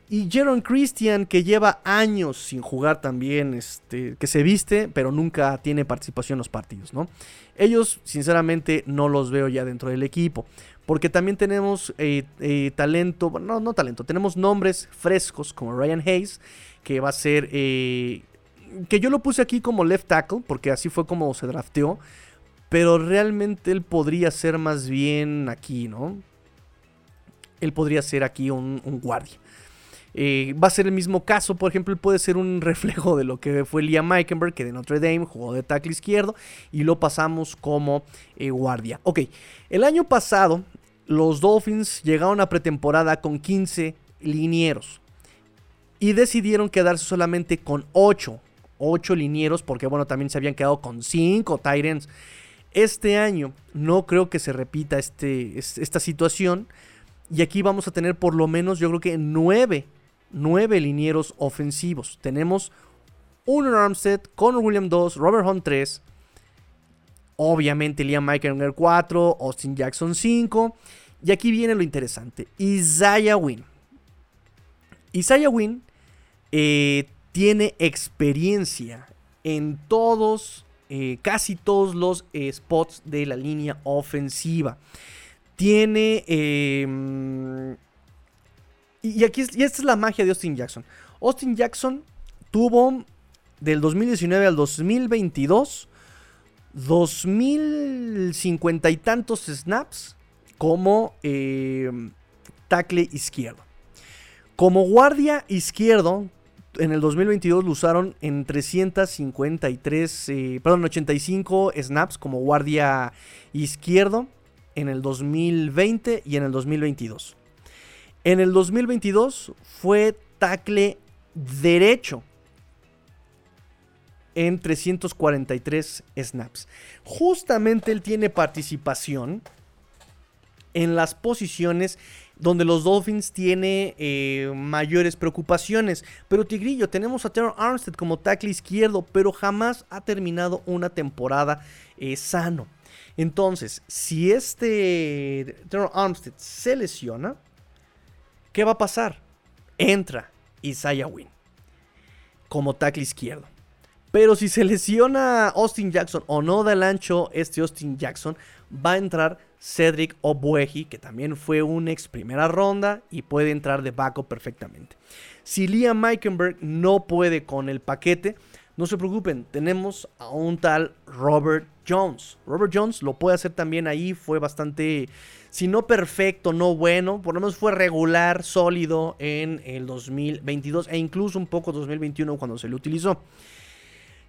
Y Jaron Christian, que lleva años sin jugar también, este, que se viste, pero nunca tiene participación en los partidos, ¿no? Ellos, sinceramente, no los veo ya dentro del equipo. Porque también tenemos eh, eh, talento, bueno, no, no talento, tenemos nombres frescos como Ryan Hayes, que va a ser eh, que yo lo puse aquí como left tackle, porque así fue como se drafteó. Pero realmente él podría ser más bien aquí, ¿no? Él podría ser aquí un, guardia. Eh, va a ser el mismo caso, por ejemplo, puede ser un reflejo de lo que fue Liam Meikenberg, que de Notre Dame jugó de tackle izquierdo y lo pasamos como eh, guardia. Ok, el año pasado los Dolphins llegaron a pretemporada con 15 linieros y decidieron quedarse solamente con 8 ocho linieros, porque bueno, también se habían quedado con cinco Tyrants. Este año no creo que se repita este, esta situación. Y aquí vamos a tener por lo menos, yo creo que nueve, nueve linieros ofensivos. Tenemos un Armstead, Conor William 2, Robert Hunt 3. Obviamente Liam Michael 4, Austin Jackson 5. Y aquí viene lo interesante. Isaiah Wynn. Isaiah Wynn eh, tiene experiencia en todos eh, casi todos los spots de la línea ofensiva. Tiene... em, y, aquí esta es la magia de Austin Jackson. Austin Jackson tuvo del 2019 al 2022 2050 y tantos snaps como eh, tackle izquierdo. Como guardia izquierdo, en el 2022 lo usaron en 353, eh, perdón, 85 snaps como guardia izquierdo en el 2020 y en el 2022. En el 2022 fue tackle derecho en 343 snaps. Justamente él tiene participación en las posiciones donde los Dolphins tiene eh, mayores preocupaciones. Pero Tigrillo, tenemos a Terrell Armstead como tackle izquierdo, pero jamás ha terminado una temporada eh, sano. Entonces, si este Terrell Armstead se lesiona, ¿qué va a pasar? Entra Isaiah Wynn como tackle izquierdo. Pero si se lesiona Austin Jackson o no da el ancho este Austin Jackson, va a entrar Cedric Obueji, que también fue un ex primera ronda y puede entrar de backup perfectamente. Si Liam Meikenberg no puede con el paquete, no se preocupen, tenemos a un tal Robert Jones. Robert Jones lo puede hacer también ahí, fue bastante, si no perfecto, no bueno, por lo menos fue regular, sólido en el 2022 e incluso un poco 2021 cuando se le utilizó.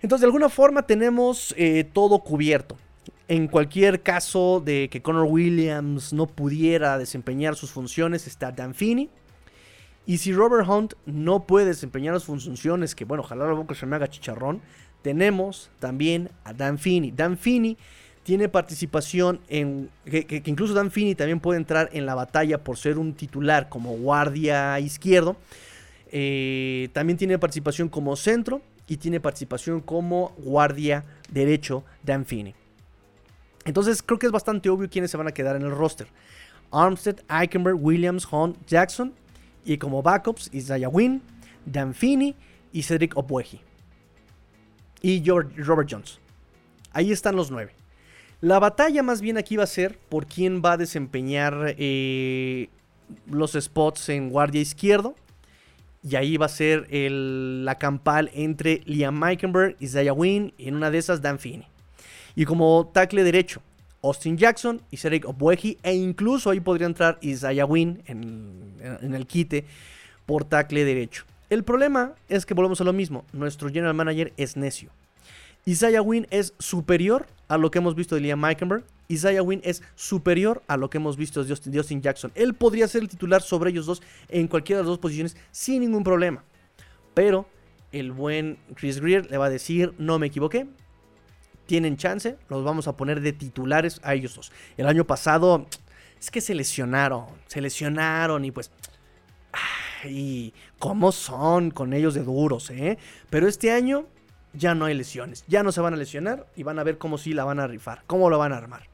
Entonces, de alguna forma tenemos eh, todo cubierto. En cualquier caso de que Connor Williams no pudiera desempeñar sus funciones, está Dan Feeney. Y si Robert Hunt no puede desempeñar las funciones, que bueno, ojalá la boca se me haga chicharrón, tenemos también a Dan Feeney. Dan Feeney tiene participación en. Que, incluso Dan Feeney también puede entrar en la batalla por ser un titular como guardia izquierdo. Eh, también tiene participación como centro y tiene participación como guardia derecho Dan Feeney. Entonces creo que es bastante obvio quiénes se van a quedar en el roster. Armstead, Eichenberg, Williams, Hunt, Jackson. Y como backups, Isaiah Wynn, Dan Feeney y Cedric Obueji. Y Robert Jones. Ahí están los nueve. La batalla más bien aquí va a ser por quién va a desempeñar eh, los spots en guardia izquierdo. Y ahí va a ser el- la campal entre Liam Meikenberg, Isaiah Wynn y en una de esas Dan Feeney. Y como tackle derecho, Austin Jackson y Cedric Obueji. E incluso ahí podría entrar Isaiah Wynn en, en el quite por tackle derecho. El problema es que volvemos a lo mismo. Nuestro general manager es necio. Isaiah Wynn es superior a lo que hemos visto de Liam Meikenberg. Isaiah Wynn es superior a lo que hemos visto de Austin, de Austin Jackson. Él podría ser el titular sobre ellos dos en cualquiera de las dos posiciones sin ningún problema. Pero el buen Chris Greer le va a decir, no me equivoqué. Tienen chance, los vamos a poner de titulares a ellos dos. El año pasado es que se lesionaron, se lesionaron y pues... Y cómo son con ellos de duros, ¿eh? Pero este año ya no hay lesiones. Ya no se van a lesionar y van a ver cómo sí la van a rifar, cómo lo van a armar.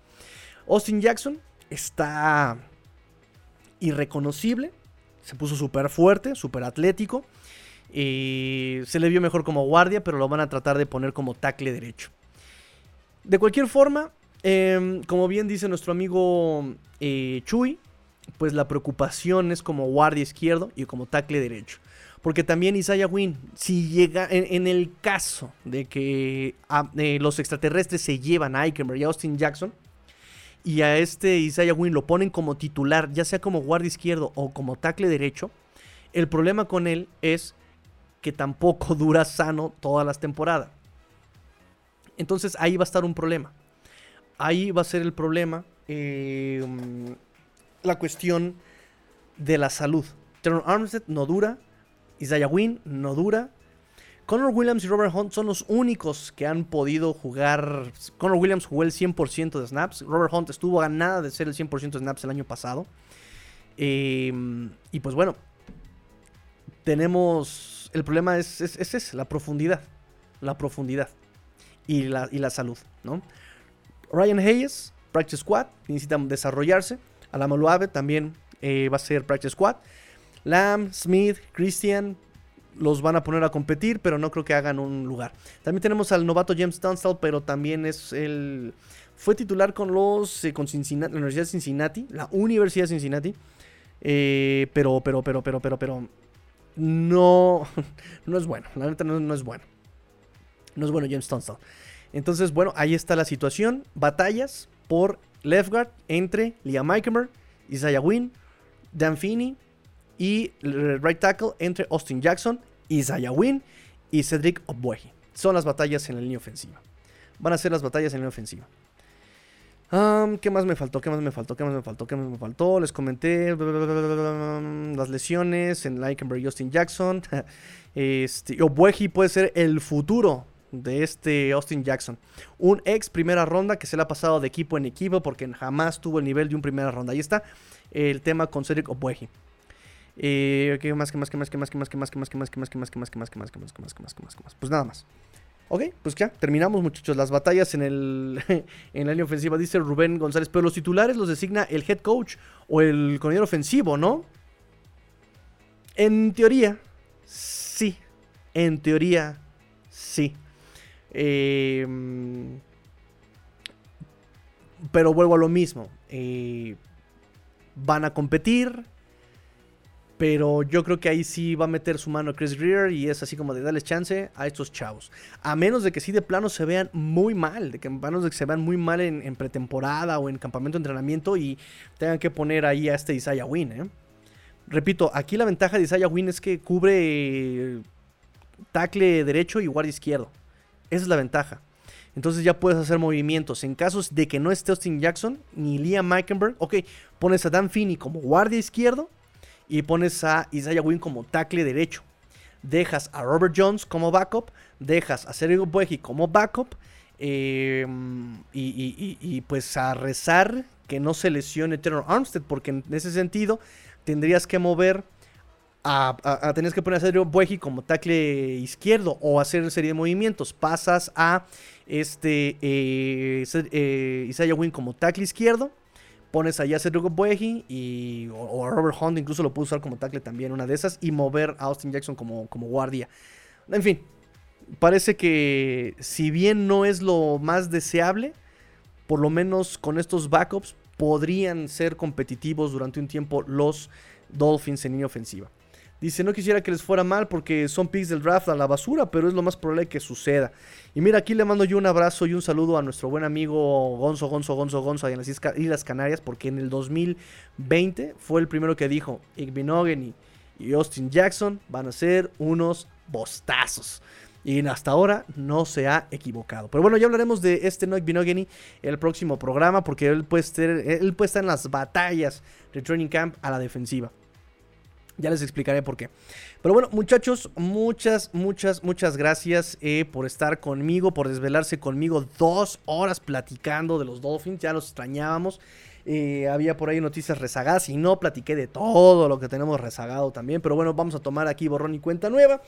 Austin Jackson está irreconocible. Se puso súper fuerte, súper atlético. Eh, se le vio mejor como guardia, pero lo van a tratar de poner como tackle derecho. De cualquier forma, eh, como bien dice nuestro amigo eh, Chuy, pues la preocupación es como guardia izquierdo y como tackle derecho. Porque también Isaiah Wynn, si llega, en, en el caso de que ah, eh, los extraterrestres se llevan a Eichenberg y a Austin Jackson, y a este Isaiah Wynn lo ponen como titular, ya sea como guardia izquierdo o como tackle derecho, el problema con él es que tampoco dura sano todas las temporadas. Entonces ahí va a estar un problema. Ahí va a ser el problema. eh, la cuestión de la salud. Terrell Armstead no dura. Isaiah Wynn no dura. Connor Williams y Robert Hunt son los únicos que han podido jugar. Connor Williams jugó el 100% de snaps. Robert Hunt estuvo a nada de ser el 100% de snaps el año pasado. Eh, y pues bueno, tenemos. El problema es, es ese, la profundidad. La profundidad. Y la, y la salud, ¿no? Ryan Hayes, Practice Squad, necesita desarrollarse. Alamaluave también eh, va a ser Practice Squad. Lamb, Smith, Christian, los van a poner a competir, pero no creo que hagan un lugar. También tenemos al novato James Tunstall, pero también es el... Fue titular con los... Eh, con Cincinnati, la Universidad de Cincinnati, la Universidad de Cincinnati. Eh, pero, pero, pero, pero, pero, pero... No... No es bueno. La neta no, no es bueno. No es bueno James Tunstall. Entonces, bueno, ahí está la situación. Batallas por left guard entre Liam Eichmer, Isaiah Wynn, Dan Finney y right tackle entre Austin Jackson, Isaiah Wynn y Cedric Obwehi. Son las batallas en la línea ofensiva. Van a ser las batallas en la línea ofensiva. ¿Qué más me faltó? ¿Qué más me faltó? ¿Qué más me faltó? ¿Qué más me faltó? Les comenté las lesiones en Likenberg y Austin Jackson. Este, puede ser el futuro de este Austin Jackson. Un ex primera ronda que se le ha pasado de equipo en equipo porque jamás tuvo el nivel de un primera ronda. Ahí está el tema con Cedric Obueji. ¿Qué más, qué más, qué más, qué más, qué más, qué más, qué más, qué más, qué más, qué más, qué más, qué más, qué más, qué más, qué más, qué más, qué más, qué más? Pues nada más. Ok, pues ya, terminamos muchachos las batallas en, el, en la línea ofensiva, dice Rubén González, pero los titulares los designa el head coach o el coordinador ofensivo, ¿no? En teoría, sí. En teoría, sí. Em, pero vuelvo a lo mismo. Eh, van a competir. Pero yo creo que ahí sí va a meter su mano Chris Greer y es así como de darles chance a estos chavos. A menos de que sí de plano se vean muy mal, de que a menos de que se vean muy mal en, pretemporada o en campamento de entrenamiento y tengan que poner ahí a este Isaiah Wynn. ¿eh? Repito, aquí la ventaja de Isaiah Wynn es que cubre tackle derecho y guardia izquierdo. Esa es la ventaja. Entonces ya puedes hacer movimientos. En casos de que no esté Austin Jackson ni Liam Meikenberg, ok, pones a Dan Finney como guardia izquierdo y pones a Isaiah Wynn como tackle derecho. Dejas a Robert Jones como backup, dejas a Sergio Bueji como backup em, y, pues a rezar que no se lesione Terror Armstead, porque en ese sentido tendrías que mover a, tener que poner a Sergio Bueji como tackle izquierdo o hacer serie de movimientos. Pasas a este eh, eh, Isaiah Wynn como tackle izquierdo. Pones allá a Sergio Bueji y, o, a Robert Hunt, incluso lo puedo usar como tackle también, una de esas. Y mover a Austin Jackson como, como guardia. En fin, parece que si bien no es lo más deseable, por lo menos con estos backups podrían ser competitivos durante un tiempo los Dolphins en línea ofensiva. Dice, no quisiera que les fuera mal porque son picks del draft a la basura, pero es lo más probable que suceda. Y mira, aquí le mando yo un abrazo y un saludo a nuestro buen amigo Gonzo, Gonzo, Gonzo, Gonzo, en las Islas Canarias, porque en el 2020 fue el primero que dijo, Igby y Austin Jackson van a ser unos bostazos. Y hasta ahora no se ha equivocado. Pero bueno, ya hablaremos de este Noik Binogany el próximo programa, porque él puede, él puede estar en las batallas de Training Camp a la defensiva. Ya les explicaré por qué. Pero bueno, muchachos, muchas, muchas, muchas gracias eh, por estar conmigo, por desvelarse conmigo dos horas platicando de los Dolphins. Ya los extrañábamos. Eh, había por ahí noticias rezagadas y no platiqué de todo lo que tenemos rezagado también. Pero bueno, vamos a tomar aquí borrón y cuenta nueva.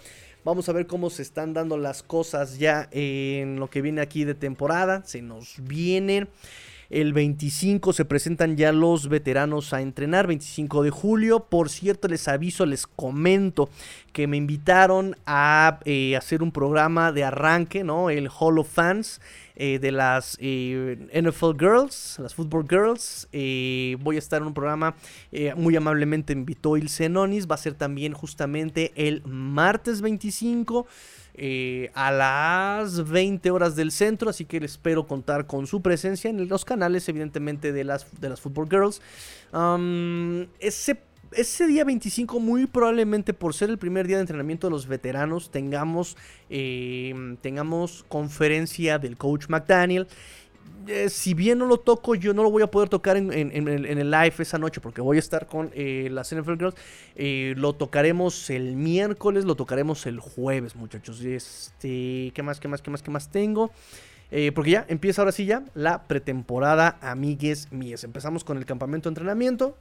Vamos a ver cómo se están dando las cosas ya en lo que viene aquí de temporada. Se nos vienen. El 25 se presentan ya los veteranos a entrenar, 25 de julio. Por cierto, les aviso, les comento que me invitaron a eh, hacer un programa de arranque, ¿no? El Hall of Fans. Eh, de las eh, NFL Girls, las Football Girls. voy a estar en un programa, muy amablemente invitó Il Zenonis, va a ser también justamente el martes 25. Eh, a las 20 horas del centro, así que espero contar con su presencia en los canales, evidentemente, de las, de las Football Girls. ese, ese día 25, muy probablemente por ser el primer día de entrenamiento de los veteranos, tengamos, eh, tengamos conferencia del coach McDaniel. Eh, si bien no lo toco, yo no lo voy a poder tocar en, el live esa noche porque voy a estar con eh, las NFL Girls. Eh, lo tocaremos el miércoles, lo tocaremos el jueves, muchachos. Este, ¿Qué más, qué más, qué más, qué más tengo? porque ya empieza ahora sí ya la pretemporada, amigues mías. Empezamos con el campamento de entrenamiento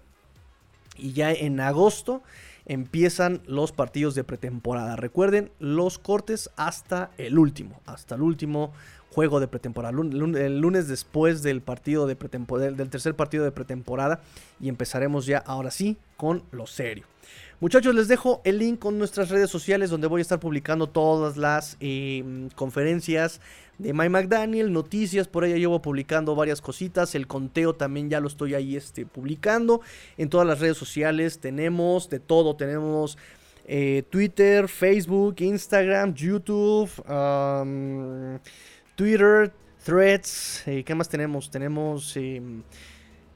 y ya en agosto empiezan los partidos de pretemporada. Recuerden, los cortes hasta el último, hasta el último juego de pretemporada. El lunes después del partido de pretemporada, del tercer partido de pretemporada y empezaremos ya ahora sí con lo serio. Muchachos, les dejo el link con nuestras redes sociales donde voy a estar publicando todas las em, conferencias de Mike McDaniel, noticias, por ahí llevo publicando varias cositas, el conteo también ya lo estoy ahí este, publicando en todas las redes sociales, tenemos de todo, tenemos eh, Twitter, Facebook, Instagram, YouTube, Twitter, Threads, eh, ¿qué más tenemos? Tenemos... Em,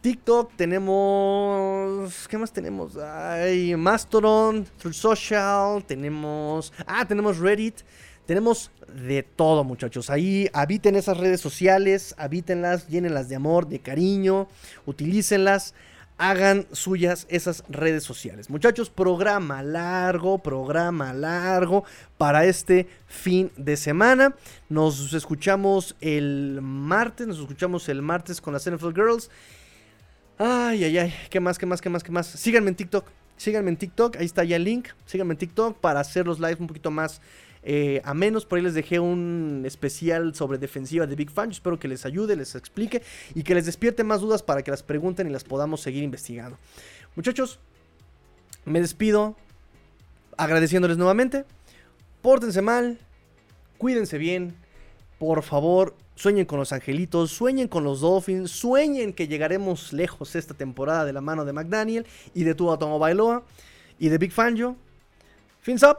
TikTok, tenemos. ¿Qué más tenemos? Hay Mastodon, Through Social, tenemos. Ah, tenemos Reddit. Tenemos de todo, muchachos. Ahí habiten esas redes sociales, habítenlas, llénenlas de amor, de cariño, utilícenlas, hagan suyas esas redes sociales. Muchachos, programa largo, programa largo para este fin de semana. Nos escuchamos el martes, nos escuchamos el martes con las NFL Girls. Ay, ay, ay. ¿Qué más, qué más, qué más, qué más? Síganme en TikTok. Síganme en TikTok. Ahí está ya el link. Síganme en TikTok para hacer los lives un poquito más eh, a menos. Por ahí les dejé un especial sobre defensiva de Big Fan. espero que les ayude, les explique y que les despierte más dudas para que las pregunten y las podamos seguir investigando. Muchachos, me despido agradeciéndoles nuevamente. Pórtense mal. Cuídense bien. Por favor, Sueñen con los angelitos, sueñen con los Dolphins, sueñen que llegaremos lejos esta temporada de la mano de McDaniel y de Tua Tomo Bailoa y de Big Fangio. Fins up.